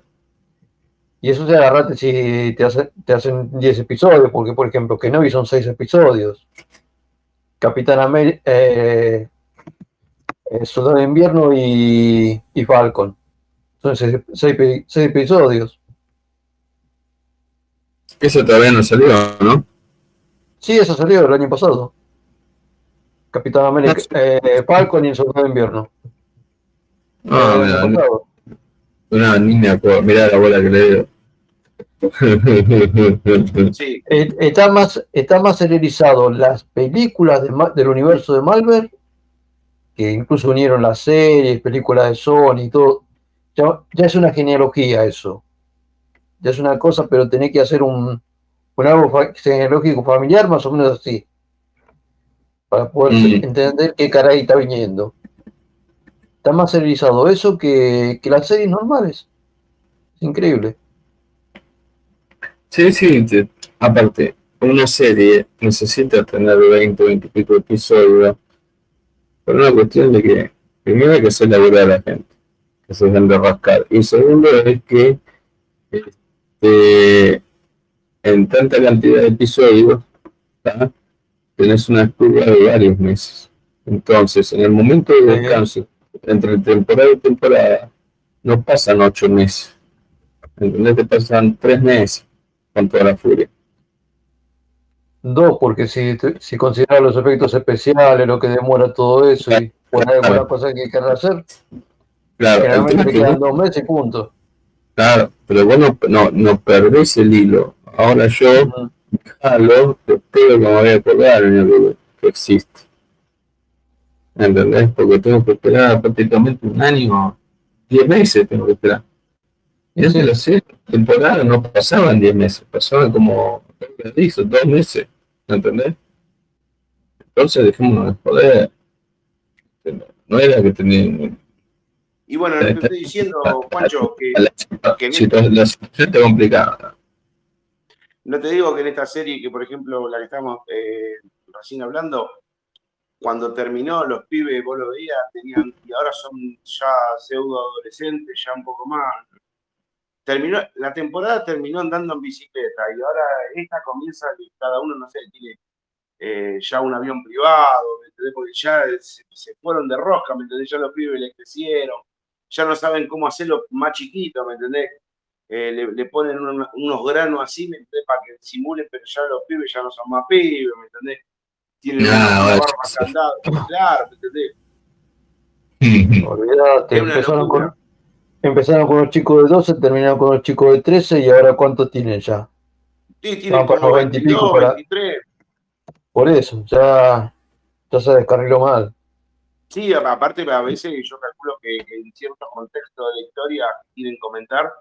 Y eso se agarrate si te, hace, te hacen 10 episodios, porque por ejemplo, que no son 6 episodios. Capitán América, eh, eh, Soldado de Invierno y, y Falcon. Son seis, episodios. Eso todavía no salió, ¿no? Sí, eso salió el año pasado. Capitán América, ah, eh, Falcon y el Soldado de Invierno. Ah, mira, una niña, mira la bola que le dio. Sí. Está más, está más serializado las películas del universo de Marvel que incluso unieron las series, películas de Sony y todo. Ya, es una genealogía eso. Ya es una cosa, pero tenés que hacer un, un árbol genealógico familiar más o menos así. Para poder mm. entender qué caray está viniendo. Está más serializado eso que, que las series normales. Es increíble. Sí, sí, aparte, una serie necesita tener 20, 20 y pico episodios por una cuestión de que, primero, hay que hacer la de la gente, que se dejen de rascar. Y segundo, es que este, en tanta cantidad de episodios, tenés una curva de varios meses. Entonces, en el momento de descanso, entre temporada y temporada, no pasan ocho meses. ¿Entendés? Te pasan tres meses con toda la furia. Dos, porque si, si consideras los efectos especiales, lo que demora todo eso, y por alguna cosa que quieras hacer, claro, generalmente te quedan dos meses y punto. Claro, pero bueno, no, no perdés el hilo. Ahora yo, uh -huh. después que me voy a acordar que, que existe. ¿Entendés? Porque tengo que esperar prácticamente un año, diez meses tengo que esperar. Y antes la serie, temporada no pasaban diez meses, pasaban como, dos meses. ¿Me entendés? Entonces dejémonos de joder. No era que tenía. Y bueno, lo que estoy diciendo, Juancho, que, la, que situación está complicada. No te digo que en esta serie, que por ejemplo la que estamos eh, recién hablando, cuando terminó, los pibes, vos lo veías, tenían, y ahora son ya pseudo adolescentes, ya un poco más, terminó, la temporada terminó andando en bicicleta y ahora esta comienza que cada uno, no sé, tiene eh, ya un avión privado, Porque ya se, fueron de rosca, ¿me entendés? Ya los pibes les crecieron, ya no saben cómo hacerlo más chiquito, ¿me entendés? Eh, le, ponen unos granos así, ¿me entendés? Para que simulen, pero ya los pibes ya no son más pibes, ¿me entendés? Tienen una barba candada, claro, ¿me entendés? Olvídate, empezaron con Empezaron con los chicos de 12, terminaron con los chicos de 13 y ahora ¿cuántos tienen ya? Sí, tienen como 20 y pico 23. Por eso, ya, ya se descarriló mal. Sí, aparte a veces yo calculo que, en ciertos contextos de la historia quieren comentar,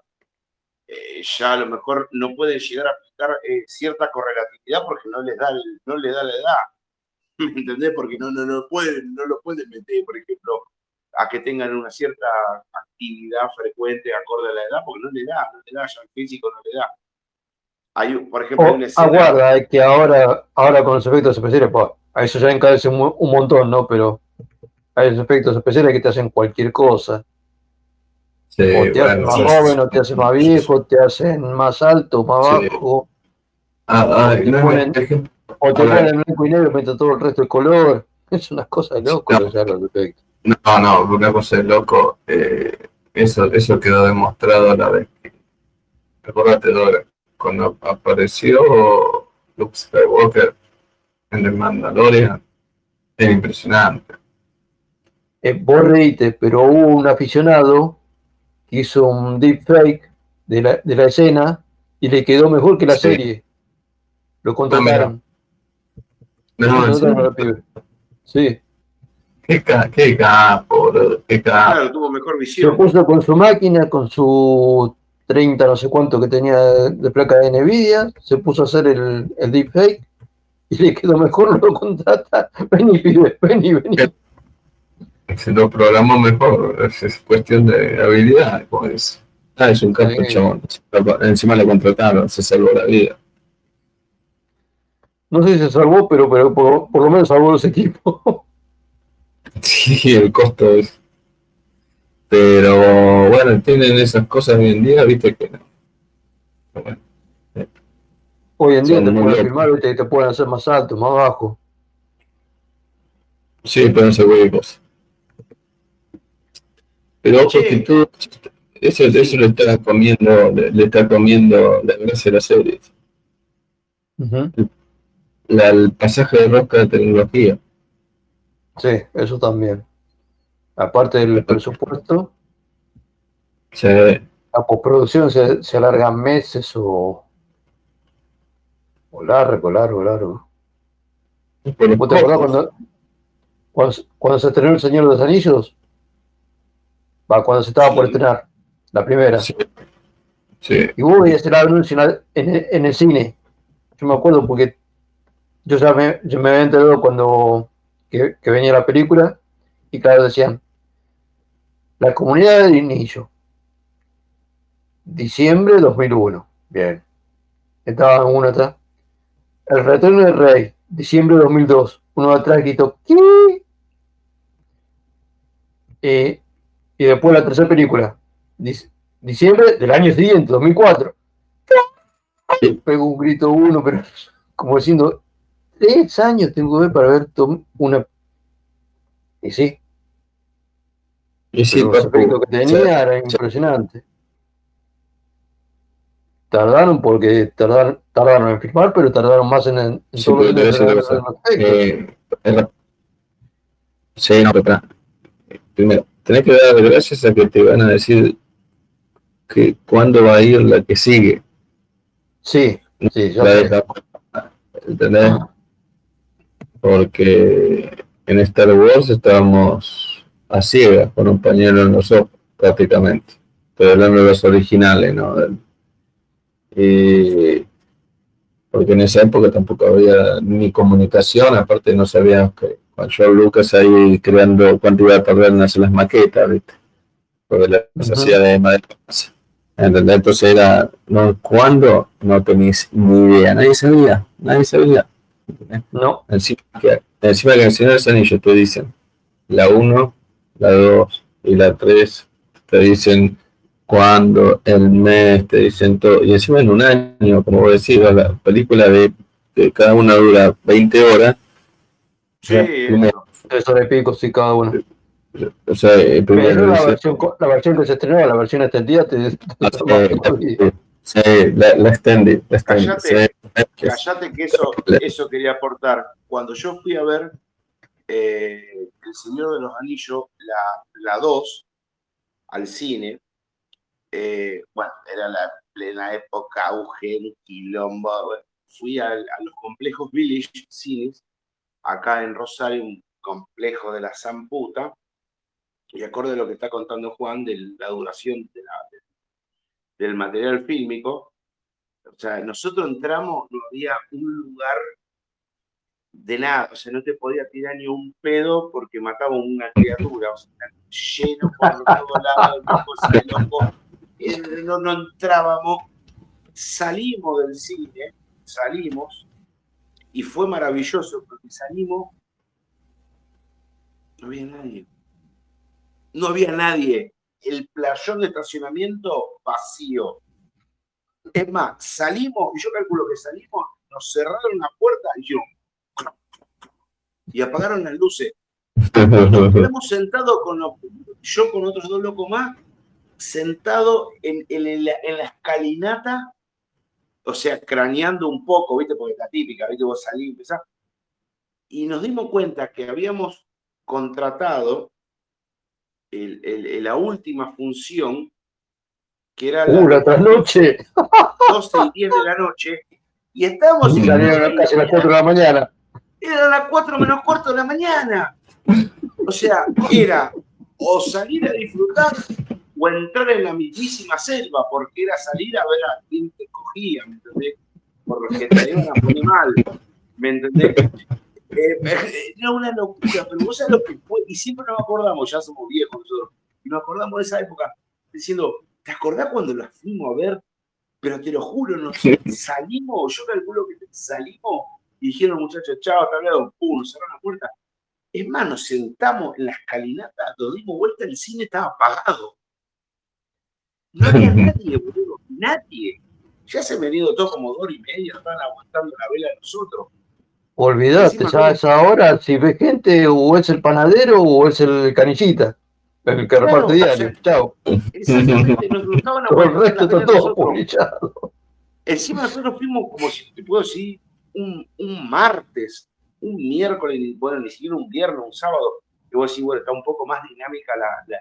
eh, ya a lo mejor no pueden llegar a aplicar eh, cierta correlatividad porque no les da, no les da la edad. ¿Me entendés? Porque no, no, no, pueden, no lo pueden meter, por ejemplo, a que tengan una cierta actividad frecuente acorde a la edad, porque no le da, no le da, ya el físico no le da. Hay, por ejemplo, una escena... Aguarda, que ahora, ahora con los efectos especiales, pues, a eso ya encarece un, un montón, ¿no? Pero hay los efectos especiales que te hacen cualquier cosa. o te hacen más joven, o te hacen más viejo, te hacen más alto, más bajo. Ah, ah, no, o te ponen en blanco y negro mientras todo el resto de color. Es una cosa de loco no, los efectos. No, no, una cosa de loco. Eh, eso, eso quedó demostrado la vez que. Dora, cuando apareció Luke Skywalker en el Mandalorian, era impresionante. Eh, vos reíte, pero hubo un aficionado que hizo un deepfake de la, de la escena y le quedó mejor que la serie. Lo contrataron. No, sí. Qué, qué capo, qué capo. Claro, tuvo mejor visión. Se puso con su máquina, con su 30, no sé cuánto que tenía de placa de Nvidia, se puso a hacer el, el deepfake y le quedó mejor, lo contrata. Vení, pide, vení, vení. Se lo programó mejor, es, cuestión de habilidad, pues. Ah, es un capo chabón. Encima lo contrataron, se salvó la vida. No sé si se salvó, pero, pero por, lo menos salvó los equipos. Sí, el costo es. Pero bueno, tienen esas cosas hoy en día, viste que no. Hoy en día te pueden filmar, viste, te pueden hacer más alto, más bajo. Sí, pueden ser cosas. Pero ojo que todo eso, eso le está comiendo, le, está comiendo la gracia de la serie. el pasaje de rosca de tecnología. Sí, eso también. Aparte del presupuesto, sí. la postproducción se, se alarga meses o, o largo, largo, largo. ¿Vos te acordás cuando, cuando, cuando se estrenó El Señor de los Anillos? va, cuando se estaba por estrenar, la primera. Sí. Y vos veías el anuncio en, en, el cine. Yo me acuerdo porque yo ya me, yo me había enterado cuando que, venía la película y claro decían la comunidad del inicio diciembre de 2001 bien. Estaba uno atrás. El retorno del rey diciembre de 2002 uno atrás gritó ¿qué? Eh, y después la tercera película, diciembre del año siguiente, 2004. Pego un grito uno, pero como diciendo, tres años tengo que ver para ver una. Y sí. Y sí, el efecto que tenía era impresionante. Tardaron porque tardaron, tardaron en filmar, pero tardaron más en, en sí, todo lo que eh, Sí, no, pero primero, tenés que dar gracias a que te van a decir que cuándo va a ir la que sigue. Sí, sí, yo ¿Entendés? Porque en Star Wars estábamos a ciegas con un pañuelo en los ojos, prácticamente. Pero hablando de los originales, ¿no? Y porque en esa época tampoco había ni comunicación, aparte no sabíamos que con George Lucas ahí creando cuánto iba a tardar en hacer las maquetas, ¿viste? Porque las hacía de madera. ¿Entendés? Entonces era, no, ¿cuándo? No tenéis ni idea, nadie sabía, nadie sabía. No. Encima que, encima que en el Señor de Anillos te dicen la 1, la 2 y la 3, te dicen cuándo, el mes, te dicen todo. Y encima en un año, como vos decís, la película de, de cada una dura 20 horas Sí, eso de pico, sí, cada uno. O sea, primero, la, versión, la versión que se estrenó, la versión extendida, te, sí, la, la extended. La Callate, callate, que eso, eso quería aportar. Cuando yo fui a ver eh, El Señor de los Anillos, la 2, al cine, eh, bueno, era la plena época, auge, quilombo. Fui a, a los complejos Village Cines acá en Rosario, un complejo de la Zamputa, y acorde a lo que está contando Juan de la duración de la, del material fílmico. O sea, nosotros entramos, no había un lugar de nada, o sea, no te podía tirar ni un pedo porque mataba una criatura, o sea, lleno por todos lados, no, no entrábamos, salimos del cine, salimos, y fue maravilloso porque salimos, no había nadie, no había nadie, el playón de estacionamiento vacío. Es más, salimos, y yo calculo que salimos, nos cerraron la puerta y yo, y apagaron las luces. hemos sentado con yo con otros dos locos más, sentado en, la, escalinata, o sea, craneando un poco, ¿viste? Porque es la típica, ¿viste? Vos salís, empezás. Y nos dimos cuenta que habíamos contratado la última función, que era la, uh, la noche 12 y 10 de la noche, y estábamos... Y salieron casi las 4 de la mañana. Era las 4 menos cuarto de la mañana. O sea, era o salir a disfrutar o entrar en la mismísima selva, porque era salir a ver a quién te cogía, ¿me entendés? Por lo que te iban a poner mal, ¿me entendés? Eh, era una locura, pero vos sabés lo que fue, y siempre nos acordamos, ya somos viejos nosotros, y nos acordamos de esa época, diciendo, ¿te acordás cuando la fuimos a ver? Pero te lo juro, nos salimos, yo calculo que salimos y dijeron, muchachos, chao, hasta luego, pum, cerraron la puerta. Es más, nos sentamos en la escalinata, nos dimos vuelta, el cine estaba apagado. No había nadie, boludo, nadie. Ya se han venido todos como dos y media, estaban aguantando la vela de nosotros. Olvidate, ya es ahora, si ves gente, o es el panadero o es el canillita, el que reparte diario. Chao. Exactamente, nos gustaban Todo el resto está todo publicado. Encima nosotros fuimos, como si te puedo decir, un, un martes, un miércoles, bueno, ni siquiera un viernes, un sábado, que vos decís, bueno, está un poco más dinámica la,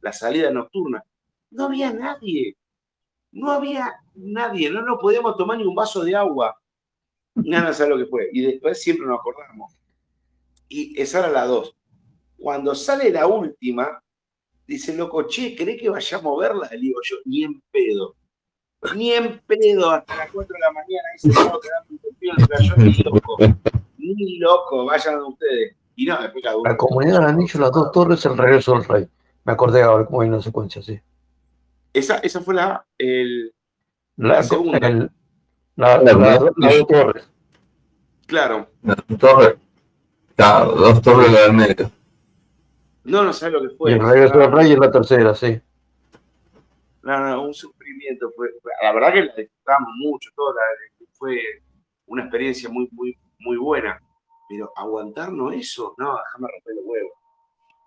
la, salida nocturna. No había nadie, no había nadie, no nos podíamos tomar ni un vaso de agua. Nada sabe lo que fue. Y después siempre nos acordamos. Y esa era la dos. Cuando sale la última, dice, loco, che, ¿cree que vayamos a verla? Le digo yo, ni en pedo. Ni en pedo hasta las 4 de la mañana. Ahí se quedando un yo ni loco. Ni loco, vayan ustedes. Y no, después cada La comunidad del anillo, las dos torres, el regreso del rey. Me acordé ahora cómo hay una secuencia así. Esa, esa fue la, el, la, segunda. El, la, la, la, dos torres. Claro. Las dos torres. Claro, dos torres de la América. No, no sé lo que fue. Y el regreso del rey es la tercera, sí. No, no, un sufrimiento. Fue, la verdad que la disfrutamos mucho, toda fue una experiencia muy, muy, muy buena. Pero aguantarnos eso, no, déjame romper los huevos.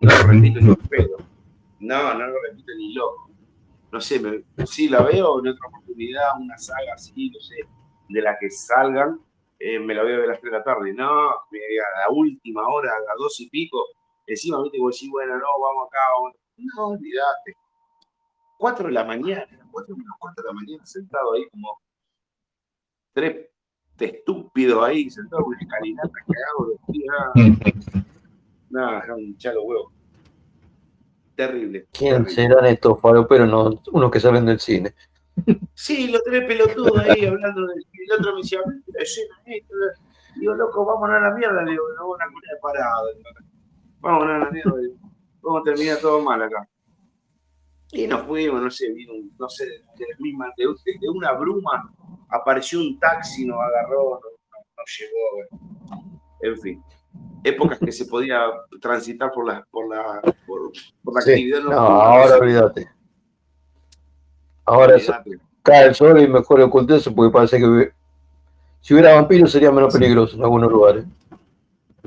No lo repito ni pedo. No, no lo repito ni loco. No sé, me, sí la veo en otra oportunidad, una saga así, no sé, de la que salgan, eh, me la veo de las 3 de la tarde. No, a la última hora, a las 2 y pico, encima, viste, vos decís, bueno, no, vamos acá, vamos. No, olvidate. 4 de la mañana, 4 menos 4 de la mañana, sentado ahí como tres estúpidos ahí, sentado con escalinata, cagado de Nada, un chalo huevo. Terrible. ¿Quién serán estos pero No, unos que saben del cine. Sí, los tres pelotudos ahí hablando del El otro me decía, la escena esto. Digo, loco, vámonos a la mierda. Le digo, no, una cuna de parado. Vámonos a la mierda. Vamos a terminar todo mal acá. Y nos fuimos, no sé, vino, no sé, de, la misma, de, de, una bruma apareció un taxi, nos agarró, nos, llegó, en fin. Épocas que se podía transitar por la, por la, por, la actividad. No, ahora olvídate. Ahora cae el sol y mejor ocultarse porque parece que si hubiera vampiros sería menos peligroso en algunos lugares.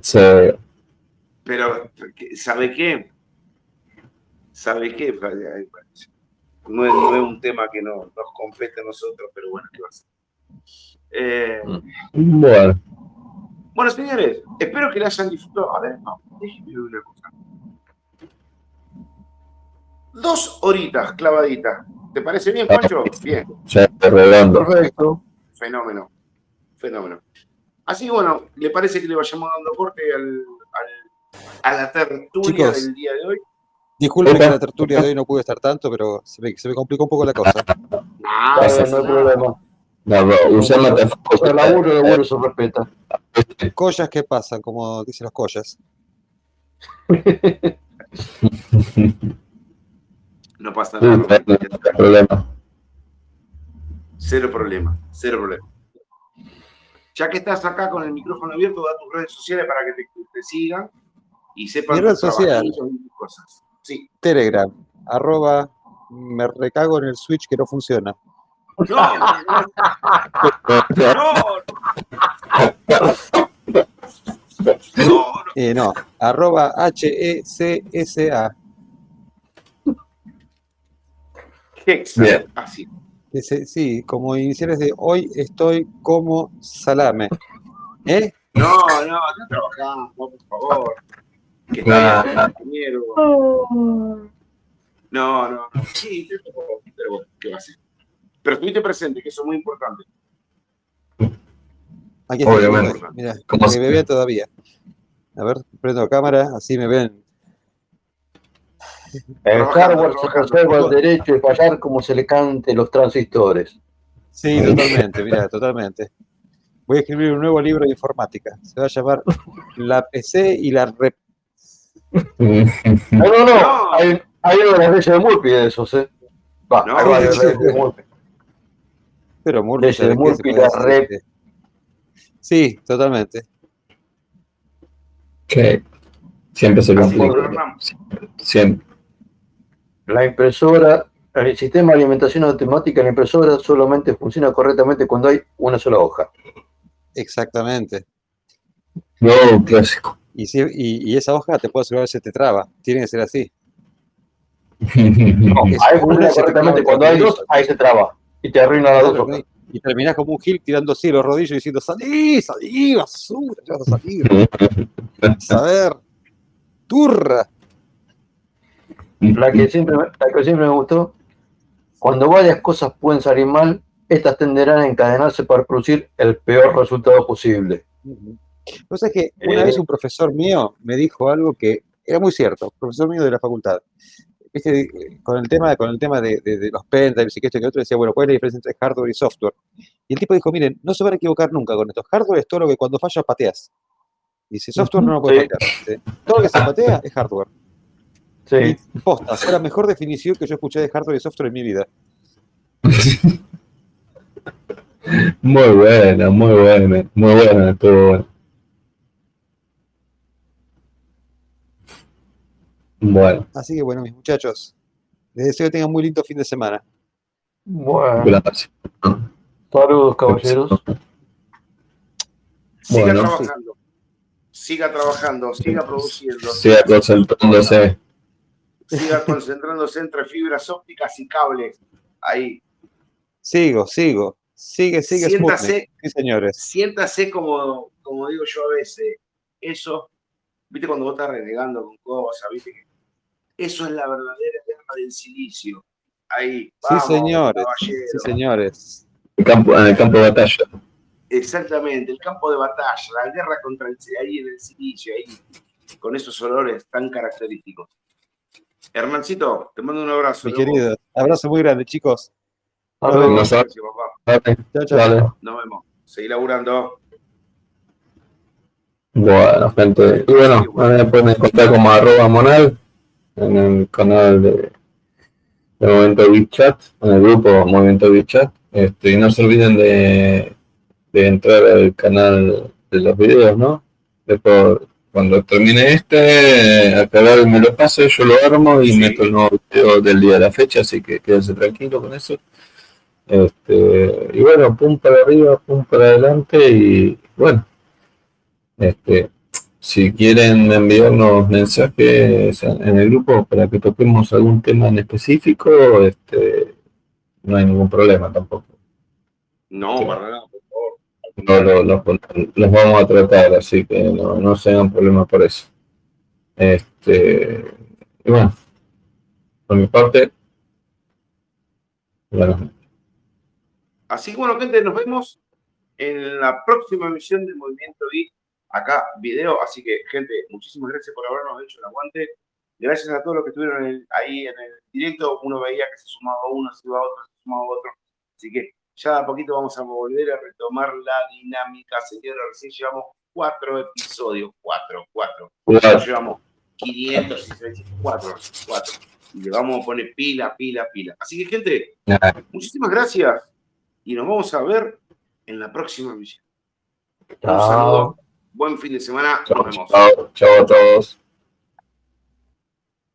Sí. Pero, ¿sabe qué? ¿Sabe qué? No es, no es, un tema que no, nos compete a nosotros, pero bueno, ¿qué va a ser? Eh, bueno. Bueno, señores, espero que la hayan disfrutado. A ver, no, déjenme una cosa. Dos horitas clavaditas. ¿Te parece bien, Pancho? Bien. Perfecto. Fenómeno. Fenómeno. Así que bueno, ¿le parece que le vayamos dando corte al, al, a la tertulia del día de hoy? Disculpe que la tertulia de hoy no pude estar tanto, pero se me, se me complicó un poco la cosa. Ah, no, no hay problema. No, no, usa la El laburo, el laburo se respeta. Collas que pasan, como dicen los collas. No pasa nada. No hay problema. Cero problema, cero problema. Ya que estás acá con el micrófono abierto, da tus redes sociales para que te, sigan y sepan Mi red social. cosas. Sí. Telegram, arroba, me recago en el switch que no funciona. No, no, eh, no, arroba H-E-C-S-A. Bien. Así. Sí, como iniciales de hoy estoy como salame. ¿Eh? No, no, no trabajamos, por favor. Que está bien, No, no, no. Sí, pero ¿qué va a ser? Pero estuviste presente, que eso es muy importante. Aquí está. Obviamente. Mira, como me ve todavía. A ver, prendo cámara, así me ven. El hardware se conserva el derecho de fallar como se le cante los transistores. Sí, totalmente, mira, totalmente. Voy a escribir un nuevo libro de informática. Se va a llamar La PC y la Rep. No, no, no. Hay, hay una de las leyes de Murphy de esos, ¿eh? Va, no, hay varias leyes de Murphy. Pero Murphy, leyes de Murphy la Rep. Sí, totalmente. Que siempre se complica. Siempre. La impresora, el sistema de alimentación automática en la impresora solamente funciona correctamente cuando hay una sola hoja. Exactamente. No, clásico. Y, si, y, esa hoja te puede asegurar si te traba. Tiene que ser así. No, ahí funciona correctamente. Cuando hay dos, ahí se traba. Y te arruina la dos hojas. Y terminás como un gil tirando así los rodillos y diciendo, salí, salí, basura, ya vas a salir. a ver, turra. La que, siempre, que siempre me gustó, cuando varias cosas pueden salir mal, estas tenderán a encadenarse para producir el peor resultado posible. Pues es que una eh. vez un profesor mío me dijo algo que era muy cierto, profesor mío de la facultad. con el tema, con el tema de, los pendrives y que esto y que otro, decía, bueno, ¿cuál es la diferencia entre hardware y software? Y el tipo dijo, miren, no se van a equivocar nunca con esto. Hardware es todo lo que cuando falla pateas. Dice, software no lo puede patear. Todo lo que se patea es hardware. Sí. posta, fue la mejor definición que yo escuché de hardware y software en mi vida. muy buena, muy buena, muy buena, todo bueno. Bueno. Así que bueno, mis muchachos, les deseo que tengan muy lindo fin de semana. Bueno. Gracias. Saludos, caballeros. Siga trabajando. Siga trabajando, siga produciendo. Siga concentrándose siga concentrándose entre fibras ópticas y cables. Ahí. Sigo, sigo. Sigue, sigue. Siéntase, sí, señores. Siéntase como, como digo yo a veces. Eso, viste cuando vos estás renegando con cosas, viste eso es la verdadera guerra del silicio. Ahí. Vamos, sí, señores. Sí, señores. El campo, en el campo de batalla. Exactamente, el campo de batalla, la guerra contra el, ahí en el silicio, ahí, con esos olores tan característicos. Hermancito, te mando un abrazo. Mi querido, abrazo muy grande, chicos. Nos vemos. papá. Nos vemos. Seguí laburando. Bueno, gente. Y bueno, me pueden encontrar como arroba monal en el canal de, de Movimiento Bichat, en el grupo Movimiento Bichat. Este, y no se olviden de, de entrar al canal de los videos, ¿no? Después cuando termine este, acabar me lo pase, yo lo armo y meto el nuevo video del día de la fecha, así que quédense tranquilo con eso. Este, y bueno, pum para arriba, pum para adelante y bueno, este, si quieren enviarnos mensajes en el grupo para que toquemos algún tema en específico, este, no hay ningún problema tampoco. No, para nada no los, vamos a tratar, así que no, no se hagan problemas por eso. Este, y bueno, por mi parte, bueno. Así bueno, gente, nos vemos en la próxima emisión del Movimiento I. Acá, video. Así que, gente, muchísimas gracias por habernos hecho el aguante. Gracias a todos los que estuvieron ahí en el directo. Uno veía que se sumaba uno, se iba otro, se sumaba otro. Así que ya a poquito vamos a volver a retomar la dinámica, señora. Recién llevamos cuatro episodios, cuatro, cuatro. Ya llevamos 500 y cuatro, cuatro. Y le vamos a poner pila, pila, pila. Así que, gente, muchísimas gracias y nos vamos a ver en la próxima emisión. Un saludo, buen fin de semana. Nos vemos. Chao, chao a todos.